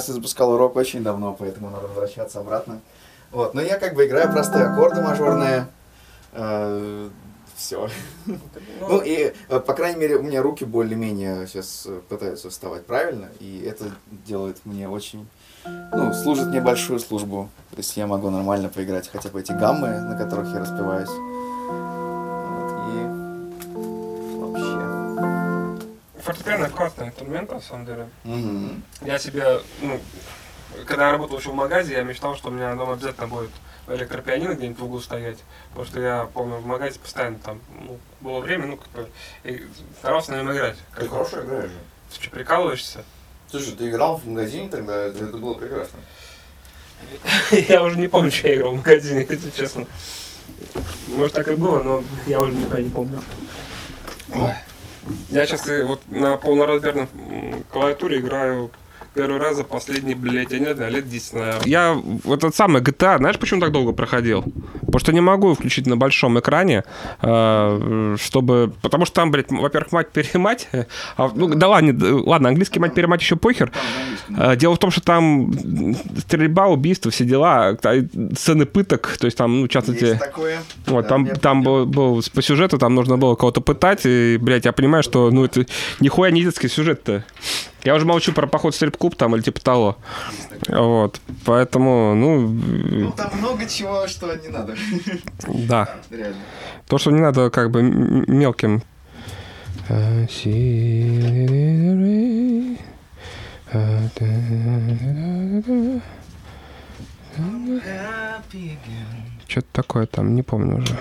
раз запускал урок очень давно, поэтому надо возвращаться обратно. Вот, но я как бы играю простые аккорды мажорные. все. Ну и, э, по крайней мере, у меня руки более-менее сейчас э, пытаются вставать правильно, и это делает мне очень, ну, служит мне большую службу. То есть я могу нормально поиграть хотя бы эти гаммы, на которых я распеваюсь. Фортепиано классный инструмент, на самом деле. Мгм. Я себе, ну, когда я работал еще в магазе, я мечтал, что у меня дома обязательно будет электропианино где-нибудь в углу стоять. Потому что я помню, в магазе постоянно там ну, было время, ну, как бы, и старался на нем играть. Ты хорошо играешь же. Ты что, прикалываешься? Слушай, ты играл в магазине тогда, это это было прекрасно. Я уже не помню, что я играл в магазине, если честно. Может, так и было, но я уже никогда не помню. Я сейчас вот на полноразмерной м, клавиатуре играю первый раз за последний, блядь, я не знаю, лет 10, наверное. Я вот этот самый GTA, знаешь, почему так долго проходил? Потому что не могу включить на большом экране, э, чтобы... Потому что там, блядь, во-первых, мать-перемать. А, ну, да ладно, д- ладно, английский мать-перемать еще похер. Э, Дело в том, что там стрельба, убийства, все дела, сцены пыток, то есть там, ну, в частности... Есть такое. Вот, Да, там, там был, был по сюжету, там нужно было кого-то пытать, и, блядь, я понимаю, что, ну, это нихуя не детский сюжет-то. Я уже молчу про поход в стрип-клуб там или типа того. Вот, поэтому, ну, Ну там много чего, что не надо. да. Реально. То, что не надо как бы мелким. Что-то такое там, не помню уже.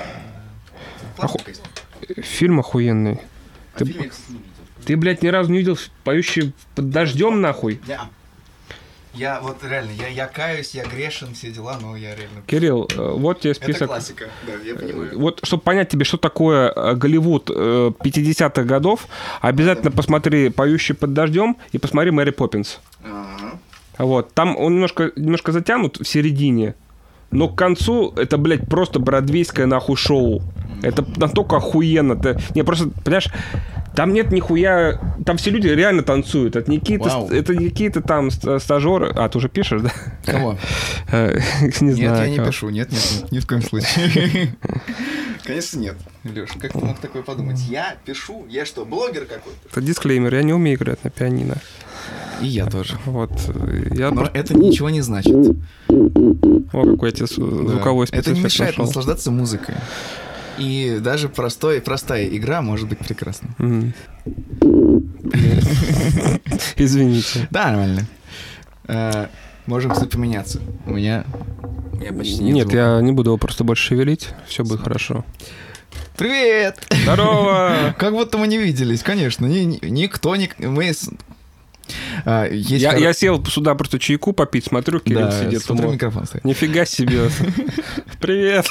Фильм охуенный. А Ты- фильм Ты, блядь, ни разу не видел поющий под дождем, нахуй? Я- Я вот реально, я, я каюсь, я грешен, все дела, но я реально... Кирилл, э, вот тебе Это список. классика, да, я понимаю. Вот, чтобы понять тебе, что такое э, Голливуд э, 50-х годов, обязательно посмотри «Поющий под дождем» и посмотри «Мэри Поппинс». Ага. Вот, там он немножко, немножко затянут в середине, но к концу это, блядь, просто бродвейское нахуй шоу. Это настолько охуенно. Ты, не, просто, понимаешь, там нет нихуя... Там все люди реально танцуют. Это не какие-то, Вау. это не какие-то там ст- стажеры... А, ты уже пишешь, да? Кого? Э, Не Нет, знаю. я не кого. пишу, нет, нет, нет, ни в коем случае. Конечно, нет. Леш, как ты мог такое подумать? Я пишу, я что, блогер какой-то? Это дисклеймер, я не умею играть на пианино. И я тоже. Вот, э, я Но это ничего не значит. О, какой я тебе су- Да. звуковой Это не мешает нашел. наслаждаться музыкой. И даже простой, простая игра может быть прекрасна. Извините. Да, нормально. Э, Можем, кстати, поменяться. У меня... Меня почти нет Нет, я не буду его просто больше шевелить, все будет хорошо. Привет! Здорово! Как будто мы не виделись, конечно. Ни- ни- никто не... Мы... А, есть Я, хоро- я сел сюда просто чайку попить, смотрю, Кирилл Да, сидит. смотрю, думаю, микрофон стоит. Нифига себе. Привет.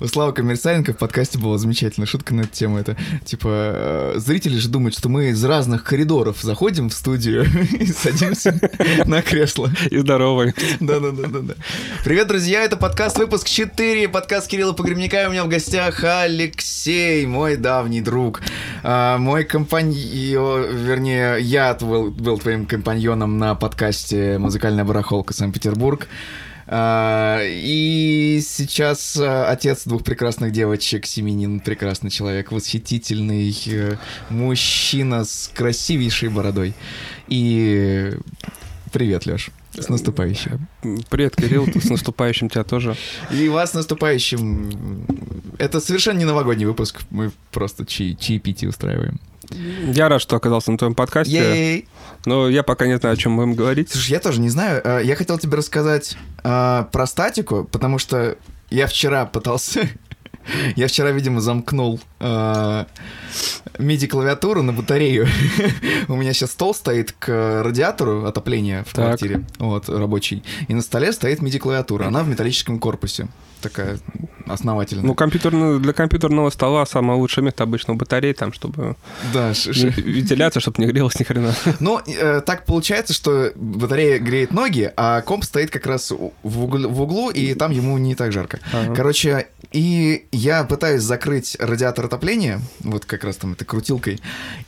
У Славы Коммерсаенко в подкасте была замечательная шутка на эту тему. Это типа э, зрители же думают, что мы из разных коридоров заходим в студию и садимся на кресло. И здоровый. Да-да-да-да. Привет, друзья, это подкаст выпуск 4, подкаст Кирилла Погребника. У меня в гостях Алексей, мой давний друг, А, мой компаньон, вернее, я был, был твоим компаньоном на подкасте «Музыкальная барахолка Санкт-Петербург». А, И сейчас а, отец двух прекрасных девочек, Семенин, прекрасный человек, восхитительный э, мужчина с красивейшей бородой. И привет, Леш. С наступающим. Привет, Кирилл, с наступающим тебя тоже. И вас с наступающим. Это совершенно не новогодний выпуск. Мы просто чаепитие устраиваем. Я рад, что оказался на твоем подкасте, Ей! но я пока не знаю, о чем будем говорить. Слушай, я тоже не знаю. Э, Я хотел тебе рассказать э, про статику, потому что я вчера пытался... Я вчера, видимо, замкнул э, MIDI-клавиатуру на батарею. У меня сейчас стол стоит к радиатору отопления в Так. квартире, вот, рабочий. И на столе стоит MIDI-клавиатура. Она в металлическом корпусе. Такая основательная. Ну, компьютерный, для компьютерного стола самое лучшее место обычно батареи, там, чтобы да, вентиляция, чтобы не грелась ни хрена. Ну, э, так получается, что батарея греет ноги, а комп стоит как раз у- в углу, в углу, и там ему не так жарко. Ага. Короче, и я пытаюсь закрыть радиатор отопления, вот как раз там этой крутилкой,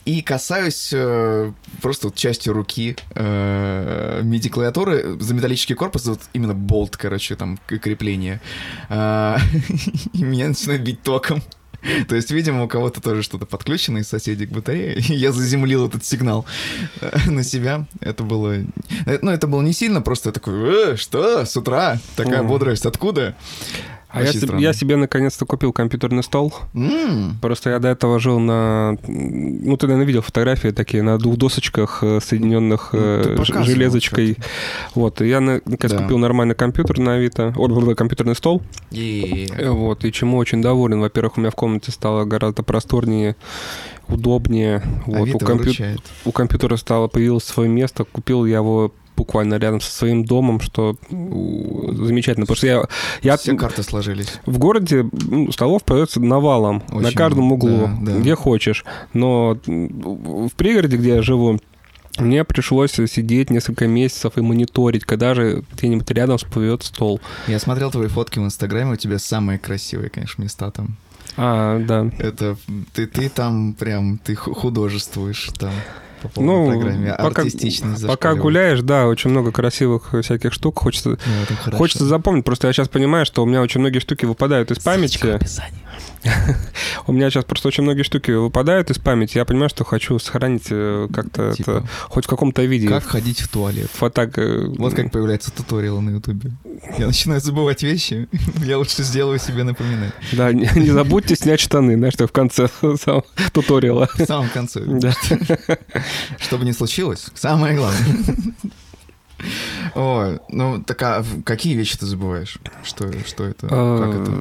и касаюсь э, просто вот частью руки э, MIDI-клавиатуры за металлический корпус, вот именно болт, короче, там крепление. Э, и меня начинает бить током. То есть, видимо, у кого-то тоже что-то подключено из соседей к батарее. И я заземлил этот сигнал э, на себя. Это было... э, Ну, это было не сильно, просто я такой, «Э, что, с утра? Такая бодрость, откуда? А я, себе- я себе наконец-то купил компьютерный стол. М, Просто я до этого жил на... Ну, ты, наверное, видел фотографии такие на двух досочках, э, соединенных Ну, э, железочкой. Вот, и я на- наконец Да. купил нормальный компьютер на Авито. О, компьютерный стол. И... Э, Вот, и чему очень доволен. Во-первых, у меня в комнате стало гораздо просторнее, удобнее. Вот, у, Авито компью- выручает. у компьютера стало появилось свое место. Купил я его буквально рядом со своим домом, что замечательно. Потому что я, я Все карты сложились. в городе столов поется навалом на Очень каждом много, углу, да, да. где хочешь. Но в пригороде, где я живу, мне пришлось сидеть несколько месяцев и мониторить, когда же где-нибудь рядом всплывет стол. Я смотрел твои фотки в Инстаграме, у тебя самые красивые, конечно, места там. А, да. Это ты, ты там прям, ты ху- художествуешь там по полной Ну, программе. пока, Артистичность пока зашкаливает. гуляешь, да, очень много красивых всяких штук. Хочется, Ну, хочется запомнить. Просто я сейчас понимаю, что у меня очень многие штуки выпадают из Ссылочка памяти. У меня сейчас просто очень многие штуки выпадают из памяти. Я понимаю, что хочу сохранить э, как-то Типа, это, хоть в каком-то виде. Как ходить в туалет? Фотог... э, Вот как появляются туториалы на Ютубе. Я начинаю забывать вещи, я лучше сделаю себе напоминать. Да, не, не забудьте снять штаны, знаешь, что в конце самого туториала. В самом конце. Да. Что бы ни случилось, самое главное. Ой, ну так а какие вещи ты забываешь? Что, что это? Как это?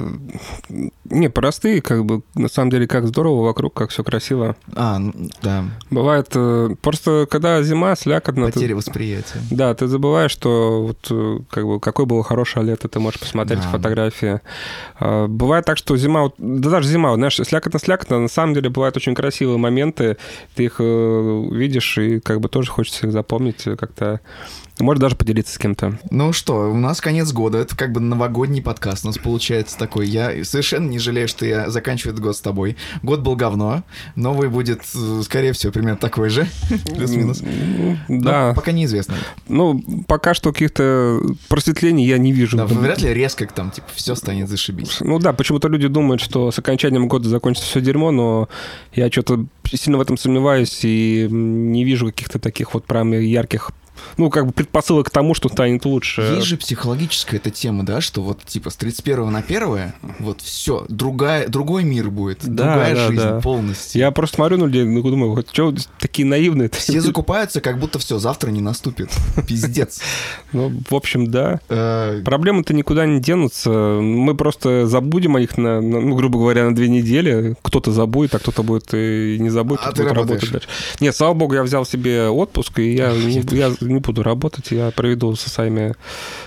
Не, простые, как бы, на самом деле, как здорово вокруг, как все красиво. А, ну, да, Бывает, э, просто когда зима, слякотно, ты- потеря восприятия. Да, ты забываешь, что вот э, как бы какое было хорошее лето, ты можешь посмотреть Да. фотографии. А, Бывает так, что зима, да даже зима, знаешь, слякотно-слякотно, на самом деле бывают очень красивые моменты, ты их э, видишь, и как бы тоже хочется их запомнить как-то. Может даже поделиться с кем-то. Ну что, у нас конец года, это как бы новогодний подкаст у нас получается такой. Я совершенно не жалею, что я заканчиваю этот год с тобой. Год был говно, новый будет, э, скорее всего, примерно такой же, плюс-минус. М, Но Да. пока неизвестно. Ну, пока что каких-то просветлений я не вижу. Да, вряд ли резко там, типа, все станет зашибись. Ну да, почему-то люди думают, что с окончанием года закончится все дерьмо, но я что-то сильно в этом сомневаюсь и не вижу каких-то таких вот прям ярких, ну, как бы предпосылок к тому, что станет лучше. Есть же психологическая эта тема, да, что вот типа с 31 на 1 вот все, другая, другой мир будет, Да, другая да, жизнь да. полностью. Я просто смотрю на людей, ну, думаю, вот что такие наивные Все закупаются, как будто все, завтра не наступит. Пиздец. Ну, в общем, да. Э, Проблемы-то никуда не денутся. Мы просто забудем о них, на, ну, грубо говоря, на две недели. Кто-то забудет, а кто-то будет и не забудет, А ты будет работаешь? Нет, слава богу, я взял себе отпуск, и я, я не буду работать. Я проведу со своими,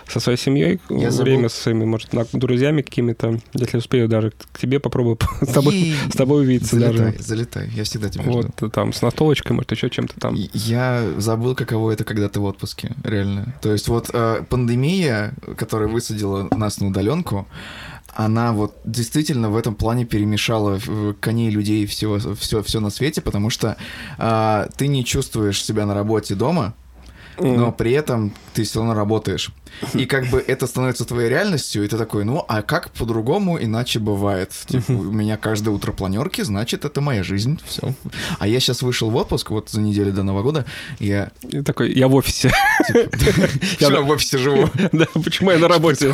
со своей семьей Я забыл. время, со своими, может, друзьями какими-то. Если успею, даже к тебе попробую с тобой, с тобой увидеться Залетай, даже. залетай, я всегда тебя жду. Вот, там, с настолочкой, может, еще чем-то там. Я забыл, каково это, когда ты в отпуске, реально. То есть вот э, пандемия, которая высадила нас на удаленку, она вот действительно в этом плане перемешала в- коней людей всего, все, все на свете, потому что а, ты не чувствуешь себя на работе дома, но при этом ты все равно работаешь. И как бы это становится твоей реальностью, и ты такой, ну, а как по-другому иначе бывает? Типа, у меня каждое утро планерки, значит, это моя жизнь, все. А я сейчас вышел в отпуск, вот за неделю до Нового года, я И такой, я в офисе. все в офисе живу. Да, почему я на работе?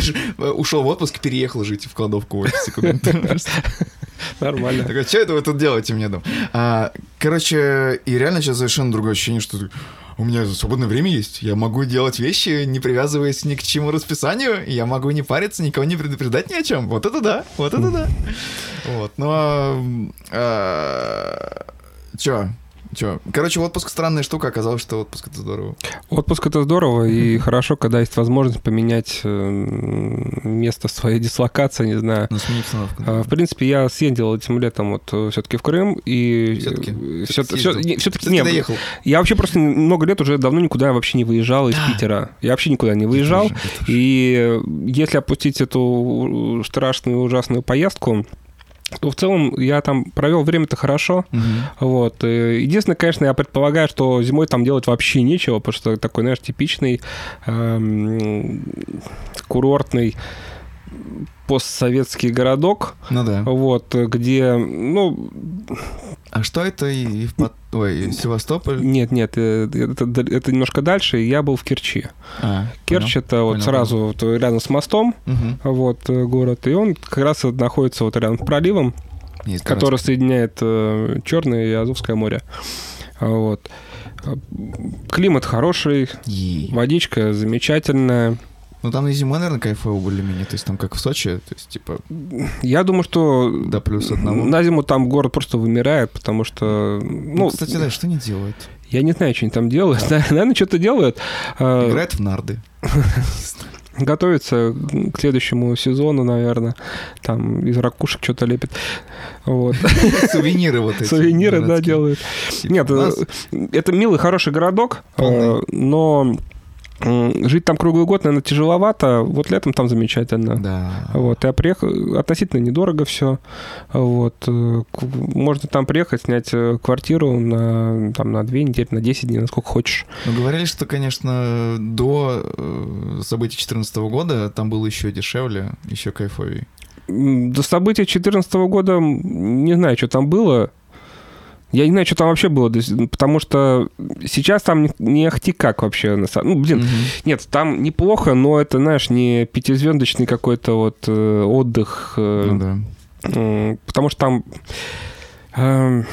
Же ушел в отпуск, переехал жить в кладовку в офисе куда-то. Нормально. Такой, что это вы тут делаете мне дома? А, короче, и реально сейчас совершенно другое ощущение, что у меня свободное время есть, я могу делать вещи, не привязываясь ни к чему расписанию, я могу не париться, никого не предупреждать ни о чем. Вот это да, вот это да. Вот, но... Чё, Чё? Короче, отпуск странная штука, оказалось, что отпуск это здорово. Отпуск это здорово, и хорошо, когда есть возможность поменять э, место своей дислокации, не знаю. Ну, сменить обстановку. А, В принципе, я съездил этим летом вот все-таки в Крым, и все-таки, все-таки, Всё-таки доехал. я вообще просто много лет уже давно никуда вообще не выезжал из Да. Питера. Я вообще никуда не выезжал. И э, если опустить эту страшную ужасную поездку, то в целом я там провел время-то хорошо. Мгм. Вот. э, Единственное, конечно, я предполагаю, что зимой там делать вообще нечего, потому что такой, знаешь, типичный эм, курортный постсоветский городок, Ну да. вот, где, ну, А что это и, и в Пот- Ой, и Севастополь? нет, нет, э, это, это немножко дальше, я был в Керчи. А, Керчь это вот Понял, сразу вот рядом с мостом, понял. Мгм. вот, э, город, и он как раз находится вот рядом с проливом, Есть который соединяет э, Черное и Азовское море. А, Вот. Климат хороший, И- водичка замечательная. Ну там и зимой, наверное, кайфово более-менее. То есть там как в Сочи, то есть типа Я думаю, что до плюс одного. на зиму там город просто вымирает, потому что, Ну, ну, кстати, да, что они делают? я не знаю, что они там делают. Наверное, что-то делают. А, Играют в нарды. Готовятся к следующему сезону, наверное. Там из ракушек что-то лепит. Вот. Сувениры вот эти. Сувениры, да, делают. Типа, Нет, э, это милый, хороший городок, э, но жить там круглый год, наверное, тяжеловато. Вот летом там замечательно. Да. Вот, я приехал, относительно недорого все. Вот, э, можно там приехать, снять э, квартиру на, там, на 2 недели, на 10 дней, насколько хочешь. Ну, говорили, что, конечно, до э, событий 2014 года там было еще дешевле, еще кайфовей. М, До событий 2014 года не знаю, что там было. Я не знаю, что там вообще было, потому что сейчас там не, ахти как вообще. Ну, блин, Мгм. нет, там неплохо, но это, знаешь, не пятизвездочный какой-то вот э, отдых. э, Ну да. Потому что там... эм,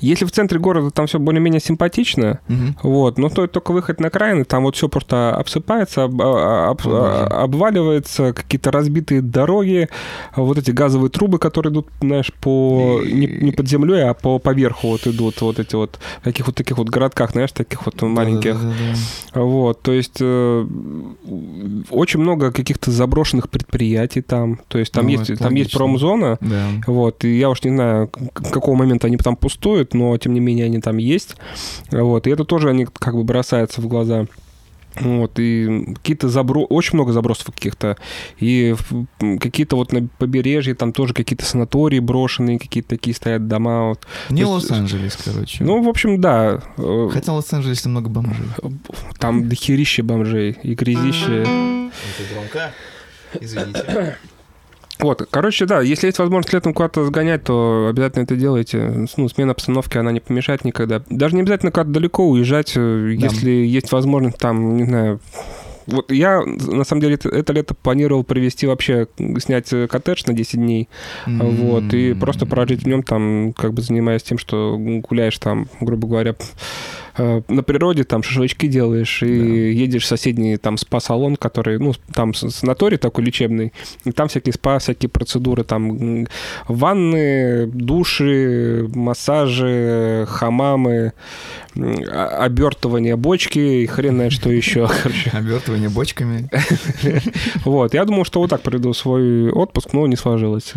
Если в центре города там все более-менее симпатично, Мгм. вот, но стоит только выехать на окраины, там вот все просто обсыпается, об- а- об- О, боже. а- обваливается, какие-то разбитые дороги, а вот эти газовые трубы, которые идут, знаешь, по не, не под землей, а по поверху вот идут, вот эти вот таких вот таких вот городках, знаешь, таких вот маленьких. Да-да-да-да. Вот, то есть э, очень много каких-то заброшенных предприятий там. То есть там Ну, есть там есть логично. промзона. Да. Вот, и я уж не знаю, какого момента они там пустуют, но тем не менее они там есть. Вот, и это тоже они как бы бросаются в глаза. Вот, и какие-то забро... Очень много забросов каких-то. И какие-то вот на побережье, там тоже какие-то санатории брошенные, какие-то такие стоят дома. Вот. Не есть- Лос-Анджелес, короче. Ну, в общем, да. э, Хотя в Лос-Анджелесе много бомжей. Там дохерища бомжей и грязище. Это громко. Извините. Вот, короче, да, если есть возможность летом куда-то сгонять, то обязательно это делайте. Ну, смена обстановки, она не помешает никогда. Даже не обязательно куда-то далеко уезжать, э, Да. если есть возможность там, не знаю... Вот я, на самом деле, это, это лето планировал провести вообще, снять э, коттедж на 10 дней, вот, и просто прожить в нем там, как бы занимаясь тем, что гуляешь там, грубо говоря, на природе, там шашлычки делаешь, и Да. едешь в соседний там спа-салон, который, ну, там санаторий такой лечебный, и там всякие спа, всякие процедуры, там ванны, души, массажи, хамамы, а- обертывание бочки, и хрен знает что еще. Обертывание бочками. Вот, я думал, что вот так проведу свой отпуск, но не сложилось.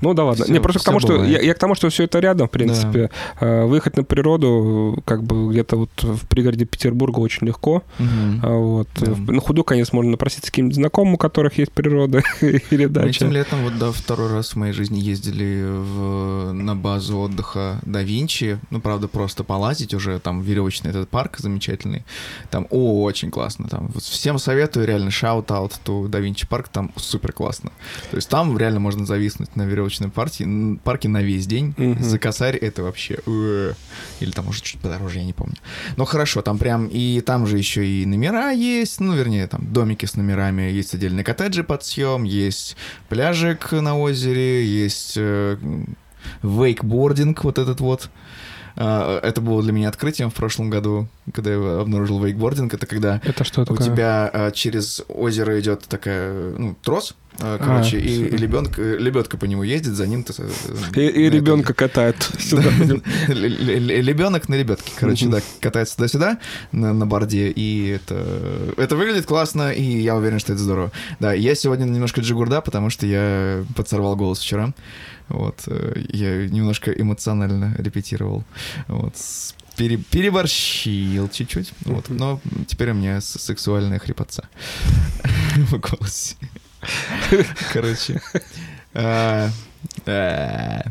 Ну да ладно. Всё- не, просто к тому, что бывает. я, я к тому, что все это рядом, в принципе. Э, Выехать на природу, как бы где-то вот в пригороде Петербурга очень легко. А Вот. Да. На худой конец можно напроситься к каким-нибудь знакомым, у которых есть природа или Мы дача. этим летом вот да, второй раз в моей жизни ездили в, на базу отдыха Да Винчи. Ну, правда, просто полазить уже. Там веревочный этот парк замечательный. Там о, очень классно. Там вот всем советую реально shout-out to Да Винчи парк. Там супер классно. То есть там реально можно зависнуть на веревочной парке, парке на весь день. Мгм. За косарь это вообще... э, Или там, может, чуть подороже, я не помню. Но хорошо, там прям... И там же еще и номера есть. Ну, вернее, там домики с номерами. Есть отдельные коттеджи под съем. Есть пляжик на озере. Есть э, вейкбординг вот этот вот. А, Это было для меня открытием в прошлом году, когда я обнаружил вейкбординг. Это когда Это что у такое? тебя а, через озеро идет такая, ну, трос, короче, А, и всё. лебенка, лебедка по нему ездит, за ним с- И, и это- ребенка катает сюда. Лебенок на лебедке, короче, да, катается туда-сюда на, на борде, и это, это выглядит классно, и я уверен, что это здорово. Да, я сегодня немножко джигурда, потому что я подсорвал голос вчера. Вот, э, я немножко эмоционально репетировал. Вот, пере- переборщил чуть-чуть. Вот, но теперь у меня сексуальная хрипотца в голосе. Короче. А, а,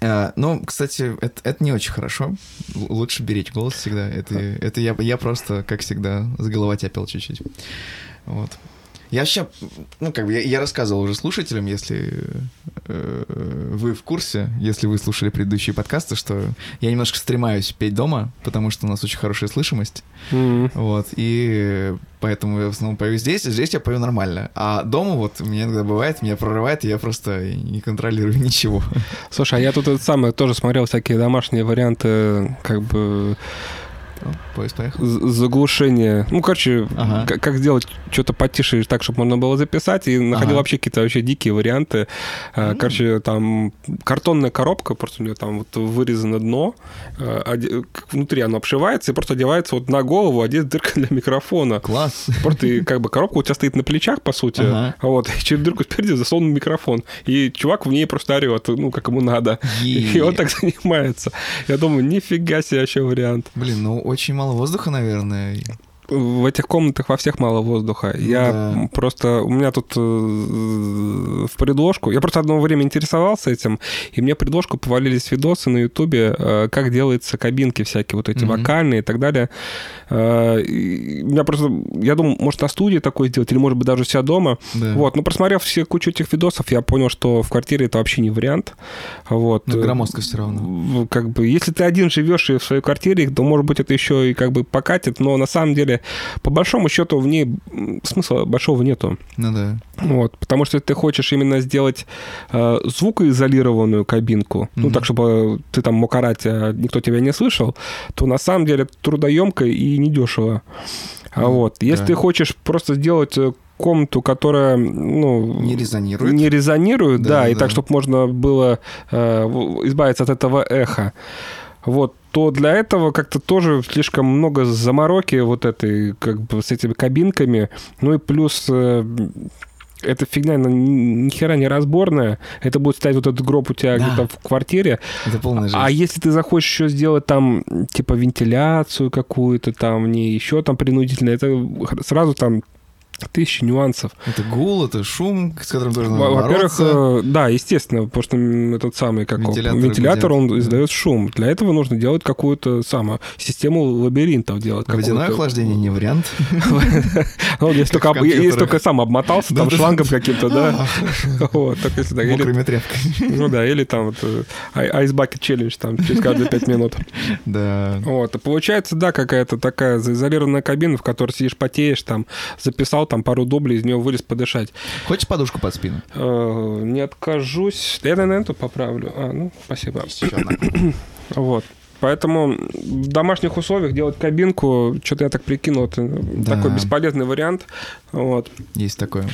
а, Ну, кстати, это, не очень хорошо. Лучше беречь голос всегда. Это, это я, я просто, как всегда, с головотяпил чуть-чуть. Вот. Я сейчас, ну, как бы, я, я рассказывал уже слушателям, если э, вы в курсе, если вы слушали предыдущие подкасты, что я немножко стремаюсь петь дома, потому что у нас очень хорошая слышимость. М. Вот, и поэтому я в основном пою здесь, и здесь я пою нормально. А дома вот меня иногда бывает, меня прорывает, и я просто не контролирую ничего. Слушай, а я тут это самое тоже смотрел всякие домашние варианты, как бы Ну, Поезд поехал. з- заглушения. Ну, короче, Ага. как сделать что-то потише так, чтобы можно было записать, и находил Ага. вообще какие-то вообще дикие варианты. М. Короче, там картонная коробка, просто у нее там вот вырезано дно, к- внутри оно обшивается и просто одевается вот на голову, а здесь дырка для микрофона. Класс. Просто и как бы коробка у тебя стоит на плечах, по сути, Ага. а вот, и через дырку спереди засунут микрофон. И чувак в ней просто орет, ну, как ему надо. И он так занимается. Я думаю, нифига себе вообще вариант. Блин, ну очень мало воздуха, наверное. В этих комнатах во всех мало воздуха. Ну Я да. просто... У меня тут э, в предложку... Я просто одно время интересовался этим, и мне в предложку повалились видосы на Ютубе, э, как делаются кабинки всякие, вот эти Мгм. вокальные и так далее. Э, и У меня просто... Я думал, может, на студии такое сделать, или, может быть, даже у себя дома. Да. Вот, но просмотрев все кучу этих видосов, я понял, что в квартире это вообще не вариант. Вот. Ну, громоздко все равно. Как бы, если ты один живешь и в своей квартире, то, может быть, это еще и как бы покатит, но на самом деле, по большому счету, в ней смысла большого нету. Ну да. Вот, потому что ты хочешь именно сделать э, звукоизолированную кабинку, ну, Мгм. так, чтобы ты там мог орать, а никто тебя не слышал, то на самом деле трудоемко и недешево. А Ну, вот, если да. ты хочешь просто сделать э, комнату, которая, ну... Не резонирует. Не резонирует, да, Да, и да. так, чтобы можно было э, избавиться от этого эха. Вот, то для этого как-то тоже слишком много замороки вот этой, как бы, с этими кабинками. Ну и плюс э, эта фигня, она ни хера не разборная. Это будет стоять вот этот гроб у тебя Да. где-то в квартире. Это полная жизнь. А если ты захочешь еще сделать там, типа, вентиляцию какую-то там, не еще там принудительно, это сразу там тысячи нюансов. Это гул, это шум, с которым Во- Во-первых, э, да, естественно, потому что этот самый как Вентилятор вентилятор, он да. издает шум. Для этого нужно делать какую-то самую систему лабиринтов делать. Водяное охлаждение не вариант. Если только, только сам обмотался там шлангом каким-то, да. А. Вот, так, или, Мокрыми тряпками. ну да, или там вот э, ай- Ice Bucket Challenge там через каждые пять минут. Да. Вот, получается, да, какая-то такая заизолированная кабина, в которой сидишь, потеешь, там, записал там пару дублей, из нее вылез подышать. Хочешь подушку под спину? Э, Не откажусь. Я, наверное, эту поправлю. А, ну, спасибо. Вот. Поэтому в домашних условиях делать кабинку, что-то я так прикинул, это Да. такой бесполезный вариант. Вот. Есть такое.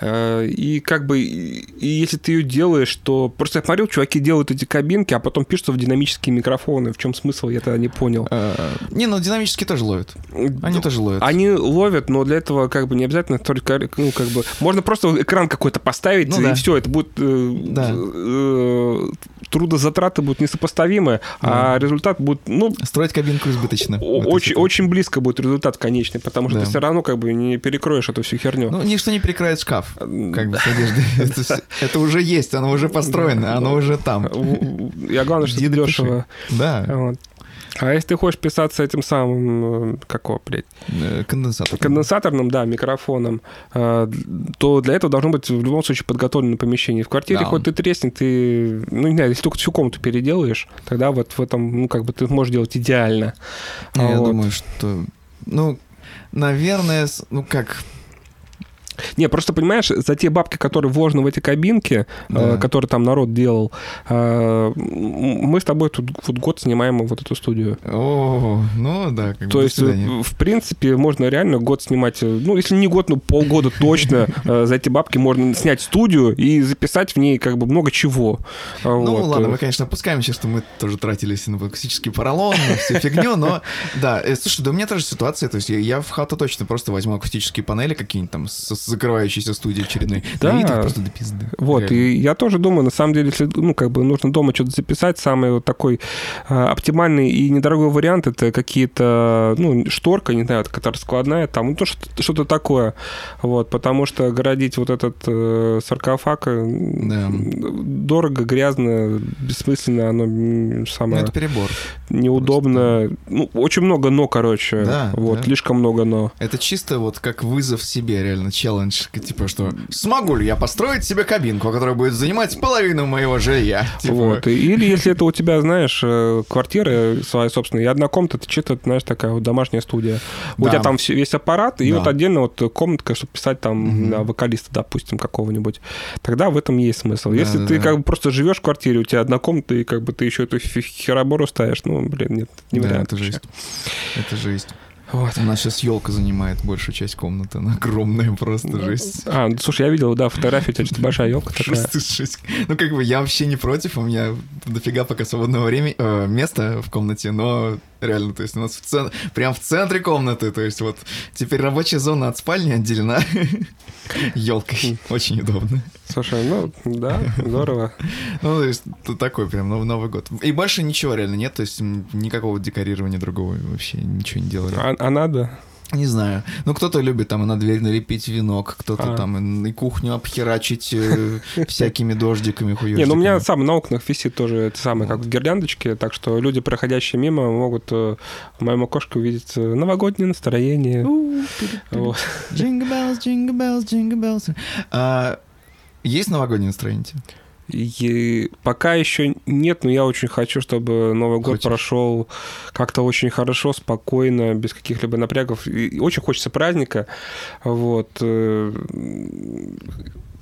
Э, И как бы, и и если ты ее делаешь, то просто я смотрел, чуваки делают эти кабинки, а потом пишут в динамические микрофоны. В чем смысл, я тогда не понял. Э, Не, ну динамически тоже ловят. Они тоже ловят. Они ловят, но для этого как бы не обязательно только, ну, как бы, можно просто экран какой-то поставить, Ну и да. все, это будет э, Да. трудозатраты будут несопоставимы, а результат будет, ну, Строить кабинку избыточно. очень, очень близко будет результат конечный, потому что Да. ты все равно как бы не перекроешь эту всю херню. Ну, ничто не перекроет шкаф, как бы, с одеждой. Это уже есть, оно уже построено, оно уже там. Я главное, что дешево. Да. А если ты хочешь писаться этим самым, э, какого, блядь, э, конденсатор. конденсаторным, да, микрофоном, э, то для этого должно быть в любом случае подготовленное помещение. В квартире Да. хоть ты треснет, ты, ну, не знаю, если только всю комнату переделаешь, тогда вот в этом, ну, как бы ты можешь делать идеально. Я Вот. думаю, что... Ну, наверное, с- ну как... Не, просто понимаешь, за те бабки, которые вложены в эти кабинки, Да. э, которые там народ делал, э, мы с тобой тут вот год снимаем вот эту студию. О, ну да, как То есть, свидания. э, в принципе, можно реально год снимать, э, ну, если не год, ну, полгода точно. э, За эти бабки можно снять студию и записать в ней как бы много чего. Ну вот, ладно, э, мы, конечно, опускаемся, что мы тоже тратились на акустический поролон, на всю фигню, но да, э, слушай, да у меня тоже ситуация, то есть я, я в хату точно просто возьму акустические панели какие-нибудь там с, с закрывающейся студии очередной, Да. на просто до пизды. Вот, Реально. и я тоже думаю, на самом деле, если, ну, как бы нужно дома что-то записать, самый вот такой а, оптимальный и недорогой вариант это какие-то, ну, шторка, не знаю, которая складная, там, ну, то, что- что-то такое, вот, потому что городить вот этот э, саркофаг э, Да. дорого, грязно, бессмысленно, оно м, Ну, самое это перебор. неудобно, ну, очень много но, короче, Да, вот, да. слишком много но. Это чисто вот как вызов себе, реально, челлендж. Типа, что смогу ли я построить себе кабинку, которая будет занимать половину моего жилья? Типа, Вот. Или если это у тебя, знаешь, э, квартира своя собственная, и одна комната, это чисто, знаешь, такая вот домашняя студия. У Да. тебя там весь аппарат, и Да. вот отдельно вот комнатка, чтобы писать там на вокалиста, допустим, какого-нибудь. Тогда в этом есть смысл. Да, если да, ты да. как бы просто живешь в квартире, у тебя одна комната, и как бы ты еще эту херобору ставишь, ну, блин, нет, не да, вариант это вообще. жесть. Это жесть. Вот. У нас сейчас елка занимает большую часть комнаты. Она огромная просто жесть. А, ну, слушай, я видел, да, фотографию, у тебя что-то большая елка такая. Просто жесть. Ну, как бы я вообще не против, у меня дофига пока свободного времени, э, места в комнате, но реально, то есть у нас в цен... прям в центре комнаты, то есть вот теперь рабочая зона от спальни отделена елкой. Очень удобно. Слушай, ну, да, здорово. Ну, то есть такой прям Нов- Новый год. И больше ничего реально нет, то есть никакого декорирования другого вообще ничего не делали. А, а надо? Не знаю. Ну, кто-то любит там и на дверь налепить венок, кто-то А. там и, кухню обхерачить э, всякими дождиками, хуёждиками. Не, ну у меня сам на окнах висит тоже это самое, как гирляндочки, так что люди, проходящие мимо, могут э, в моем окошке увидеть э, новогоднее настроение. Jingle bells. А, есть новогоднее настроение? И пока еще нет, но я очень хочу, чтобы Новый год Хочешь? прошел как-то очень хорошо, спокойно, без каких-либо напрягов. И очень хочется праздника. Вот. э,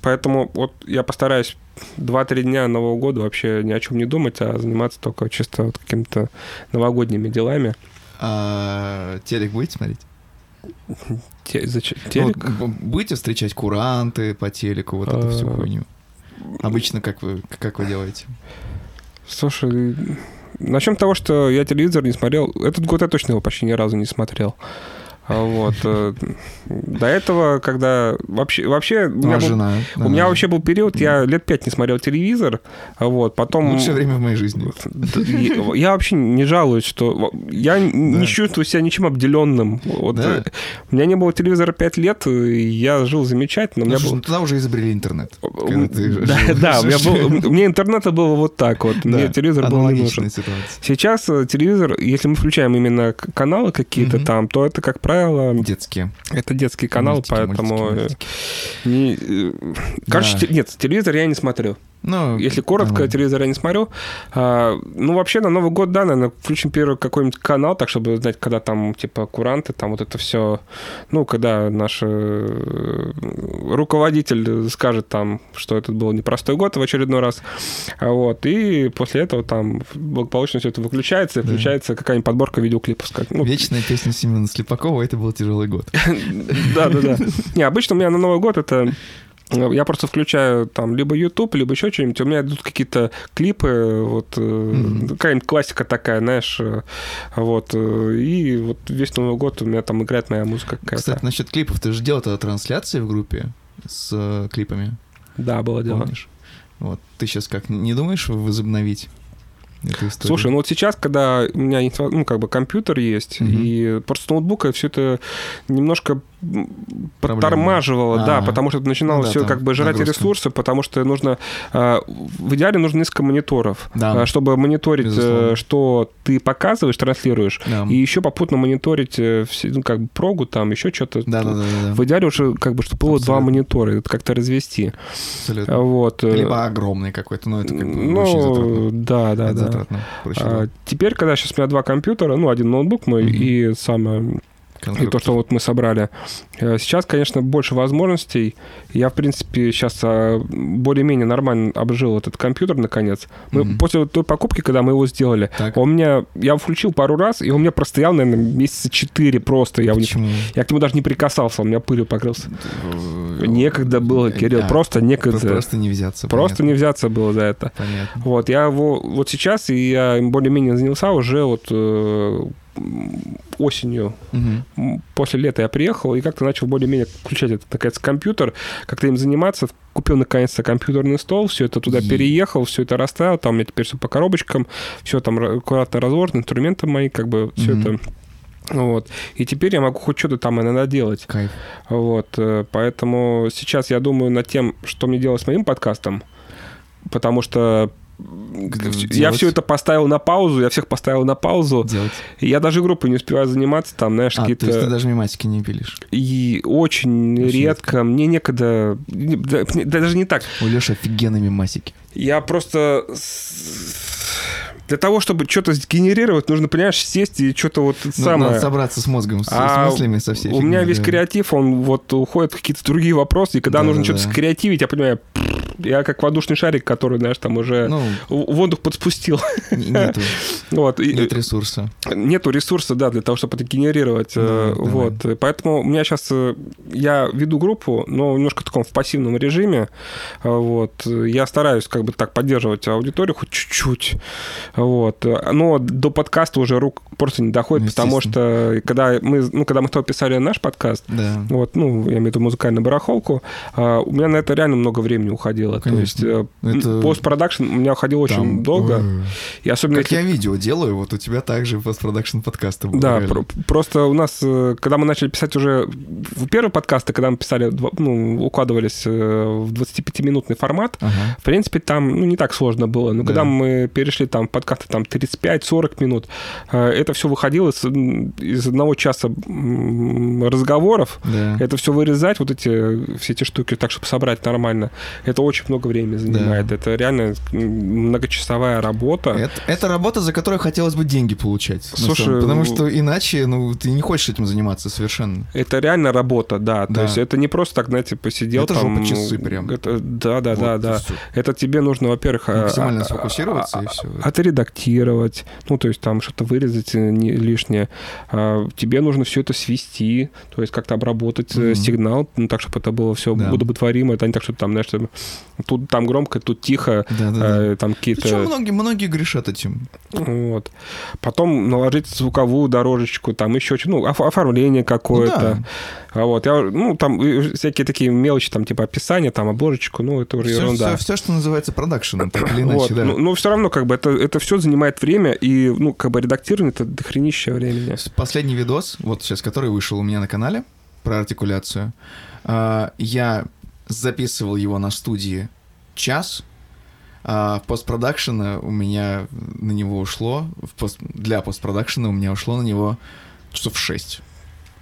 Поэтому вот я постараюсь 2-3 дня Нового года вообще ни о чем не думать, а заниматься только чисто вот какими-то новогодними делами. А, телек будете смотреть? Те- зачем- Ну, телек? б- будете встречать куранты по телеку, вот эту всю А. хуйню? Обычно как вы, как вы делаете? Слушай, начнем с того, что я телевизор не смотрел. Этот год я точно его почти ни разу не смотрел. А Вот. э, До этого, когда вообще, вообще у Ну, меня, а был, жена? у меня вообще был период, я лет пять не смотрел телевизор, вот, потом... Лучшее время в моей жизни. И- Я вообще не жалуюсь, что я не Да. чувствую себя ничем обделенным. Вот, Да. У меня не было телевизора пять лет, я жил замечательно. У Ну, меня слушай, был... ну, тогда уже изобрели интернет. Да, да, у меня был, мне интернета было вот так вот, мне Да, телевизор был не нужен. Сейчас э, телевизор, если мы включаем именно каналы какие-то там, то это, как правило, Детские. это детский канал, Мультики, поэтому... мультики, э, мультики. не, э, Короче, Да. нет, телевизор я не смотрю. Ну, Если коротко, нормально. телевизор я не смотрю. А, ну, вообще, на Новый год, да, наверное, включим первый какой-нибудь канал, так, чтобы знать, когда там, типа, куранты, там вот это все. Ну, когда наш э, руководитель скажет там, что этот был непростой год в очередной раз. А Вот. И после этого там благополучно все это выключается, и Да. включается какая-нибудь подборка видеоклипов. как- ну, Вечная песня Семена Слепакова «Это был тяжелый год». Да, да, да. Не, обычно у меня на Новый год это я просто включаю там либо YouTube, либо еще что-нибудь. У меня идут какие-то клипы, вот Мгм. какая-нибудь классика такая, знаешь, э, вот. э, И вот весь Новый год у меня там играет моя музыка какая-то. Кстати, насчет клипов, ты же делал тогда трансляции в группе с клипами, Да, было дело. помнишь? Вот. Ты сейчас как, не думаешь возобновить эту историю? Слушай, ну вот сейчас, когда у меня ну, как бы компьютер есть, Мгм. и просто с ноутбука все это немножко подтормаживало, А. да, потому что начинало Ну да, все там как бы жрать нагрузка. ресурсы, потому что нужно... э, В идеале нужно несколько мониторов, Да. э, чтобы мониторить, э, Безусловно. что ты показываешь, транслируешь, Да. и еще попутно мониторить э, ну, как бы прогу, там еще что-то. Да, да, да, да, В идеале уже как бы, чтобы было два монитора, это как-то развести. абсолютно. Вот. э, Либо огромный какой-то, но это как бы очень Ну, затратно. да, да, Это да. Проще А, теперь, когда сейчас у меня два компьютера, ну, один ноутбук мой Мгм. и самое И то, что вот мы собрали. Э, сейчас, конечно, больше возможностей. Я, в принципе, сейчас а, более-менее нормально обжил этот компьютер, наконец. Мы mm-hmm. после той покупки, когда мы его сделали, так. у меня... Я включил пару раз, и он у меня простоял, наверное, месяца четыре просто. Я, Почему? я к нему даже не прикасался, он у меня пылью покрылся. Э, некогда было, Кирилл, а, просто некогда. Просто не взяться. Просто понятно. не взяться было за это. Понятно. Вот, я его... Вот сейчас и я более-менее занялся уже вот э, осенью, угу. после лета я приехал и как-то начал более-менее включать этот, наконец, компьютер, как-то им заниматься. Купил, наконец-то, компьютерный стол, все это туда е переехал, все это расставил, там у меня теперь все по коробочкам, все там аккуратно разложено, инструменты мои, как бы, все угу. это вот. И теперь я могу хоть что-то там иногда делать. Кайф. Вот. Э, поэтому сейчас я думаю над тем, что мне делать с моим подкастом. Потому что Делать. Я все это поставил на паузу, я всех поставил на паузу. Делать. Я даже группой не успеваю заниматься, там, знаешь, а, какие-то... то есть ты даже мемасики не пилишь? И очень, очень редко. редко. Мне некогда... Даже не так. У Леши офигенные мемасики. Я просто для того, чтобы что-то сгенерировать, нужно, понимаешь, сесть и что-то вот ну, самое... Надо собраться с мозгом, с, а с мыслями, со всей У меня весь да. креатив, он вот уходит в какие-то другие вопросы, и когда да, нужно да, что-то да. скреативить, я понимаю, я как воздушный шарик, который, знаешь, там уже ну, воздух подспустил. Нету, вот. нет ресурса. Нету ресурса, да, для того, чтобы это генерировать. Да, э, вот. Давай. Поэтому у меня сейчас... Э, я веду группу, но немножко в таком в пассивном режиме. Э, вот. Я стараюсь как бы так поддерживать аудиторию хоть чуть-чуть. Вот. Но до подкаста уже рук просто не доходит, потому что когда мы, ну, когда мы то писали наш подкаст, да. вот, ну, я имею в виду музыкальную барахолку, у меня на это реально много времени уходило. Конечно. То есть это... постпродакшн у меня уходил очень Там... долго. И особенно как я видео делаю, вот у тебя также постпродакшн подкасты были. Да, про- просто у нас, э, когда мы начали писать уже в первые подкасты, когда мы писали, ну, укладывались э, в 25-минутный формат, ага. в принципе, там ну, не так сложно было. Но да. когда мы перешли там в подкасты там 35-40 минут, э, это все выходило из, из одного часа разговоров. Да. Это все вырезать, вот эти все эти штуки, так, чтобы собрать нормально. Это очень много времени занимает. Да. Это реально многочасовая работа. Это, это работа, за которую хотелось бы деньги получать. Слушай, потому что иначе, ну, ты не хочешь этим заниматься совершенно. Это реально работа, да. да. То есть это не просто так, знаете, посидел это там. Это часы прям. Это, да, да, вот, да, да. Это тебе нужно, во-первых, а, максимально а, сфокусироваться а, и все. Отредактировать, ну, то есть там что-то вырезать э, не, лишнее. А, тебе нужно все это свести, то есть как-то обработать mm-hmm. сигнал, ну, так, чтобы это было все да. удобоваримо. Это не так, что там, знаешь, Тут там громко, тут тихо. Да, да, да. Там какие-то... Причем многие, многие грешат этим. Вот. Потом наложить звуковую дорожечку, там еще ну, оформление какое-то. Ну, да. Вот, я, ну, там всякие такие мелочи, там, типа описание, там, обложечку, ну, это уже все, ерунда. Все, все, что называется продакшеном, так или иначе, вот. да. Но, но все равно, как бы, это, это все занимает время, и, ну, как бы, редактирование — это дохренище времени. Последний видос, вот сейчас, который вышел у меня на канале, про артикуляцию, а, я записывал его на студии час, а в постпродакшена у меня на него ушло, в пост, для постпродакшена у меня ушло на него часов шесть.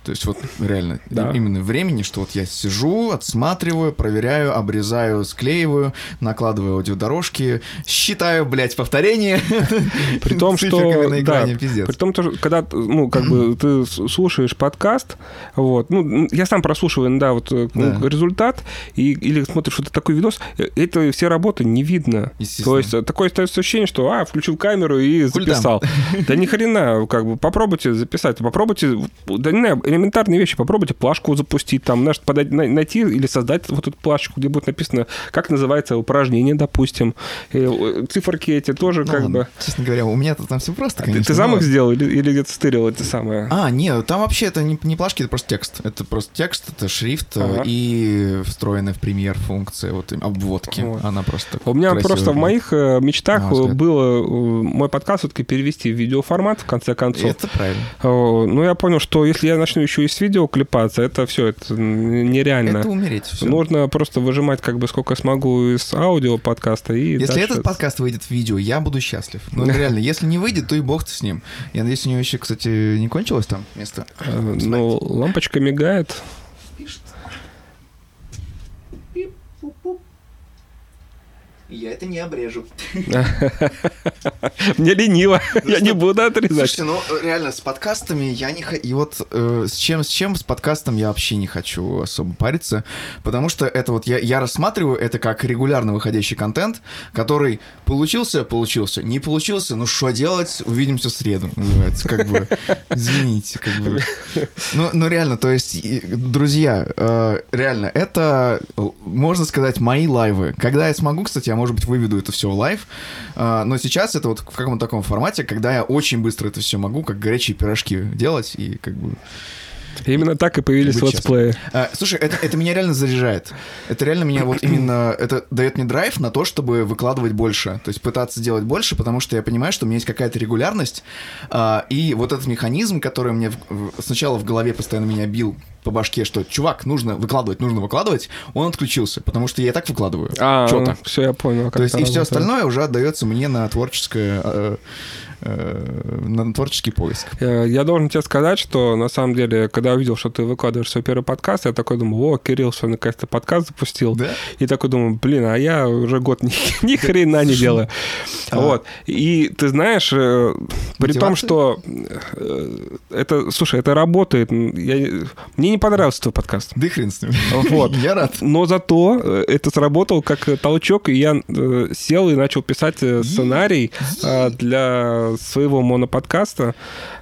То есть вот реально да. именно времени, что вот я сижу, отсматриваю, проверяю, обрезаю, склеиваю, накладываю аудиодорожки, считаю, блядь, повторения. При том, что... на экране, да, пиздец. При том, что когда, ну, как бы ты слушаешь подкаст, вот, ну, я сам прослушиваю, да, вот э, да. результат, и, или смотришь вот такой видос, э, это все работы не видно. То есть э, такое остается ощущение, что, а, включил камеру и записал. Да ни хрена, как бы, попробуйте записать, попробуйте, да не знаю, элементарные вещи. Попробуйте плашку запустить, там, знаешь, подать, найти или создать вот эту плашечку, где будет написано, как называется упражнение, допустим. Э, циферки эти тоже ну, как ладно. бы... Честно говоря, у меня там все просто, конечно. Ты, ты сам их сделал или, или где-то стырил это самое? А, нет, там вообще это не, не плашки, это просто текст. Это просто текст, это шрифт э, ага. и встроенная в премьер функция вот обводки. Вот. Она просто У меня просто в моих э, мечтах было мой подкаст все-таки перевести в видеоформат, в конце концов. Это правильно. Ну, я понял, что если я начну еще и с видео клепаться, это все, это нереально. Это умереть. Все. Нужно просто выжимать как бы сколько смогу из аудио подкаста. И если этот подкаст выйдет в видео, я буду счастлив. Ну, реально, если не выйдет, то и бог с ним. Я надеюсь, у него еще, кстати, не кончилось там место? Э, ну, лампочка мигает. Я это не обрежу. Мне лениво, я не буду отрезать. Слушайте, ну реально с подкастами я не хочу. И вот э, с чем с чем с подкастом я вообще не хочу особо париться, потому что это вот я я рассматриваю это как регулярно выходящий контент, который получился, получился, не получился, ну что делать, увидимся в среду, называется, как бы. Извините, как бы. Ну, ну реально, то есть, друзья, э, реально, это можно сказать мои лайвы. Когда я смогу, кстати, я может быть выведу это все в live, но сейчас это вот в каком-то таком формате, когда я очень быстро это все могу, как горячие пирожки делать и как бы. Именно так и появились летсплеи. А, слушай, это, это меня реально заряжает. Это реально меня вот именно... Это дает мне драйв на то, чтобы выкладывать больше. То есть пытаться делать больше, потому что я понимаю, что у меня есть какая-то регулярность. а, и вот этот механизм, который мне в- в- сначала в голове постоянно меня бил по башке, что, чувак, нужно выкладывать, нужно выкладывать, он отключился, потому что я и так выкладываю. А, Чё-то. все, я понял. как То есть и все остальное уже отдается мне на творческое... э, на творческий поиск. Э, Я должен тебе сказать, что на самом деле, когда увидел, что ты выкладываешь свой первый подкаст, я такой думаю, о, Кирилл свой наконец-то подкаст запустил. Да? И такой думаю, блин, а я уже год ни, ни хрена не делаю. А. Вот. И ты знаешь, э, при том, что э, это, слушай, это работает. Я- мне не понравился твой подкаст. Да хрен с ним. Вот. Я рад. Но зато э, это сработал как э, толчок, и я э, сел и начал писать э, сценарий э, для своего моноподкаста,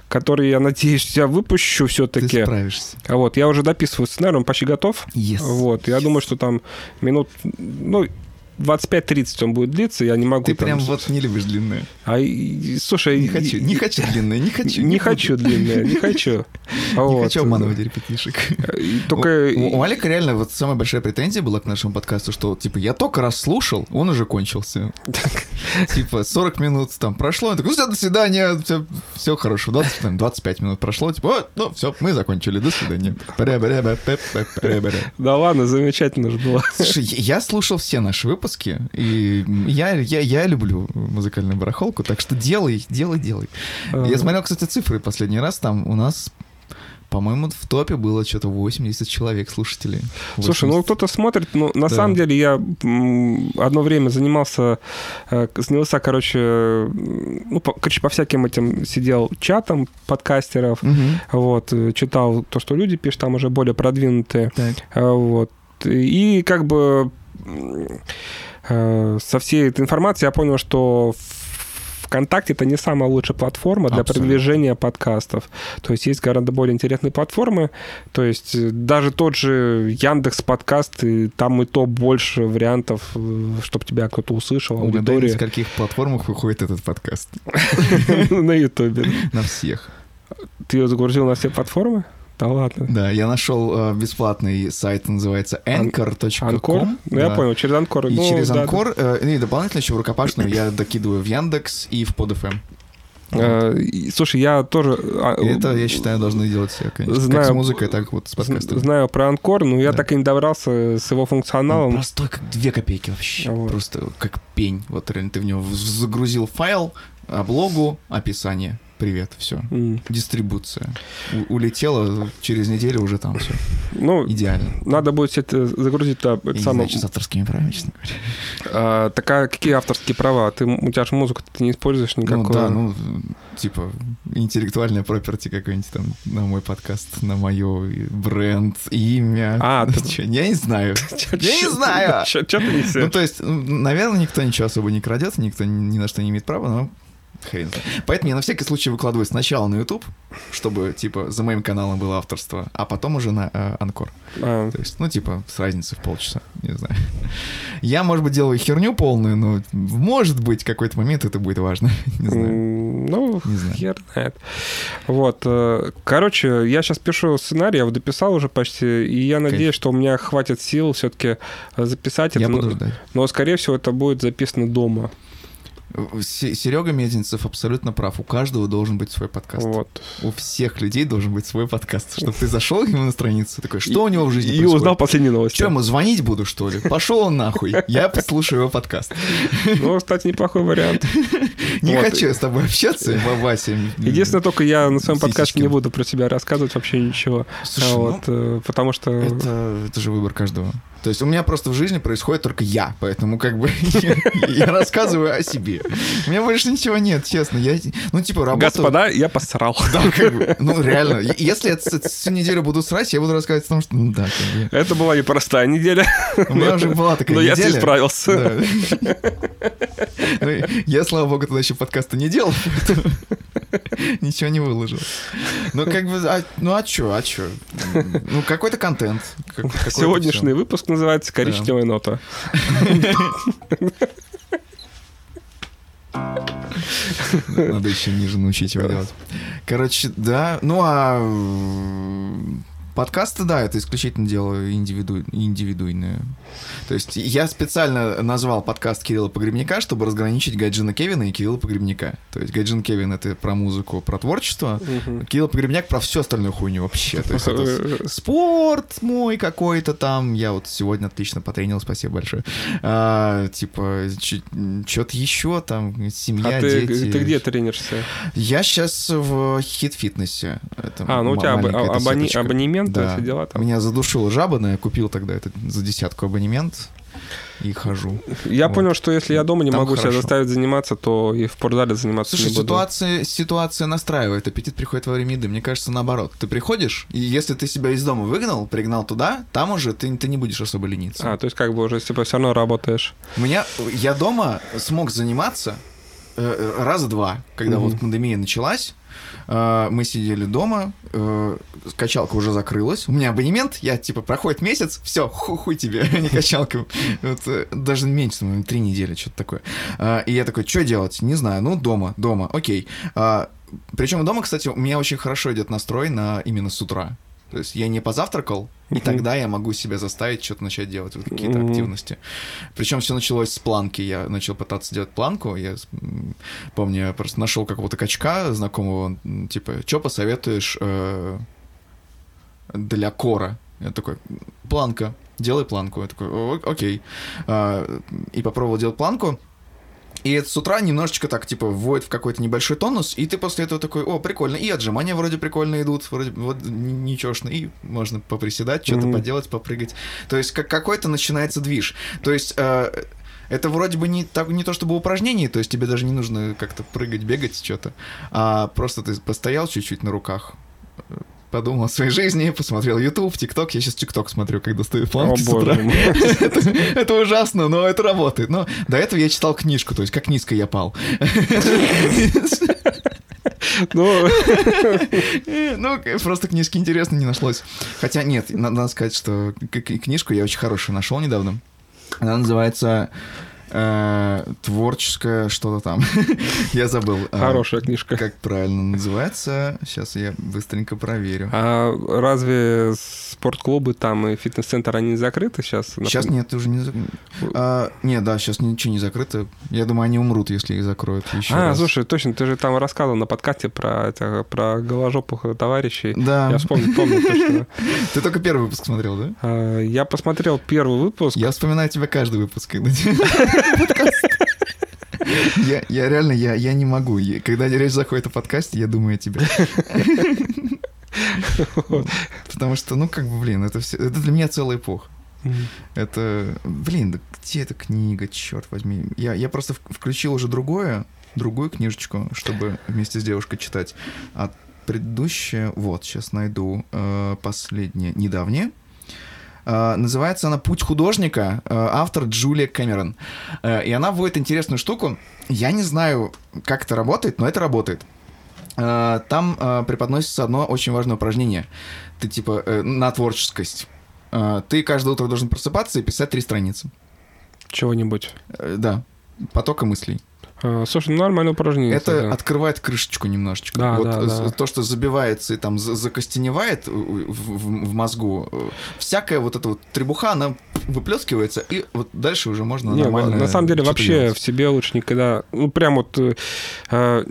который, я надеюсь, я выпущу Ты все-таки. справишься. А вот, я уже дописываю сценарий, он почти готов. Yes. Вот, я думаю, что там минут, ну, 25-30 он будет длиться, я не могу Ты там- прям вот не любишь длинные. А, слушай... Не хочу, не хочу длинные, не хочу. Не хочу длинное, не хочу. Не хочу обманывать репетишек. Только... У, Алика реально вот самая большая претензия была к нашему подкасту, что типа я только раз слушал, он уже кончился. Типа 40 минут там прошло, он такой, ну все, до свидания, все, хорошо, 20, там, 25 минут прошло, типа, «О, ну все, мы закончили, до свидания. Да ладно, замечательно же было. Слушай, я слушал все наши выпуски, и я, я, я люблю музыкальную барахолку, так что делай, делай, делай. Я смотрел, кстати, цифры последний раз, там у нас, по-моему, в топе было что-то 80 человек слушателей. Слушай, ну 80. кто-то смотрит, но на Да. самом деле я одно время занимался, э, занялся, короче, м, ну, по, короче, по всяким этим сидел чатам подкастеров, Мгм. вот, э, читал то, что люди пишут, там уже более продвинутые, Так. э, вот, и как бы э, со всей этой информацией я понял, что ВКонтакте это не самая лучшая платформа для Абсолютно. продвижения подкастов. То есть есть гораздо более интересные платформы. То есть э, даже тот же Яндекс подкаст, и там и то больше вариантов, чтобы тебя кто-то услышал, Угадай, на скольких платформах выходит этот подкаст? на Ютубе. На всех. Ты ее загрузил на все платформы? Да ладно. Да, я нашел э, бесплатный сайт, называется anchor.com. Анкор? Ну, я Да. понял, через Анкор. И Ну, через да, да. Анкор, э, и дополнительно еще в рукопашную я докидываю в Яндекс и в PodFM. Э, и, Слушай, я тоже... а, это, я считаю, должны делать все, конечно. Как Знаю. с музыкой, так вот с подкастом. Знаю про Анкор, но я Да. так и не добрался с его Он функционалом. простой, как две копейки вообще. Вот. Просто как пень. Вот реально ты в него загрузил файл, облогу, описание. Привет, все. М. Дистрибуция. У- улетело, через неделю уже там все. Ну, Идеально. надо будет это загрузить туда. Я Это не самое, знаю, что с авторскими правами, честно говоря. а, такая, какие авторские права? Ты, у тебя же музыку ты не используешь никакую. Ну да, ну, типа, интеллектуальная проперти какой-нибудь там на мой подкаст, на мое бренд, имя. А, Ну, ты- чё, я не знаю. Я не знаю. Что ты Ну, несешь? то есть, ну, наверное, никто ничего особо не крадет, никто ни ни на что не имеет права, но хрен знает. Поэтому я на всякий случай выкладываю сначала на YouTube, чтобы, типа, за моим каналом было авторство, а потом уже на э, Анкор. А, То есть, ну, типа, с разницей в полчаса, не знаю. Я, может быть, делаю херню полную, но, может быть, в какой-то момент это будет важно. Не знаю. Ну, Не знаю. хер знает. Вот. э, Короче, я сейчас пишу сценарий, я его дописал уже почти, и я надеюсь, что у меня хватит сил все-таки записать Я это. буду но- ждать. Но, скорее всего, это будет записано дома. Серега Мезенцев абсолютно прав. У каждого должен быть свой подкаст. Вот. У всех людей должен быть свой подкаст. Чтобы ты зашел к нему на страницу, такой, что у него в жизни И происходит? узнал последние новости. Что, ему звонить буду, что ли? Пошел он нахуй. Я послушаю его подкаст. Ну, кстати, неплохой вариант. Не Вот. хочу я с тобой общаться, Вася. Единственное, только я на своем подкасте не буду про себя рассказывать вообще ничего. Слушай, ну, э, потому что... Это, это же выбор каждого. То есть у меня просто в жизни происходит только я, поэтому как бы я рассказываю о себе. У меня больше ничего нет, честно. Я, ну, типа, работа... Господа, я посрал. Да, как бы, ну, реально. Если я всю неделю буду срать, я буду рассказывать о том, что, ну, да, как бы. Это была непростая неделя. У меня уже была такая Но я с ней неделя. справился. Да. Ну, Я, слава богу, тогда еще подкаста не делал, ничего не выложил. Ну, как бы, а- ну, а чё, а чё? Ну, какой-то контент. как- какой-то Сегодняшний выпуск называется «Коричневая нота». всё. Надо еще ниже научить его делать. Короче, да, ну, а подкасты, да, это исключительно дело индивиду... индивидуйное. То есть я специально назвал подкаст Кирилла Погребняка, чтобы разграничить Гайджина Кевина и Кирилла Погребняка. То есть Гайджин Кевин — это про музыку, про творчество, Мгм. Кирилл Погребняк про всю остальную хуйню вообще. То есть это спорт мой какой-то там. Я вот сегодня отлично потренил, спасибо большое. А, типа, что-то еще там, семья, А ты, дети. ты где тренишься? Я сейчас в хит-фитнесе. Это А, ну у тебя эта абони- сеточка. Абонемент, Да. все дела там. Меня задушила жаба, но я купил тогда этот за десятку абонемент и хожу. Я Вот. понял, что если я дома не Там могу себя хорошо. заставить заниматься, то и в спортзале заниматься Слушай, не буду. ситуация, ситуация настраивает, аппетит приходит во время еды. Мне кажется, наоборот. Ты приходишь, и если ты себя из дома выгнал, пригнал туда, там уже ты, ты не будешь особо лениться. А, то есть как бы уже типа все равно работаешь. Меня, я дома смог заниматься э, раза два, когда Мгм. вот пандемия началась. Э, мы сидели дома, э, качалка уже закрылась. У меня абонемент, я типа проходит месяц, все, хуй тебе, а не качалка. Вот, э, даже меньше, наверное, три недели, что-то такое. И я такой, что делать? Не знаю, ну дома, дома, окей. причем дома, кстати, у меня очень хорошо идет настрой на именно с утра. То есть я не позавтракал, и тогда я могу себя заставить что-то начать делать, вот какие-то активности. Причем все началось с планки. Я начал пытаться делать планку. Я помню, я просто нашел какого-то качка знакомого, типа, что посоветуешь э, для кора? Я такой, планка, делай планку. Я такой, «О, окей. А, И попробовал делать планку. И это с утра немножечко так, типа, вводит в какой-то небольшой тонус, и ты после этого такой, о, прикольно, и отжимания вроде прикольно идут, вроде вот ничегошно, и можно поприседать, что-то Мгм. поделать, попрыгать. То есть как какой-то начинается движ. То есть э, это вроде бы не, так, не то чтобы упражнение, то есть тебе даже не нужно как-то прыгать, бегать, что-то, а просто ты постоял чуть-чуть на руках, подумал о своей жизни, посмотрел YouTube, TikTok. Я сейчас TikTok смотрю, когда стою планке с утра. это, ужасно, но это работает. Но до этого я читал книжку, то есть как низко я пал. Ну, Ну, просто книжки интересно не нашлось. Хотя нет, на- надо сказать, что книжку я очень хорошую нашел недавно. Она называется э, творческое что-то там. Я забыл. э, хорошая книжка. Как правильно называется? Сейчас я быстренько проверю. А разве спортклубы там и фитнес-центр, они закрыты сейчас? Сейчас нет, уже не закрыто. Нет, да, сейчас ничего не закрыто. Я думаю, они умрут, если их закроют еще А, раз. слушай, точно, ты же там рассказывал на подкасте про, это, про голожопых товарищей. Да. Я вспомнил, помню точно. Ты только первый выпуск смотрел, да? А, Я посмотрел первый выпуск. Я вспоминаю тебя каждый выпуск. Я, я реально, я, я не могу. Я- когда речь заходит о подкасте, я думаю о тебе. Потому что, ну, как бы, блин, это все, это для меня целая эпоха. Это, блин, да где эта книга, черт возьми. Я, я просто включил уже другое, другую книжечку, чтобы вместе с девушкой читать. А предыдущая, вот, сейчас найду, э, последняя, недавняя. Э, называется она «Путь художника», э, автор Джулия Кэмерон. Э, и она вводит интересную штуку. Я не знаю, как это работает, но это работает. Там преподносится одно очень важное упражнение. Ты типа на творческость. Ты каждое утро должен просыпаться и писать три страницы. Чего-нибудь. Да, потока мыслей. А, Слушай, ну нормальное упражнение. Это кстати. открывает крышечку немножечко. Да, вот да, э, да. то, что забивается и там за- закостеневает в, в- в мозгу, э, всякая вот эта вот требуха, она выплескивается, и вот дальше уже можно Не, нормально на самом деле вообще делать. в себе лучше никогда, ну прям вот э, э,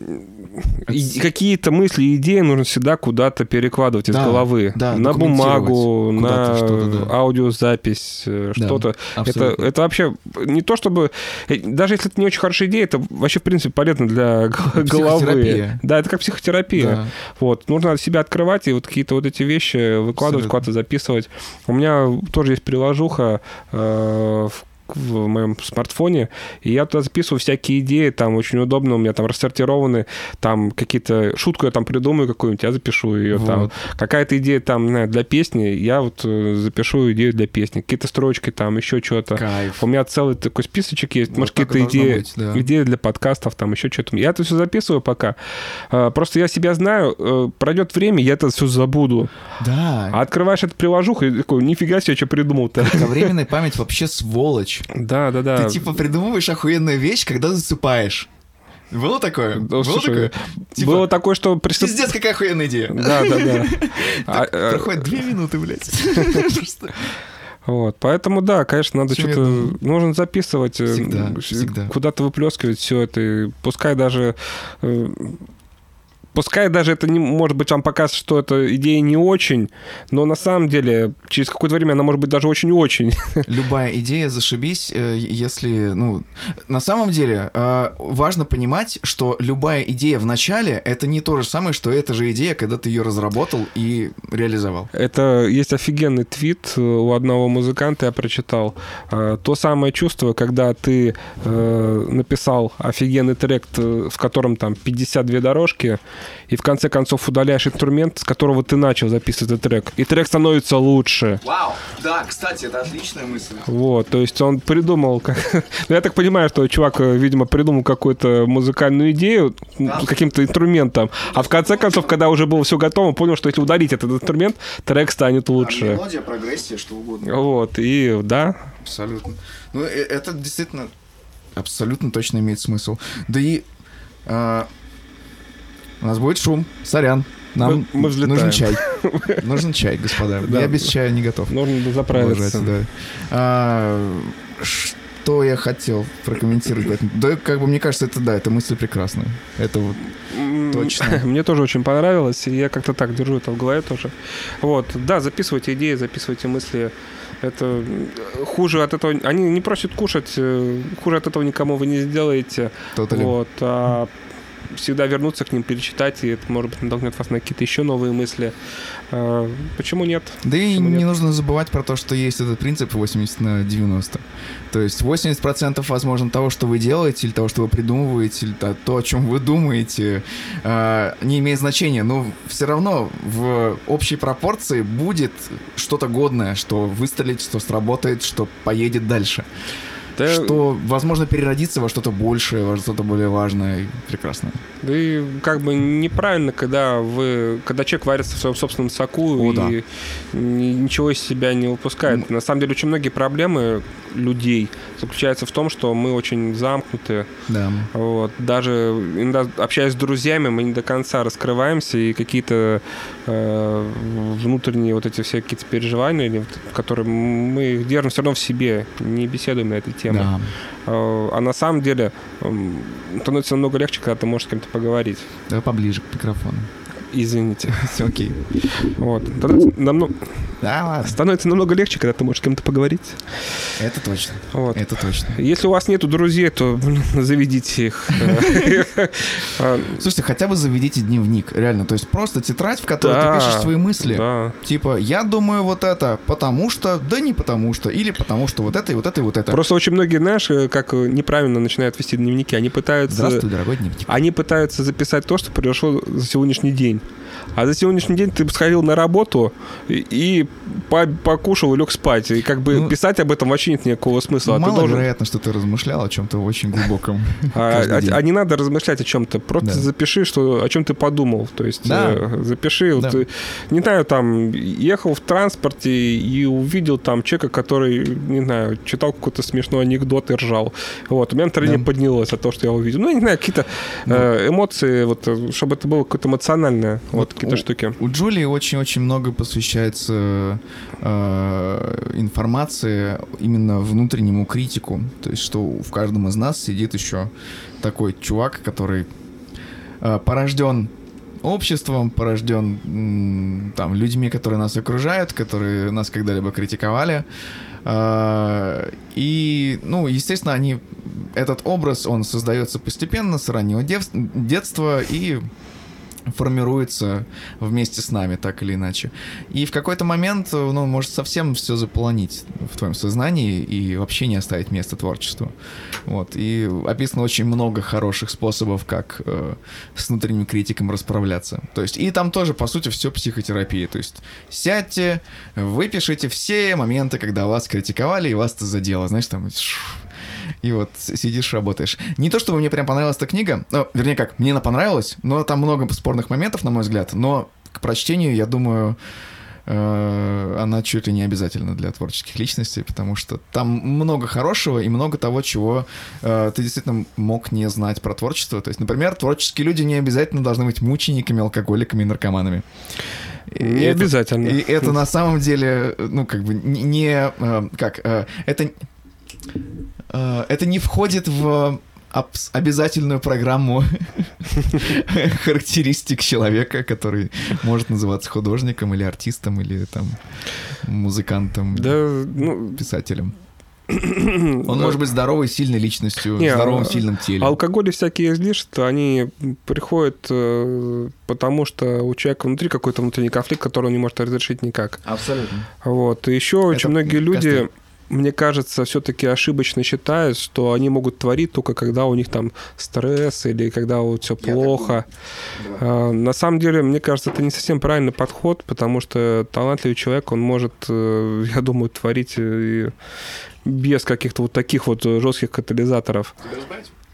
и- какие-то мысли идеи нужно всегда куда-то перекладывать из Да, головы да, на бумагу, на да. аудиозапись, э, Да, что-то. Это, абсолютно. это вообще не то чтобы, э, даже если это не очень хорошая идея, это вообще, в принципе, полезно для головы. Да, это как психотерапия. Да. Вот, нужно себя открывать и вот какие-то вот эти вещи выкладывать, куда-то записывать. У меня тоже есть приложуха э, в в моем смартфоне, и я туда записываю всякие идеи, там очень удобно, у меня там рассортированы, там какие-то, шутку я там придумаю какую-нибудь, я запишу ее там. Вот. Какая-то идея там, знаю, для песни, я вот э, запишу идею для песни. Какие-то строчки там, еще что-то. У меня целый такой списочек есть, Вот может, какие-то идеи, быть, да. идеи для подкастов, там еще что-то. Я это все записываю пока. Э, Просто я себя знаю, э, пройдет время, я это все забуду. Да. А открываешь эту приложуху и такой, нифига себе, что придумал-то. Кратковременная память вообще сволочь. Да, да, да. Ты типа придумываешь охуенную вещь, когда засыпаешь. Было такое? Да, Было слушай, такое? Типа, Было такое, что приступ... Пиздец, какая охуенная идея. Да, да, да. А, э, Проходит две минуты, блядь. Вот, поэтому да, конечно, надо что-то, нужно записывать, э, Всегда, м, всегда. куда-то выплескивать все это, и пускай даже, э, пускай даже это не, может быть, вам покажется, что эта идея не очень, но на самом деле через какое-то время она может быть даже очень-очень. Любая идея зашибись, э, если, ну, на самом деле э, важно понимать, что любая идея в начале это не то же самое, что эта же идея, когда ты ее разработал и реализовал. Это есть офигенный твит э, у одного музыканта, я прочитал. То самое чувство, когда ты написал офигенный трек, в котором там 52 дорожки, и в конце концов удаляешь инструмент, с которого ты начал записывать этот трек. И трек становится лучше. Вау, да, кстати, это отличная мысль. Вот, то есть он придумал, как... ну, я так понимаю, что чувак, э, видимо, придумал какую-то музыкальную идею с каким-то инструментом, а в конце концов, когда уже было все готово, он понял, что если удалить этот инструмент, трек станет лучше. Мелодия, прогрессия, что угодно. Вот, и да, Абсолютно. Ну, э- это действительно абсолютно точно имеет смысл. Да и а, у нас будет шум. Сорян. Нам Мы- мы взлетаем. нужен чай. Нужен чай, господа. Да. Я без чая не готов. нужно заправиться. Уважать, да. А, что я хотел прокомментировать? Да, как бы мне кажется, это да, это мысль прекрасная. Это вот Точно. Мне тоже очень понравилось, и я как-то так держу это в голове тоже. Вот, да, записывайте идеи, записывайте мысли. Это м, хуже от этого... Они не просят кушать, э, хуже от этого никому вы не сделаете. тотали. Вот, а всегда вернуться к ним, перечитать, и это, может быть, натолкнет вас на какие-то еще новые мысли. А, Почему нет? Да и Почему не нет? нужно забывать про то, что есть этот принцип 80 на 90. То есть 80% возможно того, что вы делаете, или того, что вы придумываете, или то, о чем вы думаете, э, не имеет значения. Но все равно в общей пропорции будет что-то годное, что выстрелит, что сработает, что поедет дальше. Да, Что, возможно, переродится во что-то большее, во что-то более важное и прекрасное. Да и как бы неправильно, когда вы, когда человек варится в своем собственном соку О, и да. ни- ничего из себя не выпускает. На самом деле очень многие проблемы людей заключаются в том, что мы очень замкнуты. Да. Вот. Даже иногда общаясь с друзьями, мы не до конца раскрываемся, и какие-то э, внутренние вот эти все какие-то переживания, или которые мы их держим все равно в себе, не беседуем на эту тему. Да. Э, А на самом деле становится намного легче, когда ты можешь с кем-то поговорить. Давай поближе к микрофону. Извините. Все окей. Вот. Тогда намного- Да, ладно. становится намного легче, когда ты можешь с кем-то поговорить. Это точно. Вот. Это точно. Если у вас нету друзей, то блин, заведите их. А, Слушайте, хотя бы заведите дневник, реально. То есть просто тетрадь, в которой Да, ты пишешь свои мысли. Да. Типа, я думаю вот это, потому что, да не потому что, или потому что вот это и вот это и вот это. Просто очень многие, знаешь, э, как э, неправильно начинают вести дневники. Они пытаются, Здравствуй, дорогой дневник. они пытаются записать то, что произошло за сегодняшний день. А за сегодняшний день ты сходил на работу и, и по- покушал и лег спать. И как бы Ну, писать об этом вообще нет никакого смысла. А ты должен что ты размышлял о чем-то очень глубоком. А, а- а не надо размышлять о чем-то, просто Да. запиши, что, о чем ты подумал. То есть Да. э, запиши, Да. э, не знаю, там, ехал в транспорте и увидел там человека, который, не знаю, читал какой-то смешной анекдот и ржал. Вот, у меня настроение Да. поднялось от того, что я увидел. Ну, я не знаю, какие-то э, эмоции, вот, чтобы это было какое-то эмоциональное, вот, Вот какие-то у- штуки. У Джулии очень-очень много посвящается э, информации именно внутреннему критику. То есть, что в каждом из нас сидит еще такой чувак, который э, порожден обществом, порожден там людьми, которые нас окружают, которые нас когда-либо критиковали. А, и, ну, естественно, они этот образ, он создается постепенно с раннего дев- детства и формируется вместе с нами, так или иначе. И в какой-то момент, ну, может совсем все заполонить в твоем сознании и вообще не оставить места творчеству. Вот. И описано очень много хороших способов, как э, с внутренним критиком расправляться. То есть, и там тоже, по сути, все психотерапия. То есть, сядьте, выпишите все моменты, когда вас критиковали и вас это задело. Знаешь, там и вот сидишь, работаешь. Не то, чтобы мне прям понравилась эта книга, ну, вернее как, мне она понравилась, но там много спорных моментов, на мой взгляд, но к прочтению, я думаю, э, она чуть ли не обязательна для творческих личностей, потому что там много хорошего и много того, чего э, ты действительно мог не знать про творчество. То есть, например, творческие люди не обязательно должны быть мучениками, алкоголиками и наркоманами. Не это, обязательно. И это на самом деле, ну, как бы не... э, как? Э, это это не входит в обязательную программу характеристик человека, который может называться художником или артистом или там музыкантом, да, ну, писателем. Он может быть здоровой, сильной личностью, не, здоровым, а, сильным телом. Алкоголь и всякие излишества, они приходят э, потому, что у человека внутри какой-то внутренний конфликт, который он не может разрешить никак. Абсолютно. Вот. И еще очень многие люди мне кажется, все-таки ошибочно считают, что они могут творить только когда у них там стресс или когда вот все плохо. А, на самом деле, мне кажется, это не совсем правильный подход, потому что талантливый человек, он может, э, я думаю, творить без каких-то вот таких вот жестких катализаторов.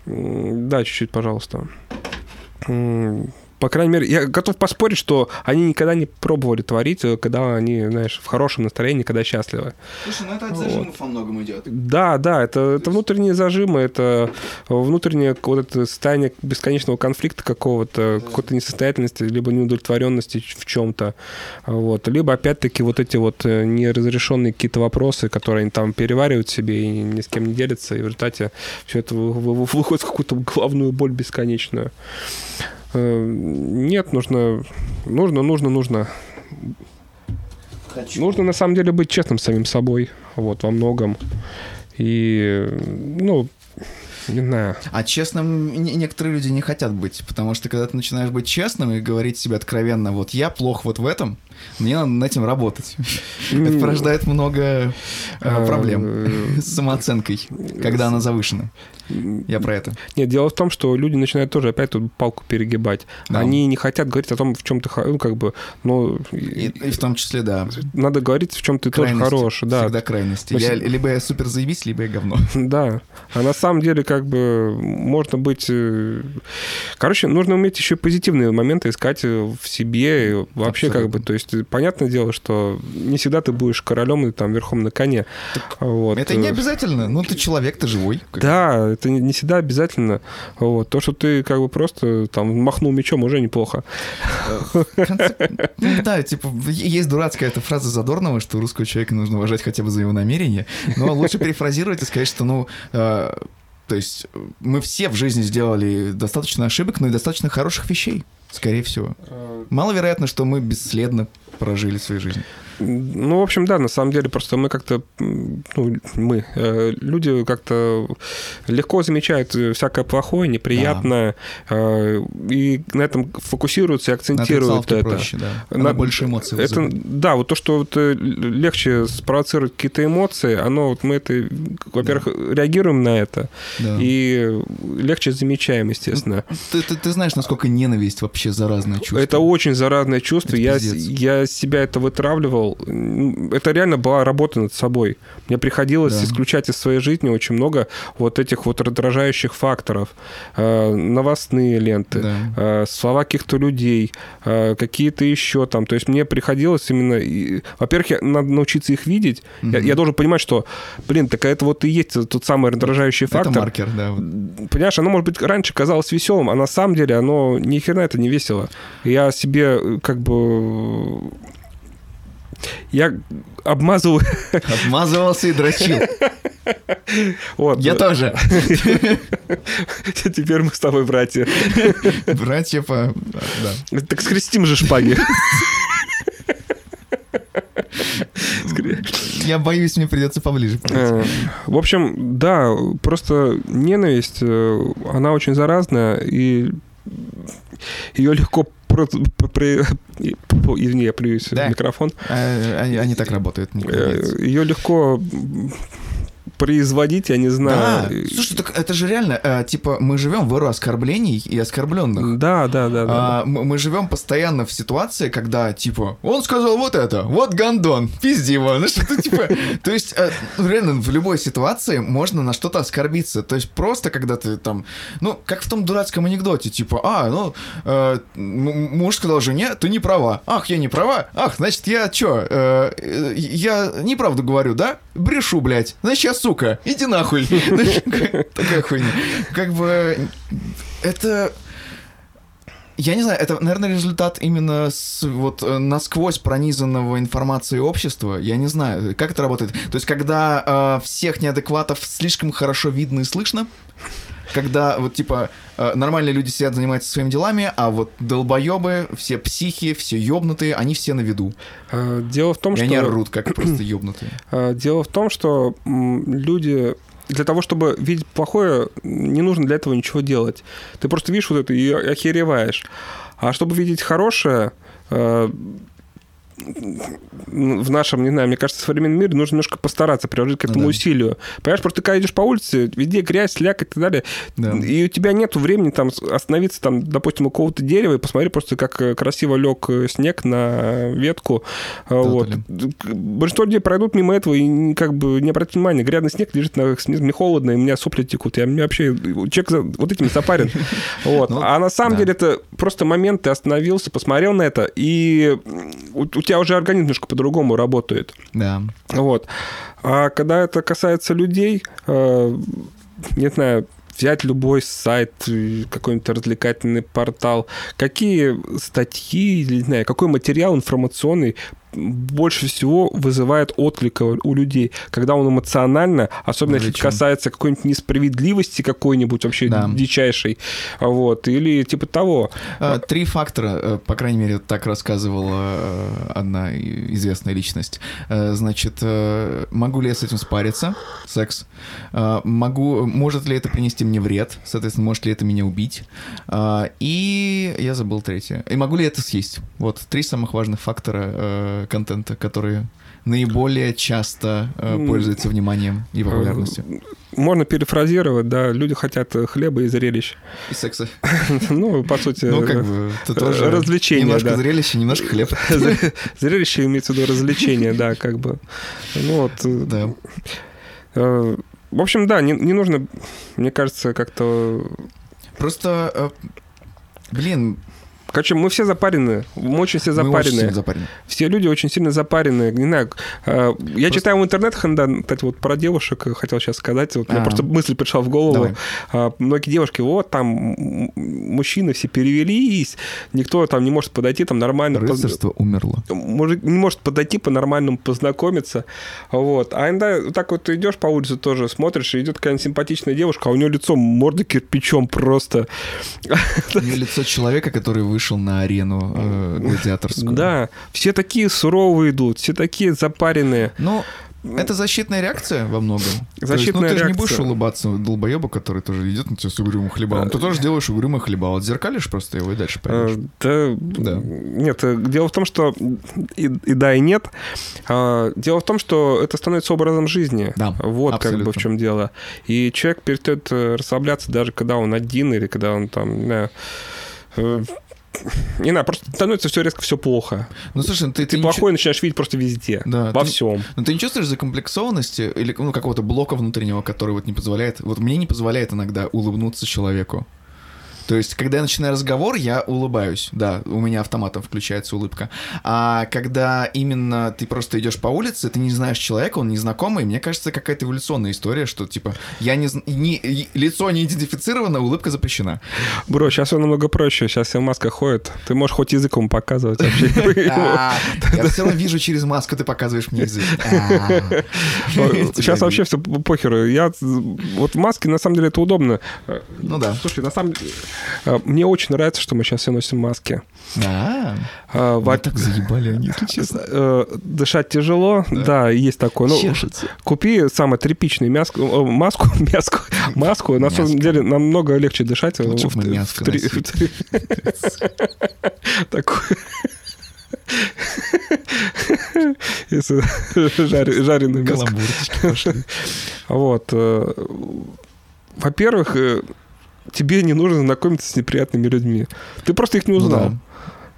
Да, чуть-чуть, пожалуйста по крайней мере, я готов поспорить, что они никогда не пробовали творить, э, когда они, знаешь, в хорошем настроении, когда счастливы. Слушай, ну это от зажимов вот. во многом идет. Да, да, это, это внутренние зажимы, это внутреннее вот это состояние бесконечного конфликта какого-то, да. какой-то несостоятельности, либо неудовлетворенности в чем-то. Вот. Либо, опять-таки, вот эти вот э, неразрешенные какие-то вопросы, которые они там переваривают себе и ни с кем не делятся, и в результате все это выходит в какую-то главную боль бесконечную. Э, нет, нужно, нужно, нужно, нужно. Хочу. Нужно на самом деле быть честным с самим собой, вот, во многом. И, ну, не знаю. А честным некоторые люди не хотят быть, потому что когда ты начинаешь быть честным и говорить себе откровенно, вот я плох вот в этом, мне надо над этим работать. Это порождает много э, проблем э, с самооценкой, когда она завышена. Я про это. Нет, дело в том, что люди начинают тоже опять тут палку перегибать. Да. Они не хотят говорить о том, в чем ты, ну, как бы, но... И, и в том числе, да. Надо говорить, в чем ты крайности. тоже хорош. Да. Всегда крайности. Я, либо я супер заебись, либо я говно. Да. А на самом деле, как бы, можно быть... Э, короче, нужно уметь еще позитивные моменты искать в себе. Вообще, Абсолютно. как бы, то есть, понятное дело, что не всегда ты будешь королем и там верхом на коне. Так вот. Это не обязательно. Ну, ты человек, ты живой. Да, это не всегда обязательно. Вот. То, что ты как бы просто там махнул мечом, уже неплохо. Ну да, типа, есть дурацкая эта фраза Задорнова, что русского человека нужно уважать хотя бы за его намерение, но лучше перефразировать и сказать, что, ну, э, то есть мы все в жизни сделали достаточно ошибок, но и достаточно хороших вещей, скорее всего. А, Маловероятно, что мы бесследно прожили свою жизнь. Ну, в общем, да, на самом деле, просто мы как-то, ну, мы, э, люди как-то легко замечают всякое плохое, неприятное, да. э, и на этом фокусируются и акцентируют это. проще, да. На, больше эмоций это, Да, вот то, что вот э, легче спровоцировать какие-то эмоции, оно, вот мы это, во-первых, да. реагируем на это, да. и легче замечаем, естественно. Ты, ты, ты знаешь, насколько ненависть вообще заразное чувство? Это очень заразное чувство. Это я, я себя это вытравливал, делал, это реально была работа над собой. Мне приходилось да. исключать из своей жизни очень много вот этих вот раздражающих факторов. Э, новостные ленты, да. э, слова каких-то людей, э, какие-то еще там. То есть мне приходилось именно... Во-первых, надо научиться их видеть. Угу. Я, я должен понимать, что, блин, так это вот и есть тот самый раздражающий фактор. Это маркер, да. Понимаешь, оно, может быть, раньше казалось веселым, а на самом деле оно ни хрена это не весело. Я себе как бы я обмазывал... Обмазывался и дрочил. Вот. Я тоже. Теперь мы с тобой братья. Братья по... Да. Так скрестим же шпаги. Я боюсь, мне придется поближе. Э, В общем, да, просто ненависть, э, она очень заразная, и ее легко... при- Извини, я плююсь Да. в микрофон. А, Они они так работают. Ее легко производить, я не Да, знаю. слушай, так это же реально, э, типа, мы живем в эру оскорблений и оскорбленных. Да, да, да, да. А, мы, мы живем постоянно в ситуации, когда, типа, он сказал вот это, вот гандон, пизди его, ну что-то типа... То есть, э, реально, в любой ситуации можно на что-то оскорбиться. То есть, просто когда ты там... Ну, как в том дурацком анекдоте, типа, а, ну, э, муж сказал жене, ты не права. Ах, я не права? Ах, значит, я чё, э, э, я неправду говорю, да? Брешу, блядь. Значит, я сука. Иди нахуй. Такая хуйня. Как бы... Это... Я не знаю, это, наверное, результат именно с, вот э, насквозь пронизанного информацией общества. Я не знаю, как это работает. То есть, когда э, всех неадекватов слишком хорошо видно и слышно, когда вот типа нормальные люди сидят, занимаются своими делами, а вот долбоебы, все психи, все ёбнутые, они все на виду. А, Дело в том, И что... они орут, как просто ёбнутые. А, Дело в том, что люди для того, чтобы видеть плохое, не нужно для этого ничего делать. Ты просто видишь вот это и охереваешь. А чтобы видеть хорошее, э, в нашем, не знаю, мне кажется, современном мире нужно немножко постараться, приложить к этому да. усилию. Понимаешь, просто ты когда идешь по улице, везде грязь, сляк и так далее, Да. и у тебя нет времени там остановиться, там, допустим, у какого-то дерева и посмотреть просто, как э, красиво лег э, снег на ветку. А, Вот. Тотали. Большинство людей пройдут мимо этого и как бы не обратят внимания. Грязный снег лежит на мне холодно, и у меня сопли текут. Я мне вообще... Человек за- вот этим запарен. Вот. Ну, А на самом да. деле это просто момент, ты остановился, посмотрел на это, и тебя уже организм немножко по-другому работает. Да. Вот. А когда это касается людей, э, не знаю, взять любой сайт, какой-нибудь развлекательный портал, какие статьи, не знаю, какой материал информационный больше всего вызывает отклика у людей, когда он эмоционально, особенно если Вовлечен. касается какой-нибудь несправедливости какой-нибудь вообще Да. дичайшей, вот, или типа того. А, Три фактора, э, по крайней мере, так рассказывала э, одна известная личность. Э, Значит, э, могу ли я с этим спариться? Секс. Э, Могу, может ли это принести мне вред? Соответственно, может ли это меня убить? И я забыл третье. И могу ли это съесть? Вот три самых важных фактора э, контента, которые наиболее часто э, пользуются вниманием и популярностью. Можно перефразировать, да, люди хотят э, хлеба и зрелищ. И секса. Ну, по сути, Ну, как бы, это тоже развлечение, немножко да. зрелище, немножко хлеб. Зр- Зрелище имеется в виду развлечение, да, как бы. Ну вот. э, Да. э, В общем, да, не, не нужно, мне кажется, как-то... Просто, э, блин, Короче, мы все запарены, мы очень все мы очень запарены. сильно запарены. Все люди очень сильно запарены. Не знаю, э, я читаю в интернетах, да, кстати, вот про девушек э, хотел сейчас сказать. Вот мне А. просто мысль пришла в голову. Давай. А, Многие девушки, вот там мужчины все перевелись, никто там не может подойти там нормально. поз- Рыцарство умерло. может, не может подойти по-нормальному, познакомиться. Вот. А иногда так вот ты идешь по улице тоже, смотришь, и идет какая-нибудь симпатичная девушка, а у нее лицо морда кирпичом просто. У нее лицо человека, который вышел на арену э, гладиаторскую. Да, все такие суровые идут, все такие запаренные. Ну, это защитная реакция во многом. То есть, Защитная ну, ты же не реакция. будешь улыбаться долбоебу, который тоже идет на тебя с угрюмым хлебалом. Ты тоже делаешь угрюмый хлебал. Отзеркалишь просто его и дальше пойдешь. Э, Да, Да. Нет, э, дело в том, что и, и да, и нет. А, Дело в том, что это становится образом жизни. Да, Вот как бы абсолютно. в чем дело. И человек перестает э, расслабляться, даже когда он один или когда он там, э, не знаю, просто становится все резко все плохо. Ну, слушай, ну, ты, Ты не плохой начинаешь видеть просто везде, Да, во ты- всем. Но ты не чувствуешь закомплексованности или ну, какого-то блока внутреннего, который вот не позволяет... Вот мне не позволяет иногда улыбнуться человеку. То есть, когда я начинаю разговор, я улыбаюсь. Да, у меня автоматом включается улыбка. А когда именно ты просто идешь по улице, ты не знаешь человека, он незнакомый, мне кажется, какая-то эволюционная история, что типа я не, не лицо не идентифицировано, улыбка запрещена. Бро, сейчас все намного проще. Сейчас все в масках ходят. Ты можешь хоть языком показывать вообще. А, Я все равно вижу через маску, ты показываешь мне язык. А. Сейчас вообще все похеру. Я вот в маске на самом деле это удобно. Ну да. Слушай, на самом деле, Мне очень нравится, что мы сейчас все носим маски. А, А, во- вот так заебали они, если честно. э, Дышать тяжело, да, есть такое. Ну, Чешется. Купи самую тряпичную мяску, маску, мяску, маску. На самом деле намного легче дышать. э, Лучше в- мяско Такую. Если жаре- жареную мяско. Вот. э, Во-первых, тебе не нужно знакомиться с неприятными людьми. Ты просто их не Ну узнал. да.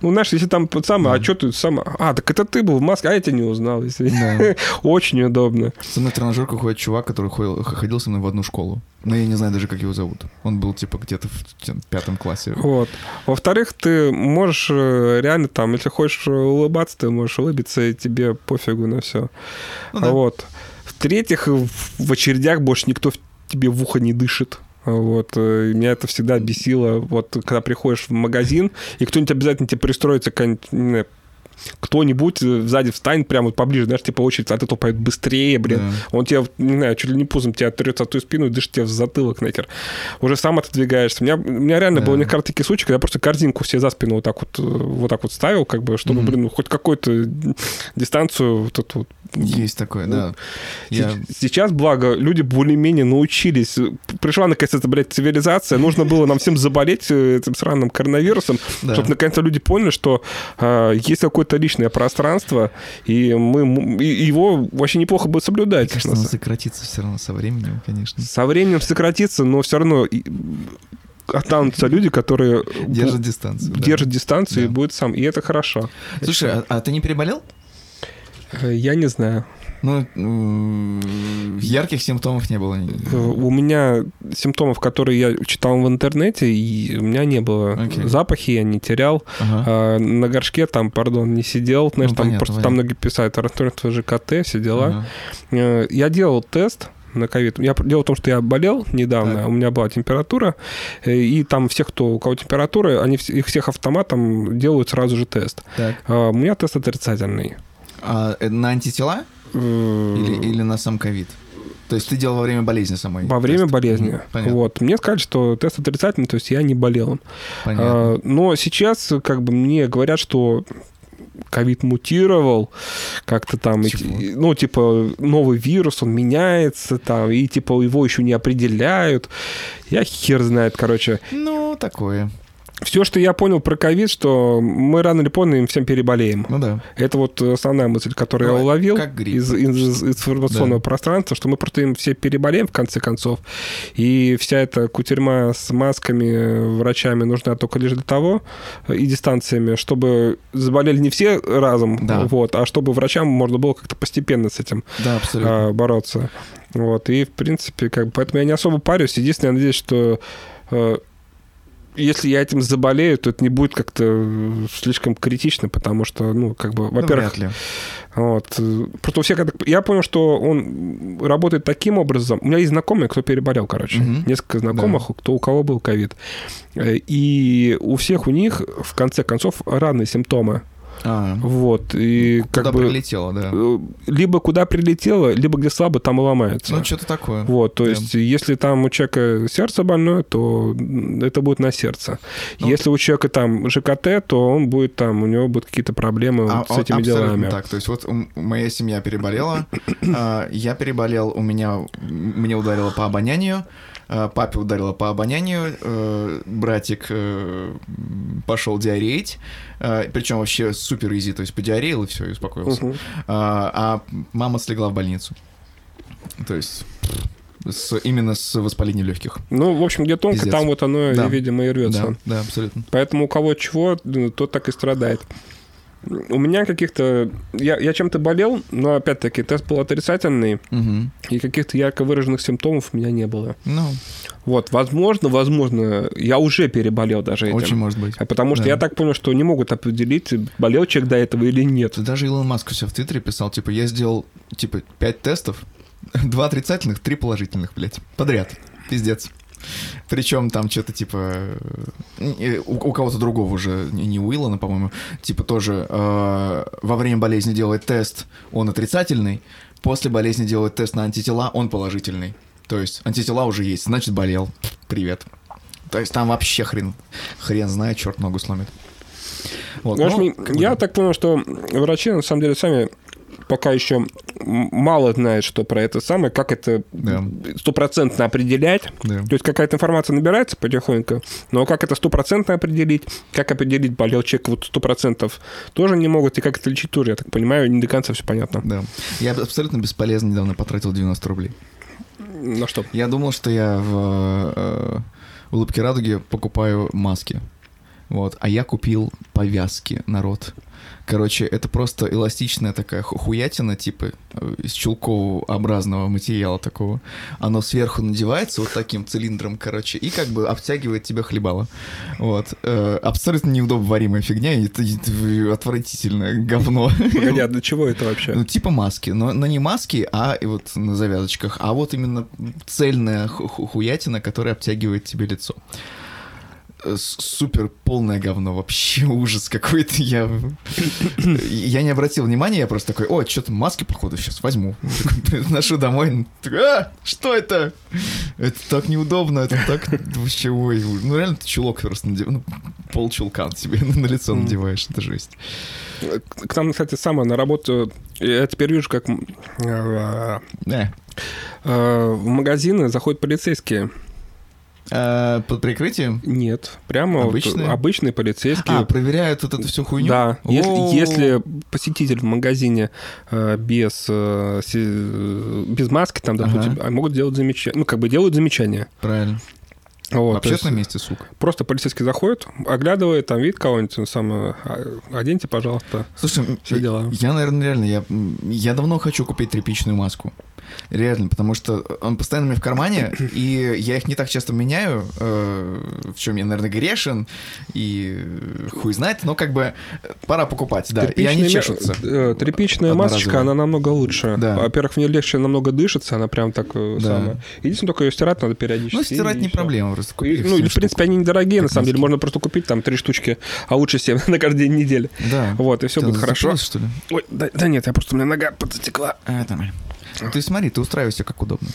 Ну, знаешь, если там самый, а Да. что ты сам... А, так это ты был в маске, а я тебя не узнал. Если... Да. Очень удобно. Со мной тренажерку ходит чувак, который ходил- ходил со мной в одну школу. Но я не знаю даже, как его зовут. Он был, типа, где-то в пятом классе. Вот. Во-вторых, ты можешь э, реально там, если хочешь улыбаться, ты можешь улыбиться, и тебе пофигу на все. Ну да. Вот. В-третьих, в очередях больше никто тебе в ухо не дышит. Вот. э, Меня это всегда бесило. Вот когда приходишь в магазин, и кто-нибудь обязательно тебе пристроится, какая-нибудь, кто-нибудь э, сзади встанет прямо вот поближе, знаешь, типа очередь от этого пойдет быстрее, блин. Да. Он тебя, не знаю, чуть ли не пузом тебя трется от твою спину и дышит тебе в затылок нахер. Уже сам отодвигаешься. У меня, у меня реально Да. было несколько такие случаи, когда я просто корзинку все за спину вот так вот, э, вот так вот ставил, как бы, чтобы, Мгм. блин, ну, хоть какую-то дистанцию вот эту вот Есть такое, да. Я... Се- Сейчас, благо, люди более-менее научились. Пришла, наконец, эта, блядь, цивилизация. Нужно было нам всем заболеть э, этим сраным коронавирусом, Да. чтобы, наконец-то, люди поняли, что а, есть какое-то личное пространство, и мы и его вообще неплохо будет соблюдать. Мне кажется, оно сократится все равно со временем, конечно. Со временем сократится, но все равно и- останутся люди, которые Держит бу- дистанцию. да. держат дистанцию и Да. будет сам. И это хорошо. Слушай, а, а ты не переболел? Э, Я не знаю. Ну, м, ярких симптомов не было. Э, У меня симптомов, которые я читал в интернете, и у меня не было. Окей. Запахи я не терял. Ага. А, на горшке там, пардон, не сидел. Знаешь, Ну, там понятно, просто понятно. там многие писают расстройство ЖКТ, все дела. Ага. Э, Я делал тест на ковид. Я, дело в том, что я болел недавно, Так. у меня была температура, э, и там всех, кто, у кого температура, они их всех автоматом делают сразу же тест. Так. А, У меня тест отрицательный. А, э, на антитела Э, или, или на сам ковид? То есть ты делал во время болезни самой? Во время тест? болезни. Понятно. Вот. Мне сказали, что тест отрицательный, то есть я не болел. Понятно. А, но сейчас как бы мне говорят, что ковид мутировал, как-то там, Чего? ну, типа, новый вирус, он меняется, там, и, типа, его еще не определяют. Я хер знает, короче. Ну, такое. Все, что я понял про ковид, что мы рано или поздно им всем переболеем. Ну да. Это вот основная мысль, которую Ну, я уловил грипп из, из информационного Да. пространства, что мы просто им все переболеем в конце концов. И вся эта кутерьма с масками, врачами нужна только лишь для того, э, и дистанциями, чтобы заболели не все разом, Да. вот, а чтобы врачам можно было как-то постепенно с этим Да, абсолютно. а, бороться. Вот, и, в принципе, как бы, поэтому я не особо парюсь. Единственное, я надеюсь, что э, если я этим заболею, то это не будет как-то э, слишком критично, потому что, ну, как бы, Ну, во-первых, ли. вот, э, просто у всех, я понял, что он работает таким образом. У меня есть знакомые, кто переболел, короче, Мгм. несколько знакомых, кто у кого был ковид, Э, и у всех у них в конце концов разные симптомы, А, вот, и куда как бы прилетело, да. э, либо куда прилетело, либо где слабо, там и ломается. Ну, что-то такое. Вот, то Да. есть, если там у человека сердце больное, то это будет на сердце. Ну. если у человека там ЖКТ, то он будет там, у него будут какие-то проблемы А- вот с этими делами. так. То есть вот моя семья переболела, а, я переболел, у меня мне ударило по обонянию, папе ударило по обонянию, э, братик э, пошел диареить, причем вообще супер изи, то есть подиареил и все, и успокоился. Мгм. А мама слегла в больницу. То есть с- именно с воспалением легких. Ну, в общем, где тонко, Пиздец. там вот оно, Да. видимо, и рвется. Да, да, абсолютно. Поэтому у кого чего, тот так и страдает. У меня каких-то... Я, я чем-то болел, но, опять-таки, тест был отрицательный, Мгм. и каких-то ярко выраженных симптомов у меня не было. Ну, Вот, возможно, возможно, я уже переболел даже этим. очень может быть. А Потому что Да. я так понял, что не могут определить, болел человек до этого или нет. Даже Илон Маск у себя в Твиттере писал, типа, я сделал, типа, пять тестов, два отрицательных, три положительных, блядь, подряд. Пиздец. Причем там что-то типа э, у, у кого-то другого уже, не, не у Илона, по-моему, типа тоже э, во время болезни делает тест, он отрицательный, после болезни делает тест на антитела, он положительный. То есть антитела уже есть, значит болел. Привет. То есть там вообще хрен, хрен знает, черт ногу сломит. Вот, Знаешь, ну, я так понял, что врачи на самом деле сами пока еще мало знает, что про это самое, как это стопроцентно определять. Да. То есть какая-то информация набирается потихоньку, но как это стопроцентно определить, как определить, болел человек вот сто процентов, тоже не могут, и как это лечить тоже, я так понимаю, не до конца все понятно. Да. Я абсолютно бесполезно недавно потратил 90 рублей. На что? Я думал, что я в э, улыбке радуги покупаю маски. Вот, а я купил повязки, народ. Короче, это просто эластичная такая хуятина, типа э, из чулковообразного материала такого. Оно сверху надевается вот таким цилиндром, короче, и как бы обтягивает тебя хлебало. Вот. Э, абсолютно неудобоваримая фигня, и это, это отвратительное говно. Погоди, а для чего это вообще? Ну, типа маски. Но, но не маски, а и вот на завязочках, а вот именно цельная хуятина, которая обтягивает тебе лицо. Э, супер полное говно, вообще ужас какой-то. Я, я не обратил внимания, я просто такой, о, что-то маски, походу, сейчас возьму. Ношу домой, а, что это? Это так неудобно, это так вообще, ой, ну реально ты чулок просто надеваешь, ну, пол чулка себе на лицо надеваешь, это жесть. К нам, кстати, самое на работу, я теперь вижу, как э, э. в магазины заходят полицейские. А, под прикрытием? Нет, прямо обычные, вот, обычные полицейские. А, проверяют вот эту всю хуйню? Да. Если, если посетитель в магазине э, без, э, без маски, там, допустим, ага. могут делать замечания. Ну, как бы делают замечания. Правильно. Вот, в общественном месте, сука. Просто полицейский заходит, оглядывает, там вид кого-нибудь, ну, самое, а, оденьте, пожалуйста. Слушай, все дела. Я, наверное, реально, я, я давно хочу купить тряпичную маску. Реально, потому что он постоянно у меня в кармане, и я их не так часто меняю, э, в чем я, наверное, грешен, и хуй знает, но как бы пора покупать, да, Тряпичная, и они чешутся. Э, тряпичная масочка, она намного лучше. Да. Во-первых, в ней легче намного дышится, она прям так э, да. самая. Единственное, только ее стирать надо периодически. Ну, стирать не проблема, просто купить. Ну, в принципе, они недорогие, на самом деле, можно просто купить там три штучки, а лучше семь на каждый день недели. Да. Вот, и все будет хорошо. что ли? Ой, да, да нет, я просто, у меня нога подзатекла. А, нормально. Ты смотри, ты устраивайся как удобно.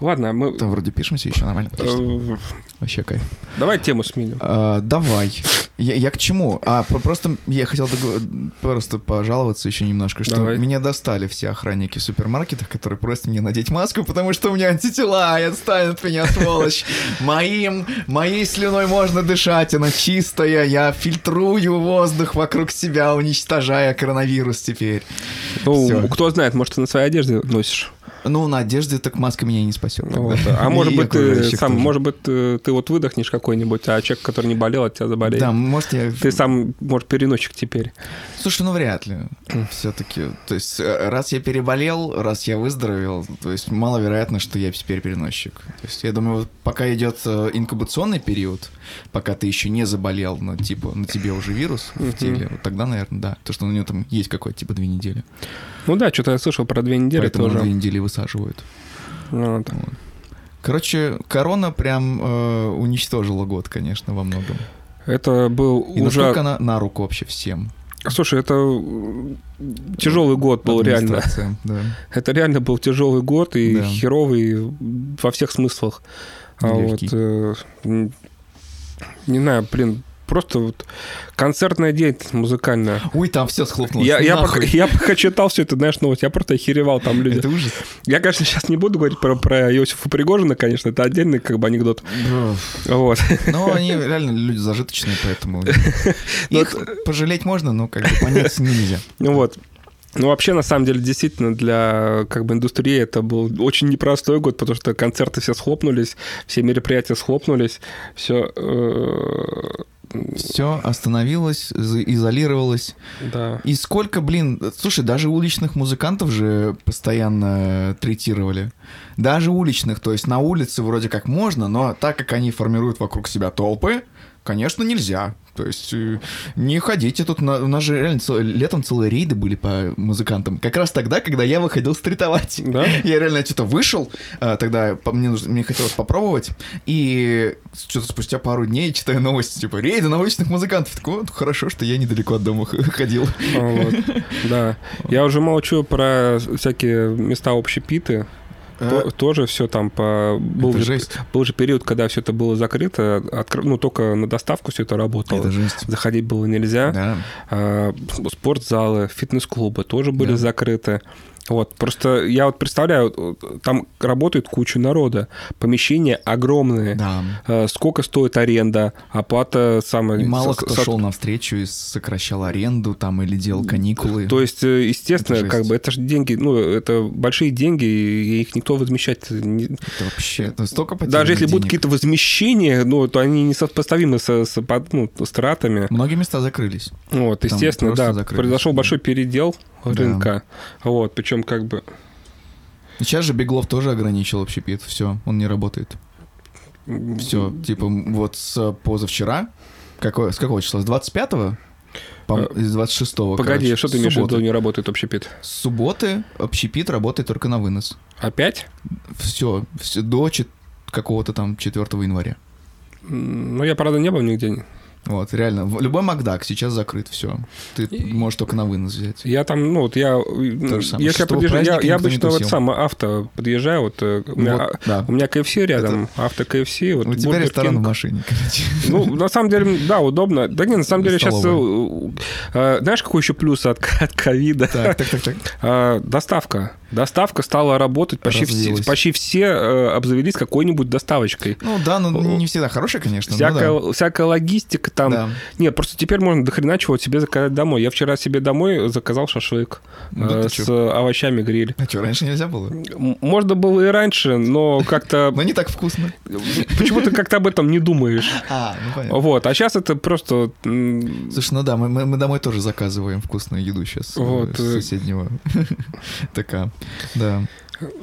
Ладно, мы... Там вроде пишемся еще нормально. Э, Вообще кайф. Давай тему сменим. А, давай. Я, я к чему? А, просто я хотел просто пожаловаться еще немножко, что давай. меня достали все охранники в супермаркетах, которые просят мне надеть маску, потому что у меня антитела, и отстань от меня, сволочь. Моим, моей слюной можно дышать, она чистая, я фильтрую воздух вокруг себя, уничтожая коронавирус теперь. Ну, кто знает, может, ты на своей одежде носишь. Ну, на одежде так маска меня не спасет. Вот. А может быть, ты сам, может быть, ты, ты вот выдохнешь какой-нибудь, а человек, который не болел, от тебя заболеет. Да, может, я... Ты сам, может, переносчик теперь. Слушай, ну вряд ли. Все-таки, то есть, э, раз я переболел, раз я выздоровел, то есть, маловероятно, что я теперь переносчик. То есть, я думаю, вот пока идет э, инкубационный период, пока ты еще не заболел, но типа на тебе уже вирус в теле, вот тогда, наверное, да. То, что у него там есть какое-то типа две недели. Ну да, что-то я слышал про две недели Поэтому тоже. две недели высаживают. Вот. Вот. Короче, корона прям э, уничтожила год, конечно, во многом. Это был И уже... насколько она на руку вообще всем? Слушай, это тяжелый год был реально. Да. Это реально был тяжелый год и да. херовый во всех смыслах. А вот, э, не знаю, блин, просто вот концертная деятельность музыкальная. Ой, там все схлопнулось. Я, я, пока, я пока читал все это, знаешь, новость, я просто охеревал там люди. Это ужас. Я, конечно, сейчас не буду говорить про, про Иосифа Пригожина, конечно, это отдельный как бы анекдот. вот. Но они реально люди зажиточные, поэтому их пожалеть можно, но как бы понять нельзя. Ну вот. Ну, вообще, на самом деле, действительно, для как бы индустрии это был очень непростой год, потому что концерты все схлопнулись, все мероприятия схлопнулись, все э, все остановилось, изолировалось. Да. И сколько, блин, слушай, даже уличных музыкантов же постоянно третировали. Даже уличных, то есть на улице вроде как можно, но так как они формируют вокруг себя толпы, конечно, нельзя. То есть э, не ходите тут. На, у нас же реально цел, летом целые рейды были по музыкантам. Как раз тогда, когда я выходил стритовать. Да? Я реально что-то вышел, а, тогда мне, мне хотелось попробовать, и что-то спустя пару дней читаю новости, типа, рейды научных музыкантов. Такой, вот, хорошо, что я недалеко от дома ходил. Вот. Да. Я уже молчу про всякие места общепиты, То- тоже все там по... Был Это же, жесть. был же период, когда все это было закрыто, откр- ну, только на доставку все это работало. Это жесть. Заходить было нельзя. Да. А, спортзалы, фитнес-клубы тоже были Да. закрыты. Вот, просто я вот представляю, вот, там работает куча народа, помещения огромные. Да. А, Сколько стоит аренда, оплата самая... И мало со- кто со- шел навстречу и сокращал аренду там или делал каникулы. То есть, э, естественно, Это как бы это же деньги, ну, это большие деньги, и их никто возмещать не, Это вообще это столько Даже если будут денег. какие-то возмещения, ну, то они не сопоставимы со, с под- ну, с тратами. Многие места закрылись. Вот, Там естественно, просто да, закрылись, произошел да. большой передел Да. рынка. Вот, причем как бы... Сейчас же Беглов тоже ограничил общепит. Все, он не работает. Все, типа, вот с позавчера, какое, с какого числа? С 25-го? По- Э, Из 26-го, Погоди, короче, что ты имеешь в виду, не работает общепит? С субботы общепит работает только на вынос. Опять? Все, все до какого-то там 4 января. Ну, я, правда, не был нигде. Вот, реально. Любой Макдак сейчас закрыт, все. Ты И- можешь только на вынос взять. Я там, ну, вот я... Самое. Если я подъезжаю, я, я обычно вот сам авто подъезжаю, вот э, у меня, Вот, да. у меня KFC рядом, авто KFC, вот У тебя Burger ресторан King. в машине, короче. Ну, на самом деле, да, удобно. Да не, на самом деле сейчас... Столовая. знаешь, какой еще плюс от, от ковида? Так, так, так, так. А, доставка. Доставка стала работать. Почти все, почти все э, обзавелись какой-нибудь доставочкой. Ну да, ну не всегда хорошая, конечно. но Всякая, да. всякая логистика там. Да. Нет, просто теперь можно дохрена чего себе заказать домой. Я вчера себе домой заказал шашлык Да э, ты с чё? овощами гриль. А что, раньше нельзя было? Можно было и раньше, но как-то Но не так вкусно. почему-то как-то об этом не думаешь. А, ну понятно. Вот, а сейчас это просто Слушай, ну да, мы, мы, мы домой тоже заказываем вкусную еду сейчас Вот, с э. соседнего. Такая, да.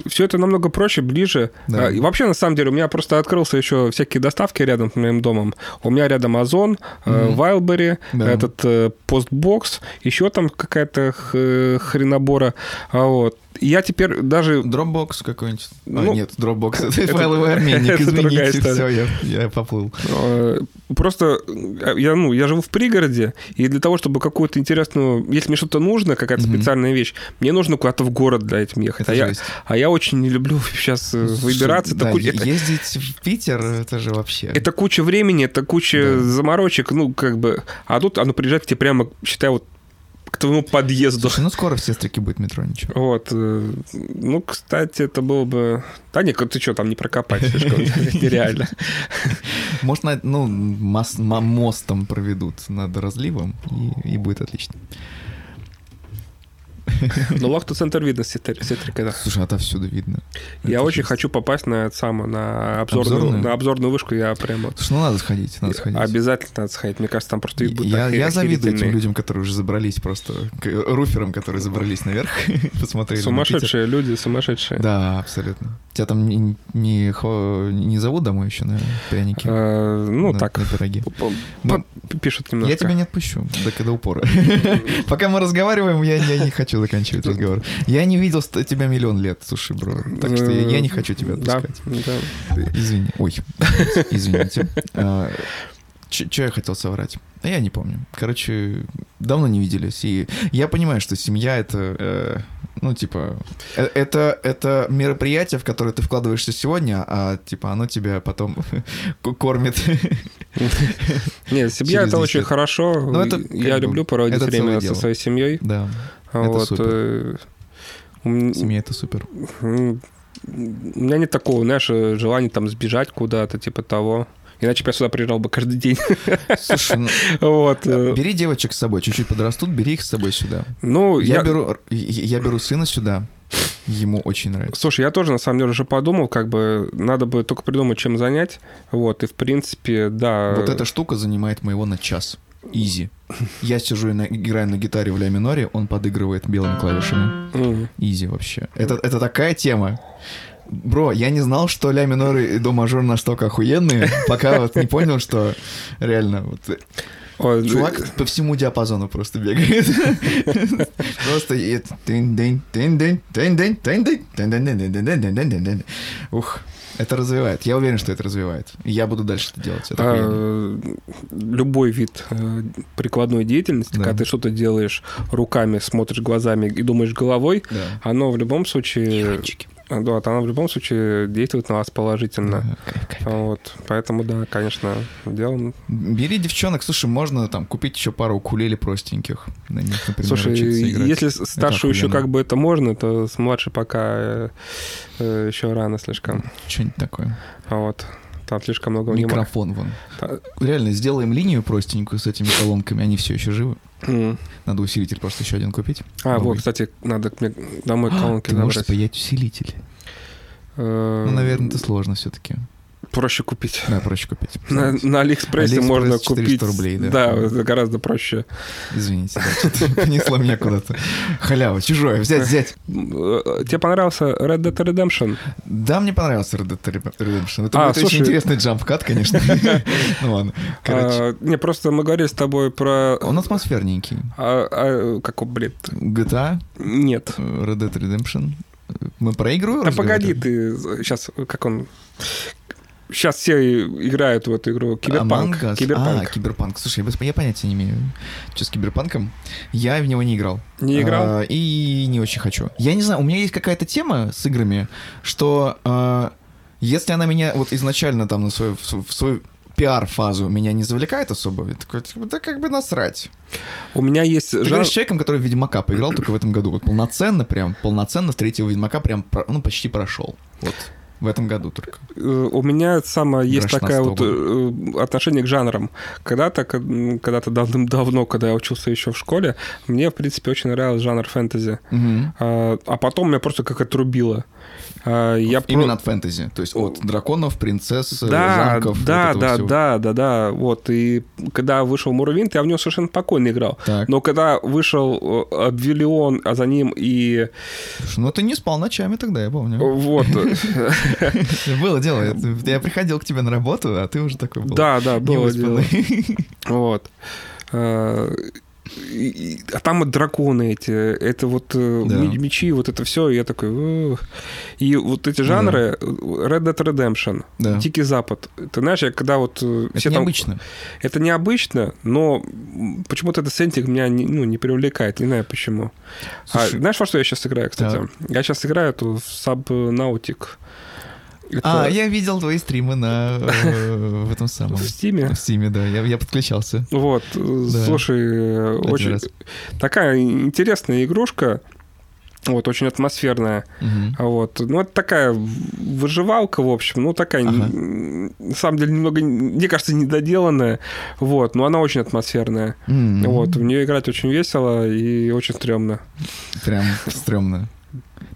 все это намного проще, ближе. Да. А, И вообще, на самом деле, у меня просто открылся еще всякие доставки рядом с моим домом. У меня рядом Озон, э. Wildberry, Да. этот э, Postbox, еще там какая-то х- хренобора. А вот. Я теперь даже... Dropbox какой-нибудь. А, Ну, нет, Dropbox. Это файловый обменник, извините, все, я, я поплыл. э, Просто э, я, ну, я живу в пригороде, и для того, чтобы какую-то интересную... Если мне что-то нужно, какая-то Мгм. специальная вещь, мне нужно куда-то в город для этим ехать. Это а, я, жесть. а я очень не люблю сейчас э, выбираться. Да, это, ку- е- это- ездить в Питер, это же вообще... Это куча времени, это куча Да. заморочек, ну, как бы... А тут оно приезжает к тебе прямо, считай, вот к твоему подъезду. Слушай, ну скоро в Сестрике будет метро, ничего. Вот. э, Ну, кстати, это было бы... Да нет, ты что, там не прокопать нереально. Может, на- ну, мос- мо- мостом проведут над разливом, и будет отлично. Ну, лохта-центр видно с сетри- сетрикой, да. Слушай, отовсюду видно. Я очень хочу попасть на это самое, на обзорную, на обзорную вышку. Я прямо... Слушай, ну надо сходить, надо сходить. Обязательно надо сходить. Мне кажется, там просто вид будет Я, я завидую этим людям, которые уже забрались просто, руферам, которые забрались наверх, посмотрели. Сумасшедшие люди, сумасшедшие. Да, абсолютно. Тебя там не, не, не зовут домой еще на пряники? Э, Ну, на, так, На пироги. Ну, пишут немножко. Я тебя не отпущу до, до упора. Пока мы разговариваем, я, я не хочу заканчивать разговор. Я не видел тебя миллион лет, слушай, бро. Так что я, я не хочу тебя Да, отпускать. да. Извини. Ой, извините. Что я хотел соврать? Да я не помню. Короче, давно не виделись. И я понимаю, что семья это, э, ну, типа, э, это, это мероприятие, в которое ты вкладываешься сегодня, а типа оно тебя потом кормит. Нет, семья это очень 10. хорошо. Ну, это Я люблю проводить время со своей семьей. Да, А это вот, супер. э, семья это супер. у меня нет такого, знаешь, э, желания там сбежать куда-то, типа того. Иначе я сюда приезжал бы каждый день. Слушай, ну, Вот. э, бери девочек с собой, чуть-чуть подрастут, бери их с собой сюда. Ну, Я я... беру, я беру сына сюда, ему очень нравится. Слушай, я тоже на самом деле уже подумал, как бы надо бы только придумать, чем занять. Вот, и в принципе, да. Вот эта штука занимает моего на час. Изи. Я сижу и на- играю на гитаре в ля миноре, он подыгрывает белыми клавишами. Изи вообще. Это, это такая тема. Бро, я не знал, что ля минор и до мажор настолько охуенные, пока вот не понял, что реально вот Ой, чувак по всему диапазону просто бегает. Просто. Ух, это развивает. Я уверен, что это развивает. Я буду дальше это делать. Это. А, любой вид э, прикладной деятельности, Да. когда ты что-то делаешь руками, смотришь глазами и думаешь головой, Да. оно в любом случае... Нейрончики. А, Да, она в любом случае действует на вас положительно. Вот, поэтому, да, конечно, делаем. Бери девчонок, слушай, можно там купить еще пару укулеле простеньких. На них, например, Слушай, если старшую еще как бы это можно, то с младшей пока э, э, еще рано слишком. Что-нибудь такое. А вот там слишком много внимания. Микрофон вон. Та- Реально, сделаем линию простенькую с этими колонками, они все еще живы. М. Надо усилитель просто еще один купить. А, Новый. вот, кстати, надо мне домой колонки Ты можешь забрать. спаять усилитель. Э, Ну, наверное, это сложно все-таки. Проще купить. Да, проще купить. На, на AliExpress'е AliExpress можно 400 купить. рублей, да. Да, это гораздо проще. Извините, да, что-то понесло меня куда-то. Халява, чужое, взять, взять. Э, Тебе понравился Red Dead Redemption? Да, мне понравился Red Dead Redemption. Это А, будет очень слушай- интересный джамп-кат, конечно. Ну ладно. Короче, А, не, просто мы говорили с тобой про... он атмосферненький. А, а, какой бред? GTA, Нет. Red Dead Redemption. Мы про игру Да погоди, ты сейчас, как он... Сейчас все играют в эту игру. Cyberpunk. Among Us. Cyberpunk. А, киберпанк. Слушай, я, я понятия не имею, что с Cyberpunk'ом. Я в него не играл. Не играл? А, и не очень хочу. Я не знаю, у меня есть какая-то тема с играми, что а, если она меня вот изначально там на свою, в свою пиар-фазу меня не завлекает особо, я такой, типа, да как бы насрать. У меня есть Ты жанр... говоришь с человеком, который в Ведьмака поиграл только в этом году. Вот полноценно прям, полноценно третьего Ведьмака прям, ну, почти прошел. Вот. В этом году только. Э, У меня самое есть такая 16 вот э, отношение к жанрам. Когда-то, когда-то давным-давно, когда я учился еще в школе, мне, в принципе, очень нравился жанр фэнтези. А, а потом меня просто как отрубило. А, Я про- Именно от фэнтези. То есть от драконов, принцесс, э, да, замков. да, вот да, всего. да, да, да, вот. И когда вышел Муравинт, я в него совершенно спокойно играл. Так. Но когда вышел э, Обвиллион, а за ним и ну ты не спал ночами тогда, я помню. вот, Было дело. Я, приходил к тебе на работу, а ты уже такой был. да, да, было дело. Вот. А, А там вот драконы эти, это вот э, Да. мечи, вот это все, я такой... «Ух». И вот эти жанры, Red Dead Redemption, Да. Дикий Запад, ты знаешь, я когда вот э, Это все там... необычно. Это необычно, но почему-то этот сеттинг меня не, ну, не привлекает, не знаю почему. А Слушай, знаешь, во что я сейчас играю, кстати? Я сейчас играю эту Subnautic. Это А, я видел твои стримы на э, в этом самом. в Стиме. В Стиме, да. Я, я подключался. Вот, э, Да. слушай, э, Один очень раз. такая интересная игрушка, вот, очень атмосферная. А Вот. Ну, это такая выживалка, в общем, ну, такая, Ага. на самом деле, немного, мне кажется, недоделанная, вот, но она очень атмосферная. М. Вот, в нее играть очень весело и очень стрёмно. Прям стрёмно.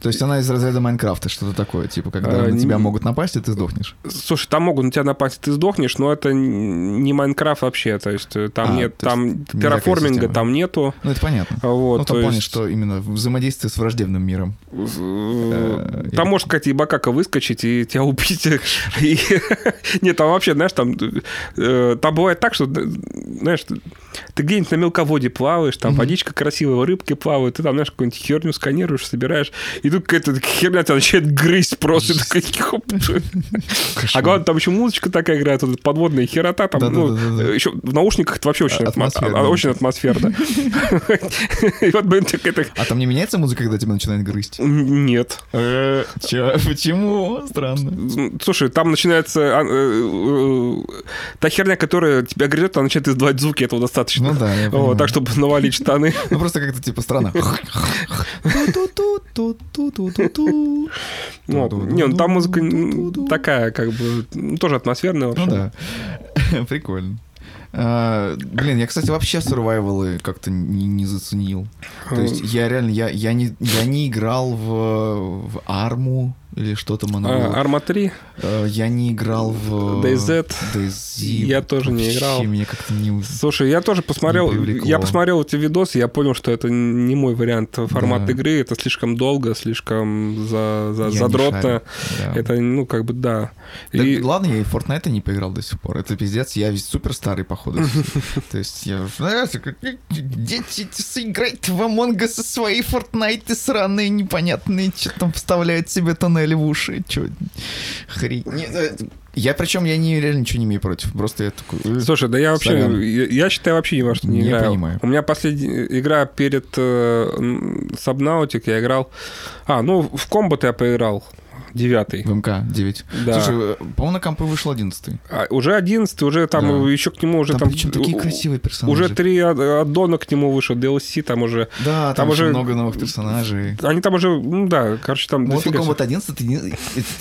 То есть она из разряда Майнкрафта, что-то такое, типа, когда А, на тебя не- могут напасть, и ты сдохнешь. Слушай, там могут на тебя напасть, ты сдохнешь, но это не Майнкрафт вообще, то есть э, там А, нет, там не терраформинга там нету. Ну, это понятно. а Вот, ну, то плане, есть, что именно взаимодействие с враждебным миром. э, Э, Там может какая-то ебакака выскочить и тебя убить. И- Нет, там вообще, знаешь, там, там бывает так, что, знаешь, ты где-нибудь на мелководье плаваешь, там водичка красивая, рыбки плавают, ты там, знаешь, какую-нибудь херню сканируешь, собираешь, и тут какая-то херня тебя начинает грызть просто. Такой. А главное, там еще музычка такая играет, вот подводная херота, там, ну, еще в наушниках это вообще очень, атмо- атмосферно. а- очень атмосферно. И вот, блин, какая-то... А там не меняется музыка, когда тебя начинает грызть? Нет. Чё? Почему? Странно. Слушай, там начинается а, э, э, та херня, которая тебя грызет, она начинает издавать звуки, этого достаточно. Ну да, я так, чтобы навалить штаны. Ну просто как-то типа странно. Вот. Не, ну там музыка такая, как бы, ну, тоже атмосферная. в Ну да. Прикольно. А, блин, я, кстати, вообще сурвайвалы как-то не, не заценил. То есть я реально, я, я, не, я не играл в, в арму или что там оно было. А, Арма 3, Э, Я не играл в... DayZ. DayZ. Я тоже не играл. меня как-то не... Слушай, я тоже посмотрел, я посмотрел эти видосы, я понял, что это не мой вариант формата Да. игры, это слишком долго, слишком за, за, Я задротно. да. Это, ну, как бы, да. Да И- ладно, я и Fortnite не поиграл до сих пор. Это пиздец. Я ведь супер старый, походу. То есть я, как, дети сыграть в Among Us со свои Fortnite сраные, непонятные, что там вставляют себе тоннели в уши, что хрень. Не, э, Я причем я не реально ничего не имею против, просто я такой. э, Слушай, да я вообще, я, я считаю вообще ни во что не, Не играю. понимаю. У меня последняя игра перед э, Subnautic я играл. А, ну в комбат я поиграл. Девятый. В МК 9. Да. Слушай, по-моему, на компы вышел 11 А, уже одиннадцатый, уже там Да. еще к нему уже Там, там. причем такие красивые персонажи. Уже три ад- аддона к нему вышло, DLC там уже. Да, там, там уже много новых персонажей. Они там уже, ну да, короче, там Mortal дофига всего. Kombat 11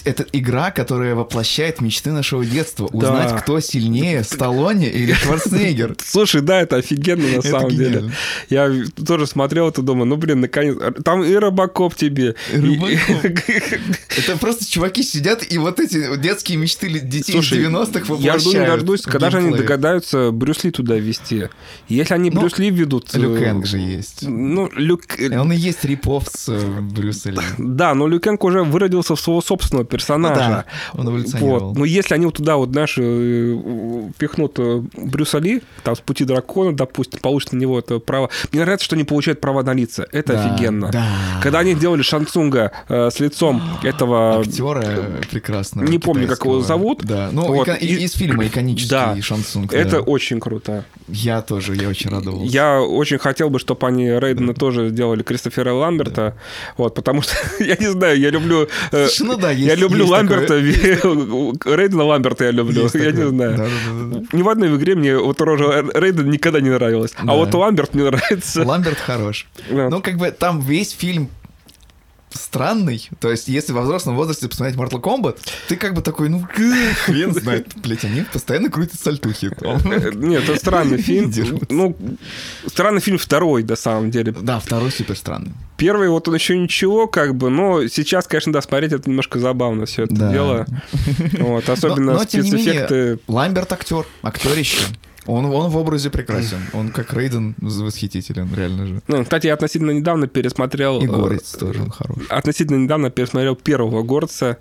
это, игра, которая воплощает мечты нашего детства. Узнать, Да. кто сильнее, Сталлоне или Шварценеггер. Слушай, да, это офигенно на самом деле. Я тоже смотрел это, думаю, ну блин, наконец. Там и Робокоп тебе. Это просто чуваки сидят и вот эти детские мечты детей Слушай, из 90-х Я жду не воплощают. дождусь, когда же они догадаются Брюс Ли туда ввести. Если они Ну, Брюс Ли введут... э, Лю Кэнг же есть. Ну, Люк... И Он и есть рипов с э, Брюса Ли. Да, но Лю Кэнг уже выродился в своего собственного персонажа. Да, он эволюционировал. Вот. Но если они вот туда вот, знаешь, э, пихнут э, Брюса Ли, там с пути дракона, допустим, получат на него это право. Мне нравится, что они получают права на лица. Это Да, офигенно. Да. Когда они делали Шансунга э, с лицом этого... Актера прекрасного. Не помню, как его зовут. Да, ну, Вот, и- из фильма иконический Да. Шансунг. Это да. очень круто. Я тоже, я очень радовался. Я очень хотел бы, чтобы они Рейдена тоже сделали Кристофера Ламберта. Вот, потому что, я не знаю, я люблю... э, Слушай, ну да, есть- я люблю есть Ламберта, такое. Рейдена Ламберта я люблю, Есть я такое. не знаю. Да-да-да-да. Ни в одной игре мне вот рожа Рейдена никогда не нравилась. Да. А вот Ламберт мне нравится. Ламберт хорош. Да. Ну, как бы там весь фильм странный. То есть, если во взрослом возрасте посмотреть Mortal Kombat, ты как бы такой, ну, хрен знает. Блять, они постоянно крутят сальтухи. Э, Нет, это странный фильм. Ну, странный фильм второй, на самом деле. Да, второй супер странный. Первый, вот он еще ничего, как бы, но сейчас, конечно, да, смотреть это немножко забавно все это Да. дело. Вот, особенно Но- но, менее, спецэффекты. Ламберт актер, актерище. Он, он в образе прекрасен. Он как Рейден восхитителен, реально же. Ну, кстати, я относительно недавно пересмотрел... И э, Горец тоже он хорош. Относительно недавно пересмотрел первого горца.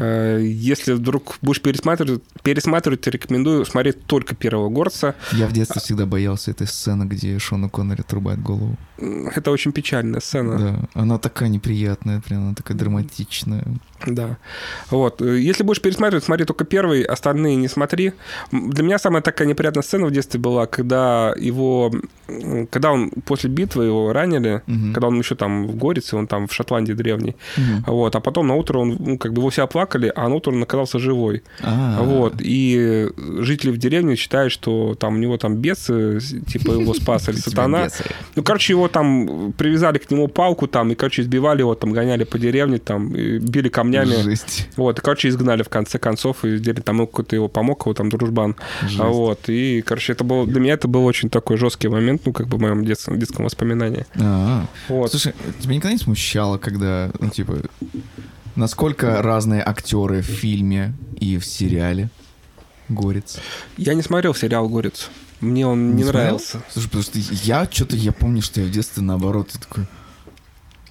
Э, Если вдруг будешь пересматривать, пересматривать, рекомендую смотреть только первого горца. Я в детстве всегда боялся этой сцены, где Шона Коннери отрубает голову. Это очень печальная сцена. Да, она такая неприятная, прям она такая драматичная. Да. Вот. Э, Если будешь пересматривать, смотри только первый, остальные не смотри. Для меня самая такая неприятная сцена в детстве была, когда его... Когда он после битвы его ранили, Мгм. когда он еще там в Горице, он там в Шотландии древний. Мгм. Вот. А потом на утро он, ну, как бы его все оплакали, а на утро он оказался живой. А, Вот. И жители в деревне считают, что там у него там бес, с- типа его спас или тебя сатана. бесы. Ну, короче, его там привязали к нему палку там, и, короче, избивали его, там, гоняли по деревне, там, били камнями. Вот, и, короче, изгнали в конце концов, и там, ну, какой-то его помог, его там дружбан. Вот, и, короче, это был, для меня это был очень такой жесткий момент, ну, как бы в моем детском, детском воспоминании. А, Вот. Слушай, тебя никогда не смущало, когда, ну, типа, насколько разные актеры в фильме и в сериале Горец? Я не смотрел сериал «Горец». Мне он не, смотрел? нравился. Слушай, потому что я что-то, я помню, что я в детстве наоборот, такой,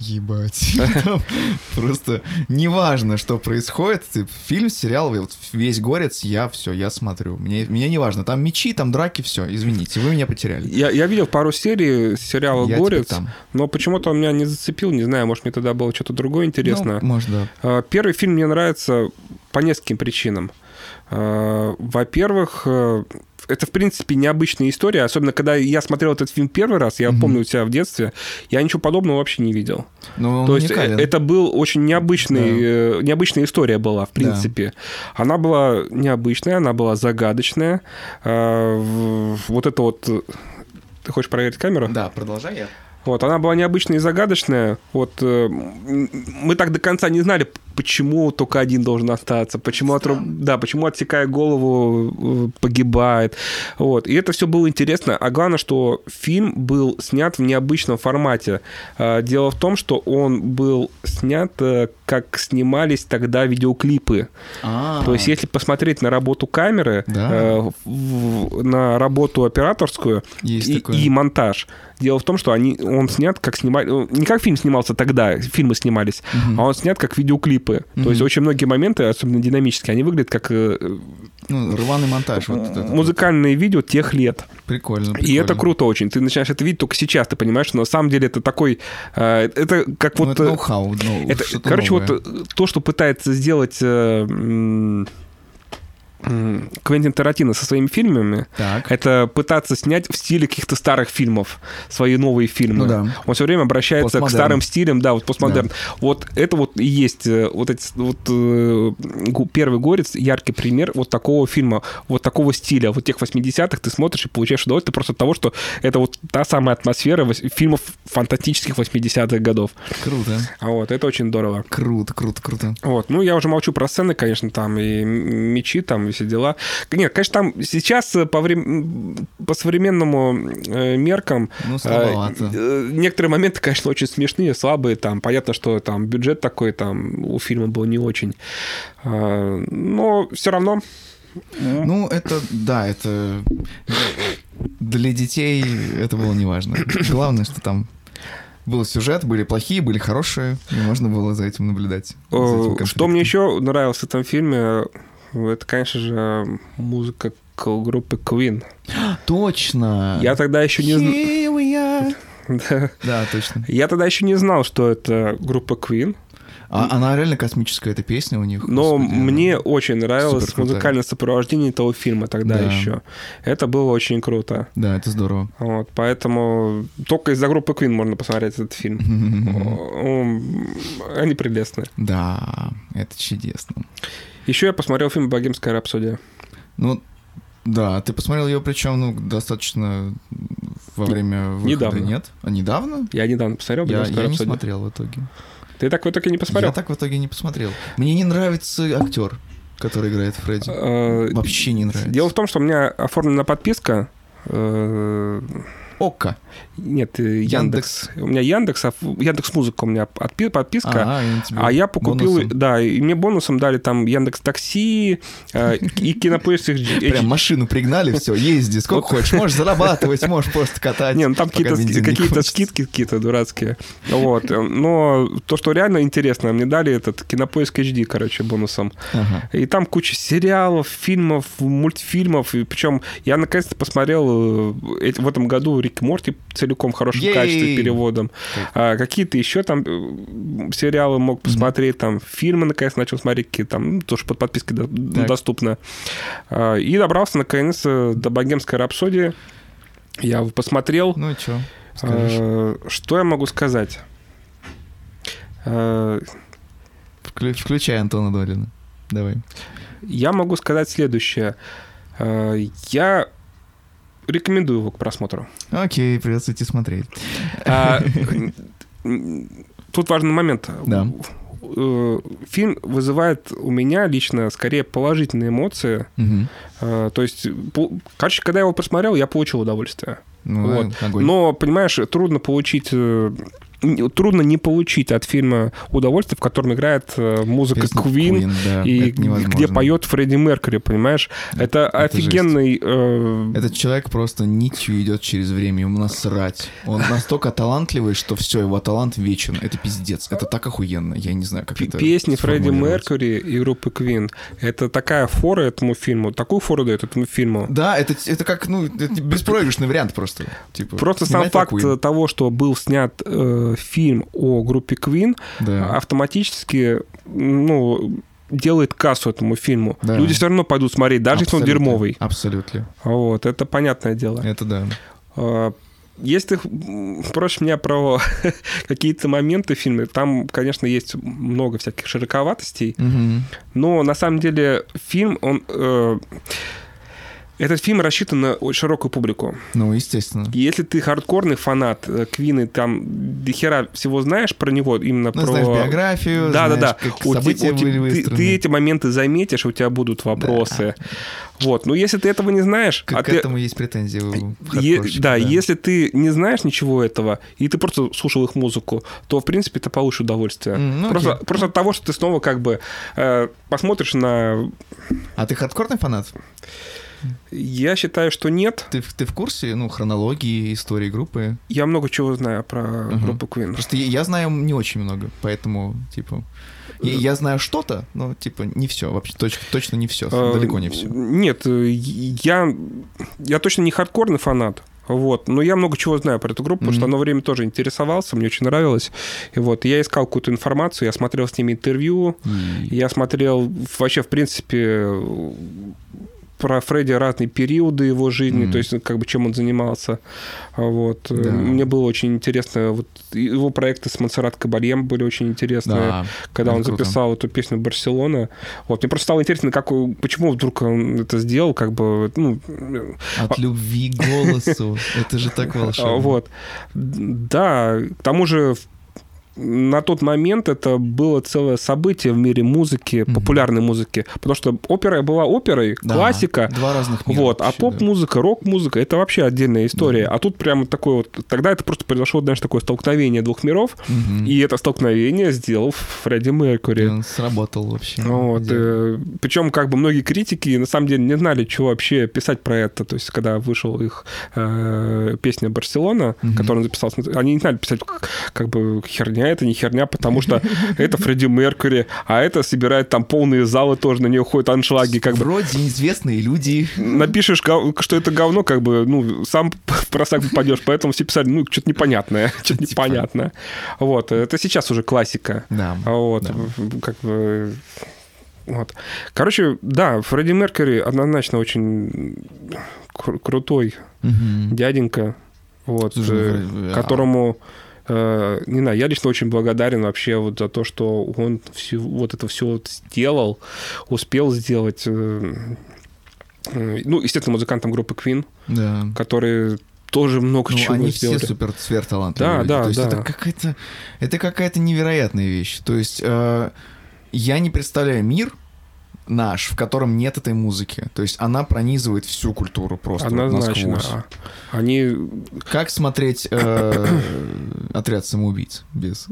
ебать. Просто неважно, что происходит. типа, Фильм, сериал, весь горец, я все, я смотрю. Мне, мне не важно. Там мечи, там драки, все. Извините, вы меня потеряли. Я, я видел пару серий сериала Я «Горец», там. но почему-то он меня не зацепил, не знаю, может, мне тогда было что-то другое интересно. Ну, может, да. А, Первый фильм мне нравится по нескольким причинам. А, Во-первых, э, это, в принципе, необычная история, особенно когда я смотрел этот фильм первый раз, я Мгм. помню у себя в детстве, я ничего подобного вообще не видел. Он То есть э, уникален. это был очень необычный, Да. э, необычная история была, в принципе. Она была необычная, она была загадочная. А, Вот это вот... Ты хочешь проверить камеру? Да, продолжай я. Вот, она была необычная и загадочная. Вот э, мы так до конца не знали, почему только один должен остаться, почему, отруб... да, почему отсекая голову э, погибает. Вот. И это все было интересно. А главное, что фильм был снят в необычном формате. Э, Дело в том, что он был снят, э, как снимались тогда видеоклипы. А, То есть, если посмотреть на работу камеры, Да. э, на работу операторскую и, и монтаж, Дело в том, что они, он снят, как снимали... Не как фильм снимался тогда, фильмы снимались, а он снят как видеоклипы. То есть очень многие моменты, особенно динамические, они выглядят как э, Ну, рваный монтаж. Вот это вот. музыкальные видео тех лет. Прикольно, И это прикольно. круто очень. Ты начинаешь это видеть только сейчас, ты понимаешь, что на самом деле это такой... э, Это как Ну, вот... это э, ноу-хау, ну, это, короче, новое. вот то, что пытается сделать Квентин Тарантино со своими фильмами, Так. это пытаться снять в стиле каких-то старых фильмов свои новые фильмы. Ну да. Он все время обращается к старым стилям, да, вот постмодерн. Вот это вот и есть э, вот эти вот э, первый горец яркий пример вот такого фильма, вот такого стиля, вот тех 80-х ты смотришь и получаешь удовольствие просто от того, что это вот та самая атмосфера фильмов фантастических 80-х годов. Круто. А вот это очень здорово. Круто, круто, круто. Вот, ну я уже молчу про сцены, конечно, там и мечи, там и все дела. Нет, конечно, там сейчас э, по, врем- по современному э, меркам Ну, э, э, некоторые моменты, конечно, очень смешные, слабые. Там понятно, что там бюджет такой там у фильма был не очень, но все равно. Ну, это, да, это... Для детей это было неважно. Главное, что там был сюжет, были плохие, были хорошие, и можно было за этим наблюдать. за этим Что мне еще нравилось в этом фильме, это, конечно же, музыка группы Queen. Точно! Я тогда еще не знал. Да. Да, точно. Я тогда еще не знал, что это группа Queen, А, она реально космическая, эта песня у них. но господи, она- мне очень нравилось суперкрутая. музыкальное сопровождение этого фильма тогда Да. еще. Это было очень круто. Да, это здорово. Вот, поэтому только из-за группы Queen можно посмотреть этот фильм. Он- Они прелестны. Да, это чудесно. Еще я посмотрел фильм «Богемская рапсодия». Ну, да, ты посмотрел ее, причем, ну, достаточно во время выхода, Недавно. нет? А недавно? Я недавно посмотрел Я, «Богемскую я не рапсодию». смотрел в итоге. Ты так в итоге не посмотрел? Я так в итоге не посмотрел. Мне не нравится актер, который играет Фредди. Э, Вообще не нравится. Дело в том, что у меня оформлена подписка. э, Окко. Нет, э, Яндекс. У меня Яндекс, а Яндекс Музыка у меня подписка. А, А я покупил, бонусом. да, и мне бонусом дали там Яндекс Такси э, и Кинопоиск HD. Прям машину пригнали, все, езди, сколько хочешь. Можешь зарабатывать, можешь просто катать. Не, ну там какие-то, скидки какие-то дурацкие. Вот. э, Но то, что реально интересно, мне дали этот Кинопоиск HD, короче, бонусом. И там куча сериалов, фильмов, мультфильмов. И причем я наконец-то посмотрел в этом году Рик Морти целиком хорошем Ей! качестве переводом. А какие-то еще там э, сериалы мог посмотреть, там фильмы наконец начал смотреть, какие там, ну, тоже под подпиской до- доступно. А, И добрался наконец э, до богемской рапсодии. Я посмотрел. Ну и что? А, Что я могу сказать? А, Вклю- Включай Антона Долина. Давай. Я могу сказать следующее. Э, Я рекомендую его к просмотру. Окей, придется идти смотреть. А, Тут важный момент. Да. Э, Фильм вызывает у меня лично скорее положительные эмоции. Мгм. Э, То есть, короче, когда я его посмотрел, я получил удовольствие. Ну, Вот. э, огонь. Но, понимаешь, трудно получить... Трудно не получить от фильма удовольствие, в котором играет э, музыка Песня Queen, Queen, да, и где поет Фредди Меркьюри, понимаешь? Это, это офигенный... э, Этот человек просто нитью идет через время, ему насрать. Он настолько талантливый, что все, его талант вечен. Это пиздец. Это так охуенно. Я не знаю, как П- это Песни Фредди. Меркьюри и группы Queen. Это такая фора этому фильму, такую фору дает этому фильму. Да, это, это как, ну, это беспроигрышный вариант просто. Типа, Просто сам факт того, что был снят э, фильм о группе Queen, Да. автоматически, ну, делает кассу этому фильму. Да. Люди все равно пойдут смотреть, даже если он Абсолютно. дерьмовый. Абсолютно. Вот, это понятное дело. Это да. А, Если ты спросишь меня про какие-то моменты в фильме, там, конечно, есть много всяких широковатостей, Мгм. но на самом деле фильм, он... э, этот фильм рассчитан на широкую публику. Ну, естественно. Если ты хардкорный фанат э, Квины, там до хера всего знаешь про него, именно Ну, про... знаешь биографию, Да, да, да. знаешь, как У события у были ты, ты эти моменты заметишь, у тебя будут вопросы. Вот. Но если ты этого не знаешь, К, а к ты- этому есть претензии у Е- хардкорщиков, да, если ты не знаешь ничего этого, и ты просто слушал их музыку, то, в принципе, ты получишь удовольствие. М, ну, просто, окей. просто от того, что ты снова как бы э, посмотришь на... А ты хардкорный фанат? Я считаю, что нет. Ты, ты в курсе, ну, хронологии истории группы? Я много чего знаю про Ага. группу Queen. Просто я, я знаю не очень много, поэтому, типа... Я, я знаю что-то, но, типа, не все. Вообще, точ- точно не все. Э, Далеко не все. Нет, э, я, я точно не хардкорный фанат. Вот. Но я много чего знаю про эту группу, потому что одно время тоже интересовался, мне очень нравилось. И вот я искал какую-то информацию, я смотрел с ними интервью, я смотрел вообще, в принципе, про Фредди разные периоды его жизни, Мгм. то есть как бы чем он занимался. А Вот. Да. Мне было очень интересно. Вот его проекты с Монсеррат Кабальем были очень интересные Да. когда он круто. записал эту песню Барселона. Вот, мне просто стало интересно, как, почему вдруг он это сделал, как бы, ну, От любви к голосу. Это же так волшебно. вот. Да, к тому же в- на тот момент это было целое событие в мире музыки, Мгм. популярной музыки, потому что опера была оперой, Да, классика, Два разных мира. вот, а вообще, да. поп-музыка, рок-музыка это вообще отдельная история. А тут прямо такое вот, тогда это просто произошло, знаешь, такое столкновение двух миров, Мгм. и это столкновение сделал Фредди Меркьюри. Он сработал вообще. Вот, Идеально. причем как бы многие критики на самом деле не знали, что вообще писать про это. То есть, когда вышел их э, песня Барселона, Мгм. которую он записал, они не знали писать, как бы херня это не херня, потому что это Фредди Меркьюри, а это собирает там полные залы тоже, на нее ходят аншлаги, как бы. Вроде неизвестные люди. Напишешь, что это говно, как бы, ну, сам в просак попадешь, поэтому все писали, ну, что-то непонятное, что-то Типа. непонятное. Вот, это сейчас уже классика. Да. А Вот, Да. как бы... Вот. Короче, да, Фредди Меркьюри однозначно очень кру- крутой Мгм. дяденька, вот, Слушай, э, ну, а- которому, э, не знаю, я лично очень благодарен вообще вот за то, что он всё- вот это все вот сделал, успел сделать. э, э, ну, естественно, музыкантом группы Queen, Да. которые тоже много Ну, чего они сделали. все супер сверхталантливые. Да, люди. да, То есть да. это какая-то это какая-то невероятная вещь. То есть э, я не представляю мир наш, в котором нет этой музыки. То есть она пронизывает всю культуру просто Однозначно. насквозь. Они Как смотреть э, отряд самоубийц без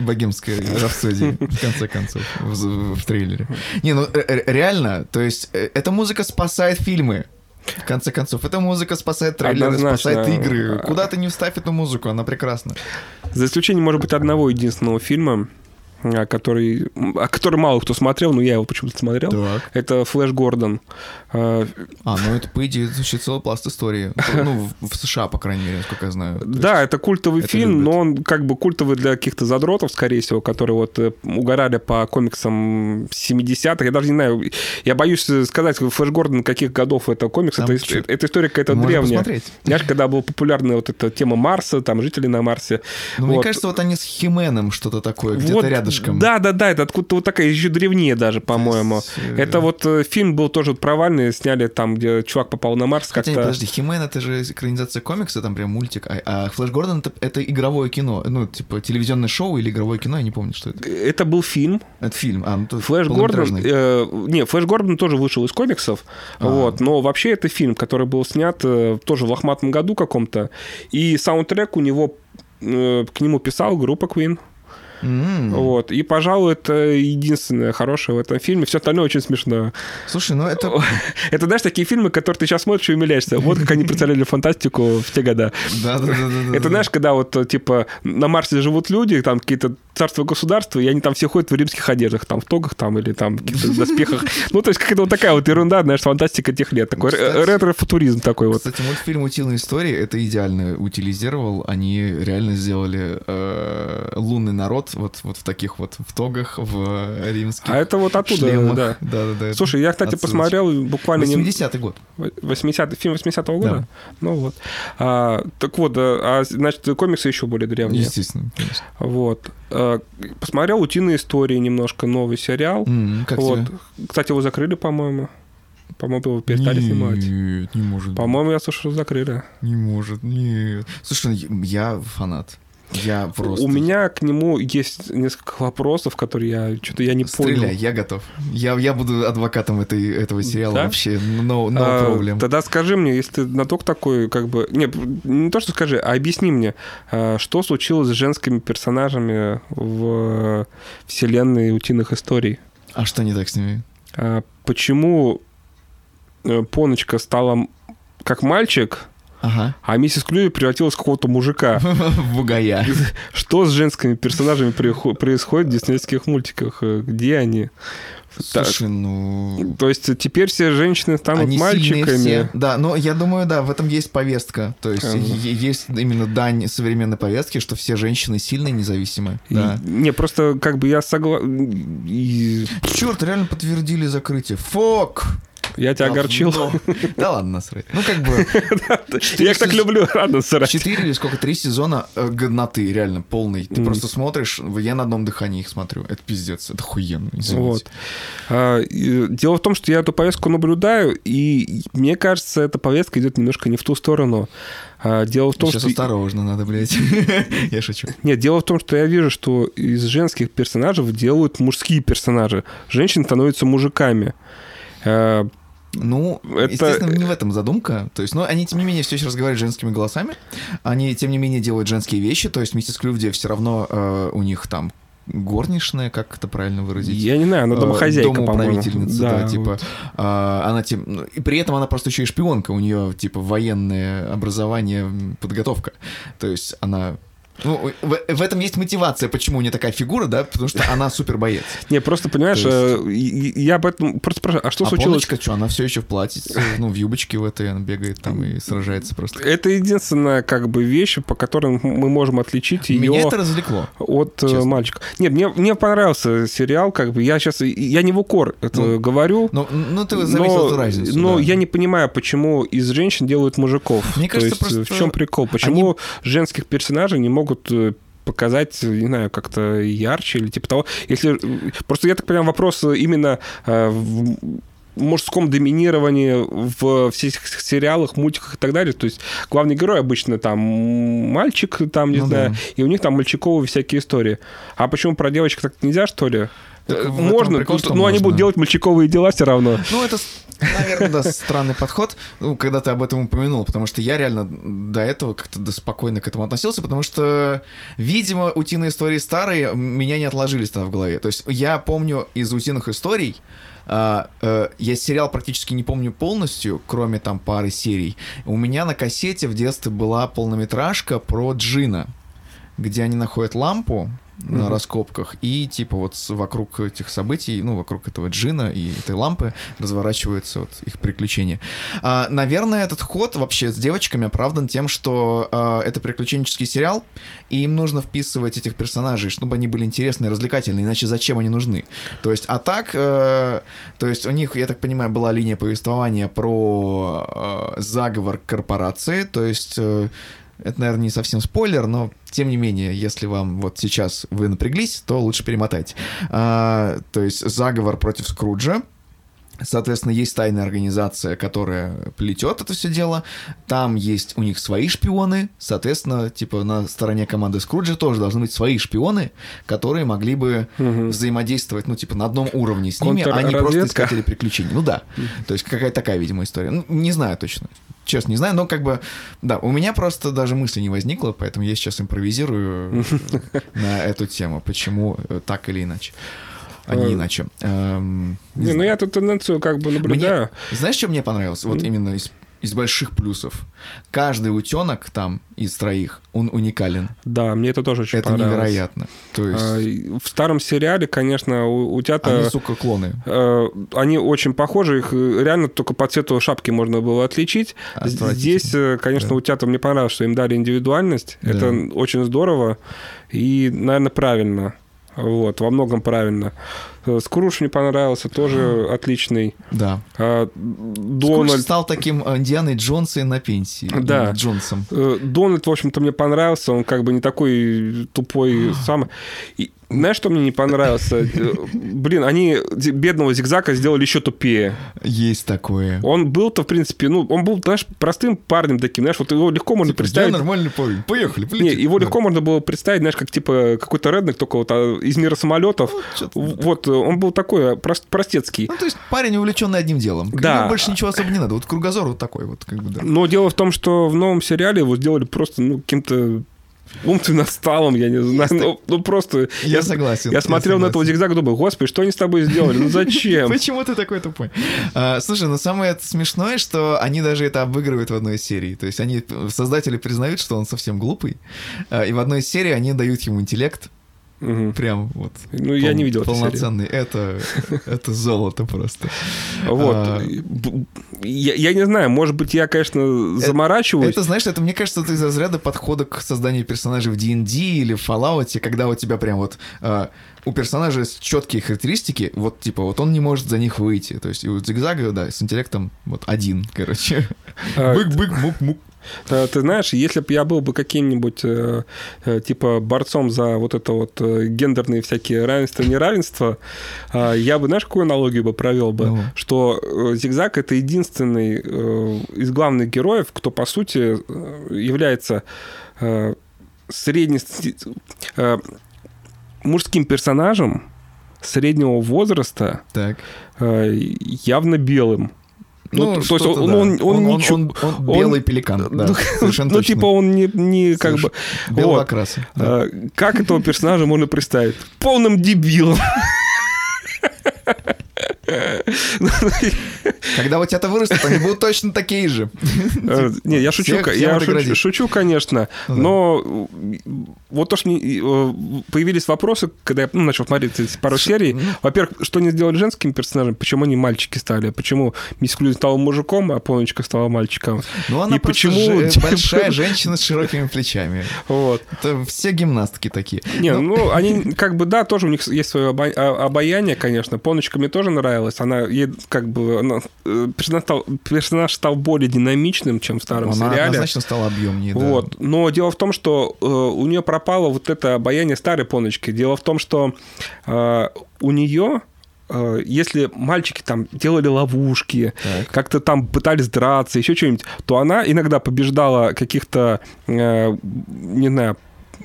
богемской рапсодии, в конце концов, в, в трейлере? Не, ну э, э, реально, то есть э, эта музыка спасает фильмы. В конце концов, эта музыка спасает трейлеры, Однозначно. спасает игры. Куда ты не вставь эту музыку, она прекрасна. За исключением, может быть, одного единственного фильма, который, а, который мало кто смотрел, но я его почему-то смотрел. Так. Это Флэш Гордон. А, А, ну это, по идее, звучит целый пласт истории. Ну, в, США, по крайней мере, насколько я знаю. То Да, это культовый это фильм, но он как бы культовый для каких-то задротов, скорее всего, которые вот э, угорали по комиксам 70-х. Я даже не знаю, я боюсь сказать, Флэш Гордон каких годов это комикс. Там Это, история какая-то Можно древняя. посмотреть. Знаешь, когда была популярна вот эта тема Марса, там жители на Марсе. Ну, мне кажется, вот они с Хименом что-то такое, где-то Вот, рядышком. Да, да, да, это откуда-то вот такая еще древнее даже, по-моему. э, Это вот э, фильм был тоже провальный, сняли там, где чувак попал на Марс как-то. подожди, Химен это же экранизация комикса, там прям мультик, а, а Флэш Гордон это, это игровое кино, ну, типа телевизионное шоу или игровое кино, я не помню, что это. Это был фильм. Это фильм, а, ну, то Флэш Гордон. э, не, Флэш Гордон тоже вышел из комиксов. А. Вот, но вообще это фильм, который был снят э, тоже в лохматом году каком-то. И саундтрек у него э, к нему писал группа Queen. М. Вот. И, пожалуй, это единственное хорошее в этом фильме. Все остальное очень смешно. Слушай, ну это... Это, знаешь, такие фильмы, которые ты сейчас смотришь и умиляешься. Вот как они представляли фантастику в те года. Да-да-да. Это, знаешь, когда вот, типа, на Марсе живут люди, там какие-то царства государства, и они там все ходят в римских одеждах, там, в тогах, там, или там, в каких-то доспехах. Ну, то есть, какая-то вот такая вот ерунда, знаешь, фантастика тех лет. Такой ретро-футуризм такой вот. Кстати, мультфильм «Утиные истории» это идеально утилизировал. Они реально сделали э, лунный народ вот, вот в таких вот в тогах, в римских А это вот оттуда, шлемах. да. Да-да-да. это Слушай, я, кстати, отсылочка. посмотрел буквально... не- 80-й год. 80 фильм 80-го года? Да. Ну вот. А, так вот, а, а, значит, комиксы еще более древние. Естественно, конечно. Вот. А, посмотрел «Утиные истории» немножко, новый сериал. М, Как вот. тебе? Кстати, его закрыли, по-моему. По-моему, его перестали снимать. Нет, не может. По-моему, я слышал, закрыли. Не может, нет. Слушай, я фанат. Я просто... У меня к нему есть несколько вопросов, которые я что-то я не Стреляй, понял. я готов. Я, я буду адвокатом этой, этого сериала Да? вообще. No, no А, problem. Тогда скажи мне, если ты знаток такой, как бы... Не, не то, что скажи, а объясни мне, а, что случилось с женскими персонажами в вселенной утиных историй? А что не так с ними? А, Почему э, Поночка стала как мальчик, Ага. а миссис Клюви превратилась в какого-то мужика. В бугая. Что с женскими персонажами происходит в диснейских мультиках? Э, Где они? Слушай, ну... То есть теперь все женщины станут Они мальчиками. все. Да, но я думаю, да, в этом есть повестка. То есть Ага. е- есть именно дань современной повестки, что все женщины сильные, независимые. И- Да. Не, просто как бы я согласен. Черт, реально подтвердили закрытие. Фок! Я тебя огорчил. Говно. Да ладно, насрать. Ну, как бы, Я их так люблю, рано срать. четыре или сколько, три сезона э, годноты, реально, полный. Ты просто смотришь, я на одном дыхании их смотрю. Это пиздец, это охуенно. Вот. А, Дело в том, что я эту повестку наблюдаю, и мне кажется, эта повестка идет немножко не в ту сторону. А, Дело в том, Сейчас что... осторожно надо, блядь. Я шучу. Нет, дело в том, что я вижу, что из женских персонажей делают мужские персонажи. Женщины становятся мужиками. Ну, Это- естественно, не в этом задумка. То есть, но они, тем не менее, все еще разговаривают женскими голосами. Они, тем не менее, делают женские вещи. То есть, миссис Клювди все равно э, у них там горничная, как это правильно выразить? Я не знаю, она Э, домохозяйка, домоуправительница, да, типа. вот. а, она тем, ну, и при этом она просто еще и шпионка, у нее типа военное образование, подготовка. То есть она ну, в, в этом есть мотивация, почему у нее такая фигура, да, потому что она супер боец. Не, просто, понимаешь, То э, я об этом просто спрашиваю, а что а случилось? Поночка, что, она все еще в платье, ну, в юбочке в этой, она бегает там и сражается просто. Это единственная, как бы, вещь, по которой мы можем отличить ее Меня это развлекло. от э, честно. мальчика. Нет, мне, мне понравился сериал, как бы, я сейчас, я не в укор это Ну, говорю, Ну, ну ты заметил эту разницу. но да. я не понимаю, почему из женщин делают мужиков. Мне кажется, То есть, просто в чем прикол? Почему они- женских персонажей не могут э, показать, не знаю, как-то ярче или типа того. Если просто я так понимаю, вопрос именно э, в мужском доминировании в всех сериалах, мультиках и так далее. То есть главный герой обычно там мальчик, там, не Ну знаю, да. и у них там мальчиковые всякие истории. А почему про девочек так нельзя, что ли? Так Э, Можно, прикол, но что они можно. будут делать мальчиковые дела все равно. Ну, это, наверное, да, странный подход, ну, когда ты об этом упомянул, потому что я реально до этого как-то спокойно к этому относился, потому что, видимо, утиные истории старые меня не отложились тогда в голове. То есть я помню из утиных историй, а, э, я сериал практически не помню полностью, кроме там пары серий. У меня на кассете в детстве была полнометражка про Джина, где они находят лампу на Мгм. раскопках, и типа вот вокруг этих событий, ну, вокруг этого джина и этой лампы разворачиваются вот их приключения. А, наверное, этот ход вообще с девочками оправдан тем, что а, это приключенческий сериал, и им нужно вписывать этих персонажей, чтобы они были интересные, развлекательные, иначе зачем они нужны? То есть, а так, э, то есть у них, я так понимаю, была линия повествования про э, заговор корпорации, то есть э, это, наверное, не совсем спойлер, но тем не менее, если вам вот сейчас вы напряглись, то лучше перемотайте. А, то есть заговор против Скруджа. Соответственно, есть тайная организация, которая плетет это все дело. Там есть у них свои шпионы. Соответственно, типа на стороне команды Скруджа тоже должны быть свои шпионы, которые могли бы Мгм. взаимодействовать, ну, типа, на одном уровне с ними, а не просто искатели приключений. Ну да. То есть какая-то такая, видимо, история. Ну, не знаю точно. Честно, не знаю, но как бы, да, у меня просто даже мысли не возникло, поэтому я сейчас импровизирую на эту тему, почему так или иначе, а не Э, иначе. Эм, не Не, ну я эту тенденцию как бы наблюдаю. Знаешь, что мне понравилось? Вот именно из, из больших плюсов. Каждый утенок там из троих, он уникален. Да, мне это тоже очень Это понравилось. невероятно. То есть, А, В старом сериале, конечно, у, у тебя-то... они, сука, клоны. Э, Они очень похожи, их э, реально только по цвету шапки можно было отличить. Здесь, конечно, Да. у тебя мне понравилось, что им дали индивидуальность. Да. Это очень здорово и, наверное, правильно. Вот, во многом правильно. Э, Скрудж мне понравился, тоже отличный. Да. А, Дональд, стал таким э, Индианой Джонсом на пенсии. Да. Или Джонсом. э, Дональд, в общем-то, мне понравился. Он как бы не такой тупой сам. И знаешь, что мне не понравился? Э, Блин, они бедного зигзага сделали еще тупее. Есть такое. Он был-то, в принципе, ну, он был, знаешь, простым парнем таким, знаешь, вот его легко можно Типа, представить. Я нормальный парень. Поехали, Не, полетим. его Да. легко можно было представить, знаешь, как типа какой-то реднек, только вот а, из мира самолетов. Ну, Вот, э, он был такой а, прост- простецкий. Ну, то есть парень увлеченный одним делом. Да. Ему больше ничего особо не надо. Вот кругозор вот такой вот, как бы, да. Но дело в том, что в новом сериале его сделали просто, ну, каким-то умственно отсталым, я не знаю. Ну, ну просто... Я согласен, Я я смотрел на этого согласен. зигзага, думаю, господи, что они с тобой сделали? Ну зачем? Почему ты такой тупой? А, слушай, ну самое смешное, что они даже это обыгрывают в одной серии. То есть они, создатели признают, что он совсем глупый, а, и в одной серии они дают ему интеллект, Мгм. прям вот. Ну, я не видел. Полноценный. Это, это золото просто. Вот. А, Я, я не знаю, может быть, я, конечно, заморачиваюсь. Это, знаешь, это, мне кажется, это из разряда подхода к созданию персонажей в D&D или в Fallout, когда у тебя прям вот а, у персонажа есть четкие характеристики, вот типа вот он не может за них выйти. То есть и у Зигзага, да, с интеллектом вот один, короче. А, Бык-бык-мук-мук. Э, Ты знаешь, если бы я был бы каким-нибудь э, э, типа борцом за вот это вот гендерные всякие равенства, неравенства, я бы, знаешь, какую аналогию бы провел бы? Ну. Что Зигзаг это единственный из главных героев, кто по сути является средне мужским персонажем среднего возраста, Так. явно белым. Ну, то есть он- да. он- он ничего- он- он он- белый пеликан, да, ну, совершенно ну, точно. типа он не, не как бы... Белого вот. окраса. да. А, Как этого персонажа можно представить? Полным дебилом. Когда у тебя-то вырастут, они будут точно такие же. Э, Не, я шучу, я шучу, конечно, Ну но э, вот то, что э, появились вопросы, когда я ну, начал смотреть пару серий. Во-первых, что они сделали женским персонажем, почему они мальчики стали, почему Мисс Клюзин стала мужиком, а Полночка стала мальчиком. Ну, она И почему, большая женщина с широкими плечами. Вот. Это все гимнастки такие. Не, ну, они как бы, да, тоже у них есть свое а- обаяние, конечно. Полночка мне тоже нравилась. Она ей как бы... она, э, персонаж, стал, персонаж стал более динамичным, чем в старом Она сериале. однозначно стала объемнее, да. Вот. Но дело в том, что э, у нее пропало вот это обаяние старой Полночки. Дело в том, что э, у нее э, если мальчики там делали ловушки, Так. как-то там пытались драться, еще что-нибудь, то она иногда побеждала каких-то, э, не знаю,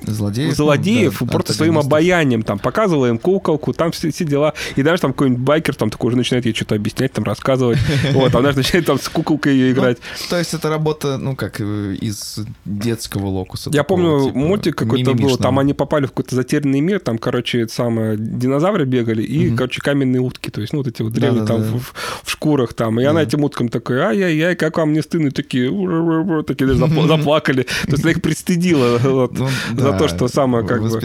Злодеев. злодеев ну, да, просто своим обаянием, там, показывала им куколку, там все, все дела. И даже там какой-нибудь байкер там такой уже начинает ей что-то объяснять, там, рассказывать. Вот, она же начинает там с куколкой ее играть. Ну, то есть это работа, ну, как э, из детского локуса. Я такого, помню, типа, мультик какой-то был, там они попали в какой-то затерянный мир, там, короче, самое, динозавры бегали и, Мгм. короче, каменные утки, то есть, ну, вот эти вот древние там Да-да-да. в, в шкурах там. И она Да. этим уткам такой, ай-яй-яй, как вам не стыдно, такие, такие даже запла- заплакали. То есть она их пристыдила вот, Ну, за да, то, что самое как бы...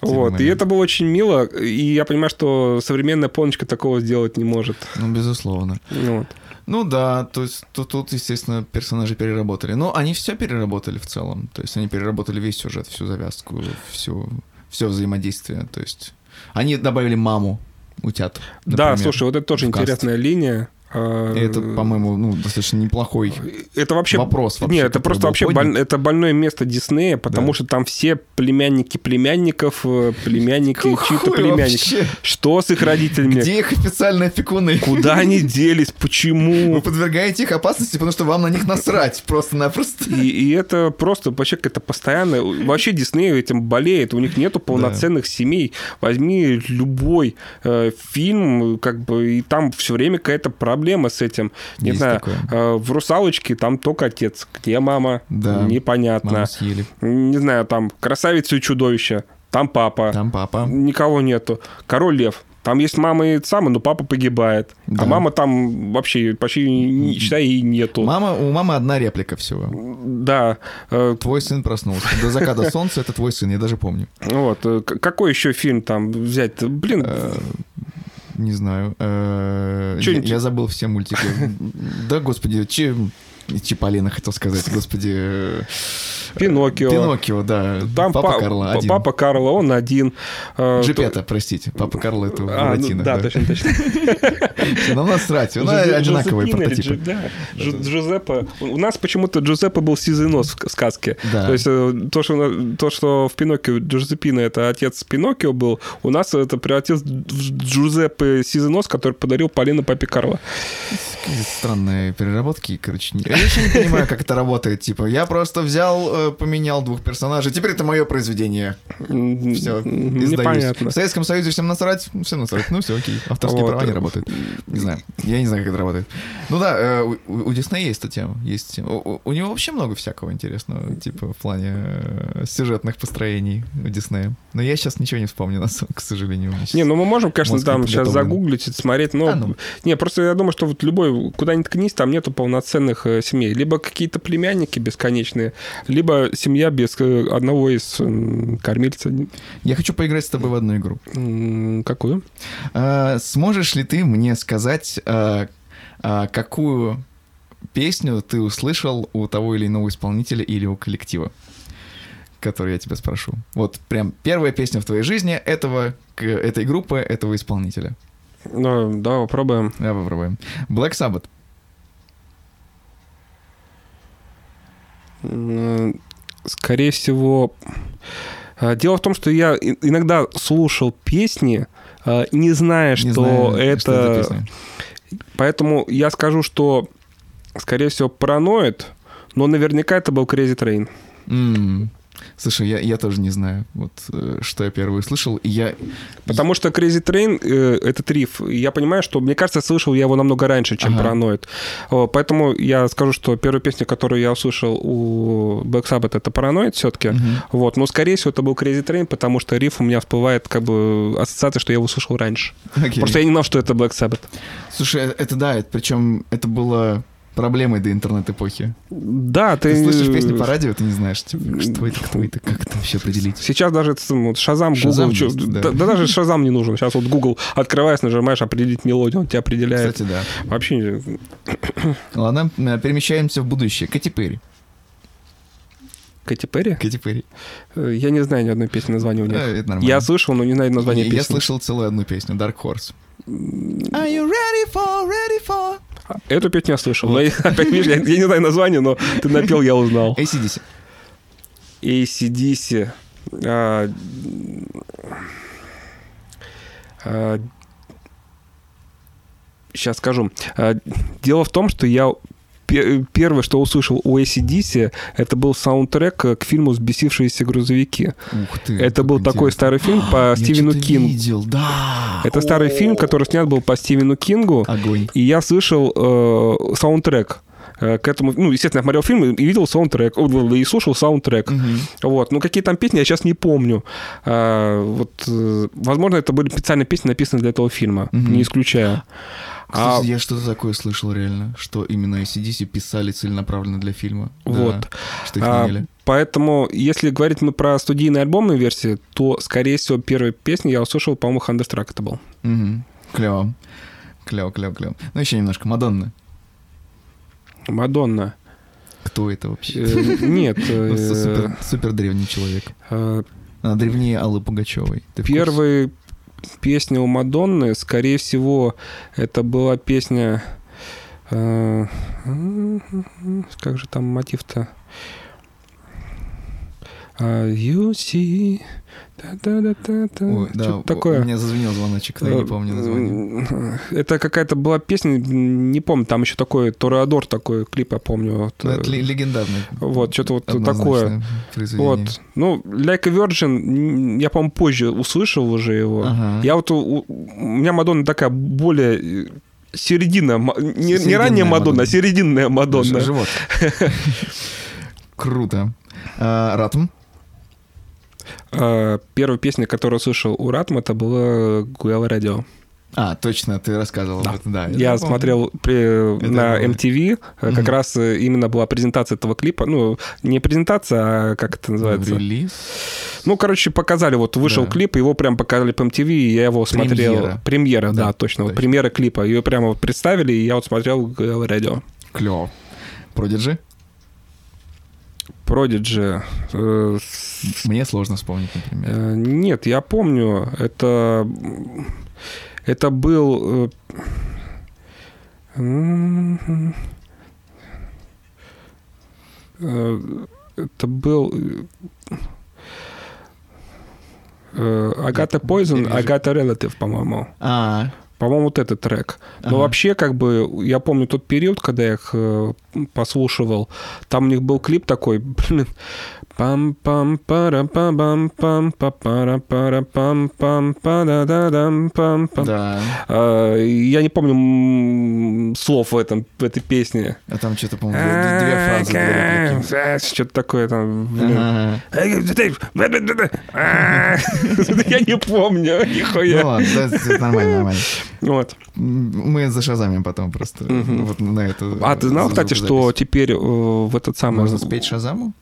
Вот, и это было очень мило, и я понимаю, что современная полночка такого сделать не может. Ну, безусловно. Вот. Ну да, то есть тут, тут, естественно, персонажи переработали. Но они все переработали в целом. То есть они переработали весь сюжет, всю завязку, всю, все взаимодействие. То есть они добавили маму утят. Да, например, слушай, вот это тоже каст. интересная линия. А, это, по-моему, ну, достаточно неплохой Это вообще... вопрос вообще, Нет, это просто вообще боль- это больное место Диснея, потому Да. что там все племянники племянников, э, племянники чьи-то племянники. Что с их родителями? Где их официальные опекуны? Куда они делись? Вы Почему? подвергаете их опасности, потому что вам на них насрать просто-напросто. И, и это просто вообще это постоянно... Вообще Дисней этим болеет. У них нету полноценных семей. Возьми любой э, фильм, как бы, и там все время какая-то проблема с этим. Не Есть знаю, такое. э, в «Русалочке» там только отец. Где мама? Да. Непонятно. Маму съели. Не знаю, там «Красавица и чудовище». Там папа. Там папа. Никого нету. «Король лев». Там есть мама и сама, но папа погибает. Да. А мама там вообще почти, считай, и нету. Мама, у мамы одна реплика всего. Да. э, Твой сын проснулся. До заката солнца это твой сын, я даже помню. Вот. э, Какой еще фильм там взять? Блин, Не знаю. Э, я забыл все мультики. Да, господи, чем... Чиполлино хотел сказать, господи. э, Пиноккио. Пиноккио, да. Там Папа па- Карло один. Папа Карло, он один. Э, Джипета, простите. Папа Карло это А, ну, Буратино. да, точно, точно. Нам насрать. Ну, Джузе- одинаковые Джузеппино или прототипы. Джу- да, Джу- Джузеппе. У нас почему-то Джузеппе был сизый нос в сказке. Да. То есть э, то что, то, что в Пиноккио Джузеппино это отец Пиноккио был, у нас это в Джузеппе сизый нос, который подарил Полина папе Карло. Странные переработки, короче. Я вообще не понимаю, как это работает. Типа, я просто взял, э, поменял двух персонажей. Теперь это мое произведение. Все, Непонятно. В Советском Союзе всем насрать, всем насрать. Ну все, окей. Авторские Вот. права не работают. Не знаю. Я не знаю, как это работает. Ну да, э, у, у Диснея есть эта тема. Есть тема. У, него вообще много всякого интересного, типа в плане э, сюжетных построений у Диснея. Но я сейчас ничего не вспомню, на самом- к сожалению. Не, ну мы можем, конечно, там сейчас загуглить, смотреть, но... А, ну. Не, просто я думаю, что вот любой, куда ни ткнись, там нету полноценных семей. Либо какие-то племянники бесконечные, либо семья без э, одного из кормильца. Я хочу поиграть с тобой в одну игру. Какую? А, сможешь ли ты мне сказать, а, а, какую песню ты услышал у того или иного исполнителя или у коллектива? Который я тебя спрошу. Вот прям первая песня в твоей жизни этого, этой группы, этого исполнителя. Ну, давай попробуем. Давай попробуем. Black Sabbath. Скорее всего... э, Дело в том, что я иногда слушал песни, э, не зная, Не что знаю, это... что песня. Поэтому я скажу, что, скорее всего, параноид, но наверняка это был Crazy Train. М. Слушай, я, я тоже не знаю, вот э, что я первый услышал. И я... Потому что Crazy Train э, этот риф, я понимаю, что, мне кажется, слышал я его намного раньше, чем Ага. параноид. О, Поэтому я скажу, что первая песня, которую я услышал у Black Sabbath, это параноид все-таки. Мгм. Вот, но скорее всего это был Crazy Train, потому что риф у меня всплывает как бы ассоциация, что я его услышал раньше. Окей. Просто я не знал, что это Black Sabbath. Слушай, э, это да, это, причем это было проблемой до интернет-эпохи. Да, ты... Ты слышишь песню по радио, ты не знаешь, типа, что это, кто это, как это вообще определить? Сейчас даже вот Шазам, Шазам Google, есть, да. да. да даже Шазам не нужен. Сейчас вот Google открываешь, нажимаешь определить мелодию, он тебя определяет. Кстати, да. Вообще не- Ладно, перемещаемся в будущее. Кэти Перри. Кэти Перри? Кэти Перри. Э, Я не знаю ни одной песни названия у них. Э, это нормально. Я слышал, но не знаю название песни. Я слышал целую одну песню, Dark Horse. Are you ready for, ready for? Эту песню я слышал. Но опять, видишь, я, я не знаю название, но ты напел, я узнал. ACDC. ACDC. а, а, сейчас скажу. А, дело в том, что я первое, что услышал у ACDC, это был саундтрек к фильму «Сбесившиеся грузовики». Ух ты. Это был такой интересно. старый фильм по Я Стивену Кингу. видел, да. Это старый фильм, который снят был по Стивену Кингу, Огонь. и я слышал э, саундтрек э, к этому, ну, естественно, я смотрел фильм и видел саундтрек, о, и слушал саундтрек. Мгм. Вот, ну какие там песни, я сейчас не помню. А, вот, э, возможно, это были специальные песни, написанные для этого фильма, Мгм. не А, я что-то такое слышал реально, что именно ACDC писали целенаправленно для фильма. Да, Вот. что их а, поэтому, если говорить мы про студийные альбомные версии, то, скорее всего, первые песни я услышал, по-моему, Thunderstruck это был. Мгм. Клево. Клево, клево, клево. Ну, еще немножко. Мадонна. Мадонна. Кто это вообще? Э, Нет. Ну, э, Супер, древний человек. э, Она древнее Аллы Пугачевой. Первая песня у Мадонны, скорее всего, это была песня... э, Как же там мотив-то? А, You see... Ой, да, такое. У меня зазвенел звоночек, но я не помню название. Э, Это какая-то была песня, не помню, там еще такой Тореадор такой клип, я помню. Вот, Ну, это э, ле- легендарный. вот, что-то вот такое. Вот. Ну, Like a Virgin, я, по-моему, позже услышал уже его. Ага. Я вот... У, у меня Мадонна такая более... э, Середина, не, не ранняя Мадонна, а серединная Мадонна. Живот. Круто. А, Ратм. А, Первая песня, которую услышал у Ратма, это была Гуэла Радио. А, точно, ты рассказывал Да. об этом, да. Я помню. смотрел при- Это на было. MTV, э, как Мгм. раз э, именно была презентация этого клипа. Ну, не презентация, а как это называется? Релиз. Ну, короче, показали, вот вышел Да. клип, его прям показали по MTV, и я его смотрел. Премьера. Премьера, да, Да, точно. Вот точно. премьера клипа. Ее прямо вот представили, и я вот смотрел Радио. Клево. Продиджи. Продиджи. э, Мне сложно вспомнить, например. Э, Нет, я помню, это, это был... э, Это был... Агата вижу. Агата Relative, по-моему. А, По-моему, вот этот трек. Но Ага. вообще, как бы, я помню тот период, когда я их э, послушивал, там у них был клип такой, блин, пам пам пара па бам пам па пара пара пам пам па да да дам пам пам Да. А, Я не помню слов в, этом, в этой песне. А там что-то, по-моему, две, фразы. Что-то такое там. Я не помню, Ну нихуя. ладно, да, это нормально, нормально. Вот. Мы зашазамим потом просто вот на это. А ты знал, кстати, что теперь в этот самый... Можно спеть Шазаму?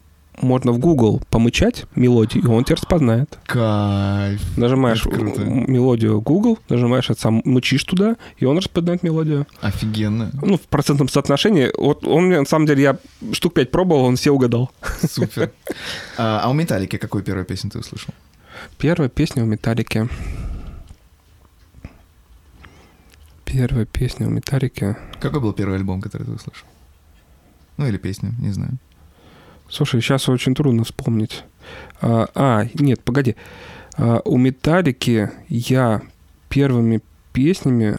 Можно в Google помычать мелодию, и он тебя распознает. Кайф. Нажимаешь мелодию Google, нажимаешь это сам, мычишь туда, и он распознает мелодию. Офигенно. Ну, в процентном соотношении. Вот он мне, на самом деле, я штук пять пробовал, он все угадал. Супер. А, а у Металлики какую первую песню ты услышал? Первая песня у Металлики. Первая песня у Металлики. Какой был первый альбом, который ты услышал? Ну или песню, не знаю. Слушай, сейчас очень трудно вспомнить. А, а, нет, погоди. А, у Металлики я первыми песнями...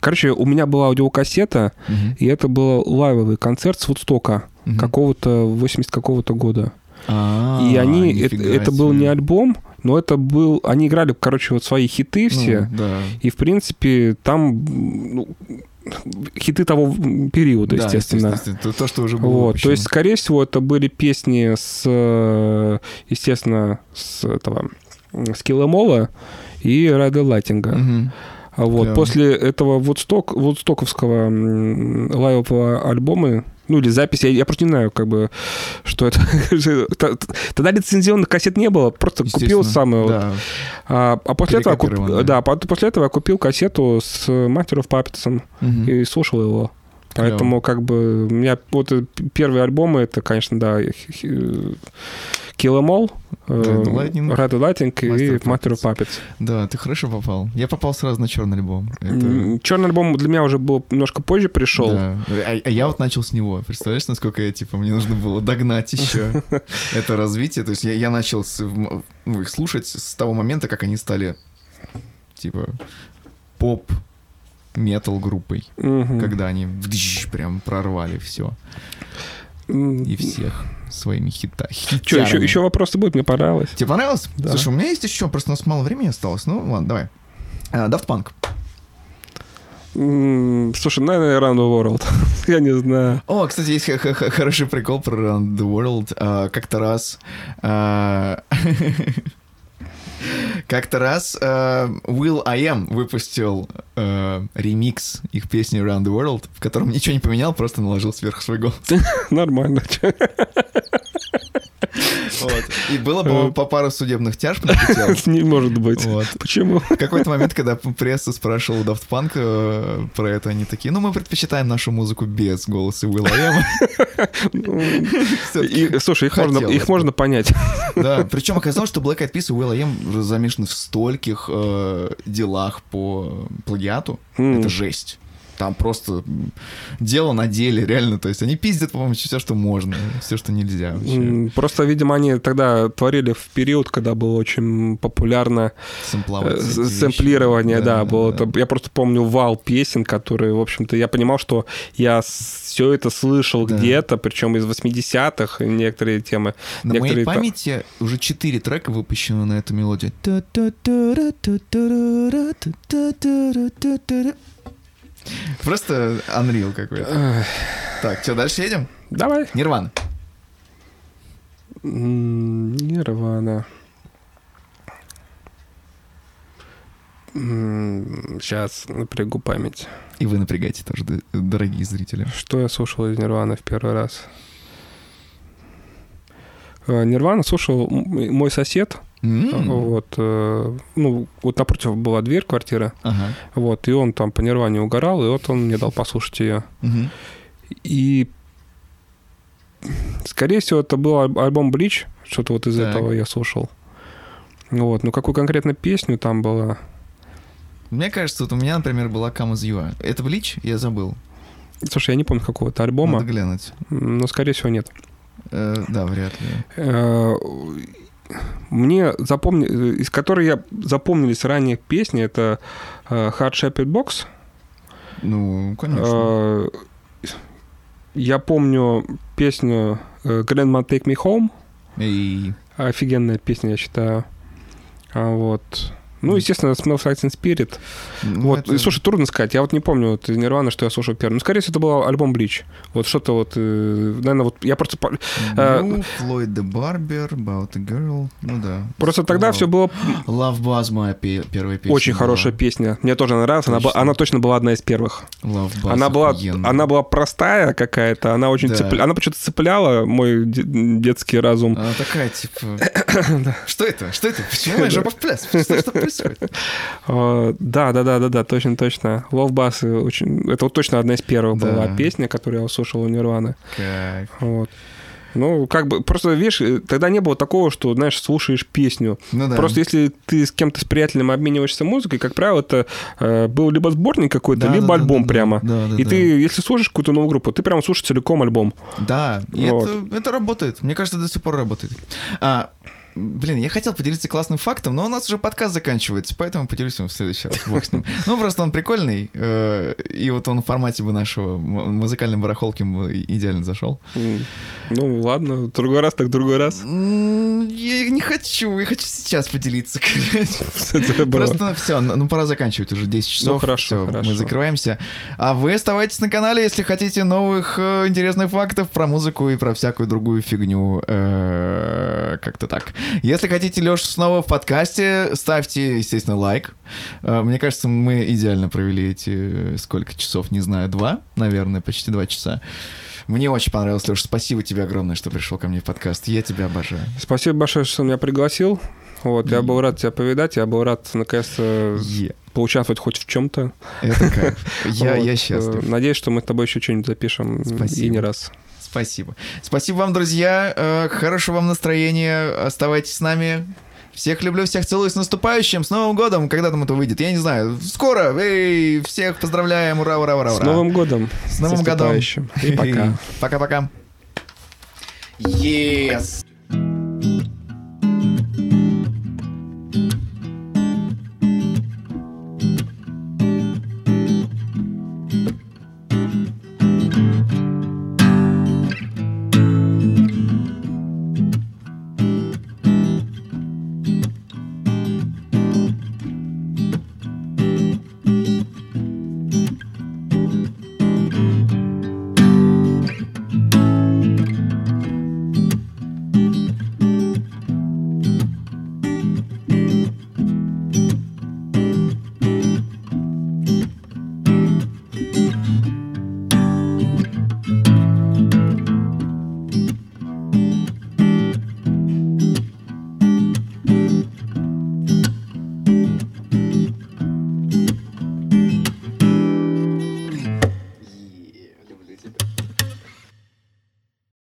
Короче, у меня была аудиокассета, Мгм. и это был лайвовый концерт с Вудстока Мгм. какого-то 80 какого-то года. А, и они... Это, это был не альбом, но это был... Они играли, короче, вот свои хиты Ну, все. да. И, в принципе, там ну, хиты того периода, Да, естественно. естественно, То, то, что уже было Вот, выпущено. то есть, скорее всего, это были песни с, естественно, с этого с Киломола и Рада Лайтинга. А Вот. Прям. После этого Вудсток, Вудстоковского лайвового альбома, ну или записи, я, я просто не знаю, как бы, что это. Тогда лицензионных кассет не было, просто купил самую. Да. А, а после этого, куп- да, по- после этого я купил кассету с of Puppets Мгм. и слушал его. Поэтому, как бы, у меня вот э, первые альбомы, это, конечно, да, Kill Em All, э, Red Lightning, Red Lightning и Master of Master of Puppets. Да, ты хорошо попал. Я попал сразу на черный альбом. Это- Черный альбом для меня уже был немножко позже пришел. Да. А, а я вот начал с него. Представляешь, насколько я, типа, мне нужно было догнать еще это развитие. То есть я, я начал с- ну, их слушать с того момента, как они стали, типа, поп метал группой. Когда они вдыщ прям прорвали все и всех своими хита. Чё, еще, хитярами. еще вопросы будут, мне понравилось. Тебе понравилось? Да. Слушай, у меня есть еще, просто у нас мало времени осталось. Ну, ладно, давай. А, Daft Punk. Слушай, наверное, Around the World. Я не знаю. О, кстати, есть хороший прикол про Around the World. А, как-то раз... Как-то раз а, Will I Am выпустил а, ремикс их песни Around the World, в котором ничего не поменял, просто наложил сверху свой голос. Нормально. Вот. И было, по по пару судебных тяжб налетело. Не может быть. Вот. Почему? В какой-то момент, когда пресса спрашивала Daft Punk э, про это, они такие, ну, мы предпочитаем нашу музыку без голоса Am. Всё-таки И, слушай, их можно, хотелось их бы. можно понять. Да, причем оказалось, что Black Eyed Peas и I Am замешаны в стольких э, делах по плагиату. Это жесть. Там просто дело на деле, реально. То есть они пиздят, по-моему, все, что можно, все, что нельзя вообще. Просто, видимо, они тогда творили в период, когда было очень популярно э, сэмплирование, да, было. это- Я просто помню вал песен, которые, в общем-то, я понимал, что я все это слышал Да. где-то, причем из 80-х, некоторые темы. На моей некоторые та- памяти уже четыре трека выпущены на эту мелодию. Просто Unreal какой-то. Так, что, дальше едем? Давай. Нирвана. Нирвана. Сейчас напрягу память. И вы напрягайте тоже, дорогие зрители. Что я слушал из Нирваны в первый раз? Э, Нирвана слушал мой сосед. М, Вот, э, ну, вот напротив была дверь квартиры. Ага. Вот, и он там по Нирване угорал, и вот он мне дал послушать ее. Мгм. И, скорее всего, это был аль- альбом Блич, что-то вот из Так. этого я слушал. Вот, ну какую конкретно песню там была? Мне кажется, вот у меня, например, была Come As You Are. Это Блич? Я забыл. Слушай, я не помню какого-то альбома, Надо глянуть. но, скорее всего, нет. Э, да, вряд ли. Э, мне запомни... из которой я запомнились ранее песни, это э, Hard Shepherd Box. Ну, конечно. Э, я помню песню э, Grandma Take Me Home. И... Офигенная песня, я считаю. А вот. Ну, естественно, Smells Like Teen Spirit. Ну, вот, это- и, слушай, трудно сказать. Я вот не помню вот, из Нирваны, что я слушал первым. Ну, скорее всего, это был альбом Bleach. Вот что-то вот, наверное, вот я просто... э, Ну, Floyd the Barber, About a Girl, ну да. Просто тогда все было Love Buzz моя пе- первая песня. очень была. хорошая песня. Мне тоже нравилась. Она, ба- Точно. она точно была одна из первых. Love Buzz она была, она была простая какая-то. Она очень Да. цепля- она почему-то цепляла мой де- детский разум. Она такая, типа... Что это? Что это? Почему моя жопа в пляс? Что что происходит? А, Да, да, да, да, да, точно, точно. Love Bass э, очень. Это вот точно одна из первых была песня, которую я услышал у Нирваны. Вот. Ну, как бы, просто, видишь, э, тогда не было такого, что, знаешь, слушаешь песню. Ну да. Просто если ты с кем-то, с приятелем обмениваешься музыкой, как правило, это э, был либо сборник какой-то, Да, либо да, альбом да, прямо. да, да, и да. ты, если слушаешь какую-то новую группу, ты прямо слушаешь целиком альбом. Да, Вот. это, это работает. Мне кажется, до сих пор работает. А, блин, я хотел поделиться классным фактом, но у нас уже подкаст заканчивается, поэтому поделюсь им в следующий раз. Бог с ним. Ну, просто он прикольный, э, и вот он в формате бы нашего музыкальной барахолки идеально зашел. Ну, ладно, другой раз, так другой раз. Я не хочу, я хочу сейчас поделиться. Просто все, ну пора заканчивать, уже 10 часов. Ну, хорошо, хорошо. Мы закрываемся. А вы оставайтесь на канале, если хотите новых э, интересных фактов про музыку и про всякую другую фигню. Э, Как-то так. Если хотите Лешу снова в подкасте, ставьте, естественно, лайк. Э, Мне кажется, мы идеально провели эти э, сколько часов, не знаю, два, наверное, почти два часа. Мне очень понравилось, Леша. Спасибо тебе огромное, что пришел ко мне в подкаст. Я тебя обожаю. Спасибо большое, что меня пригласил. Вот, я был рад тебя повидать, я был рад наконец-то Е. поучаствовать хоть в чем-то. Это кайф. Я, я счастлив. Надеюсь, что мы с тобой еще что-нибудь запишем. Спасибо. И не раз. Спасибо. Спасибо вам, друзья. Э, хорошего вам настроения. Оставайтесь с нами. Всех люблю, всех целую. С наступающим, с Новым годом. Когда там это выйдет, я не знаю. Скоро. Эй, всех поздравляем. Ура, ура, ура, ура. С Новым годом. С Новым годом. И пока. Пока-пока. Yes.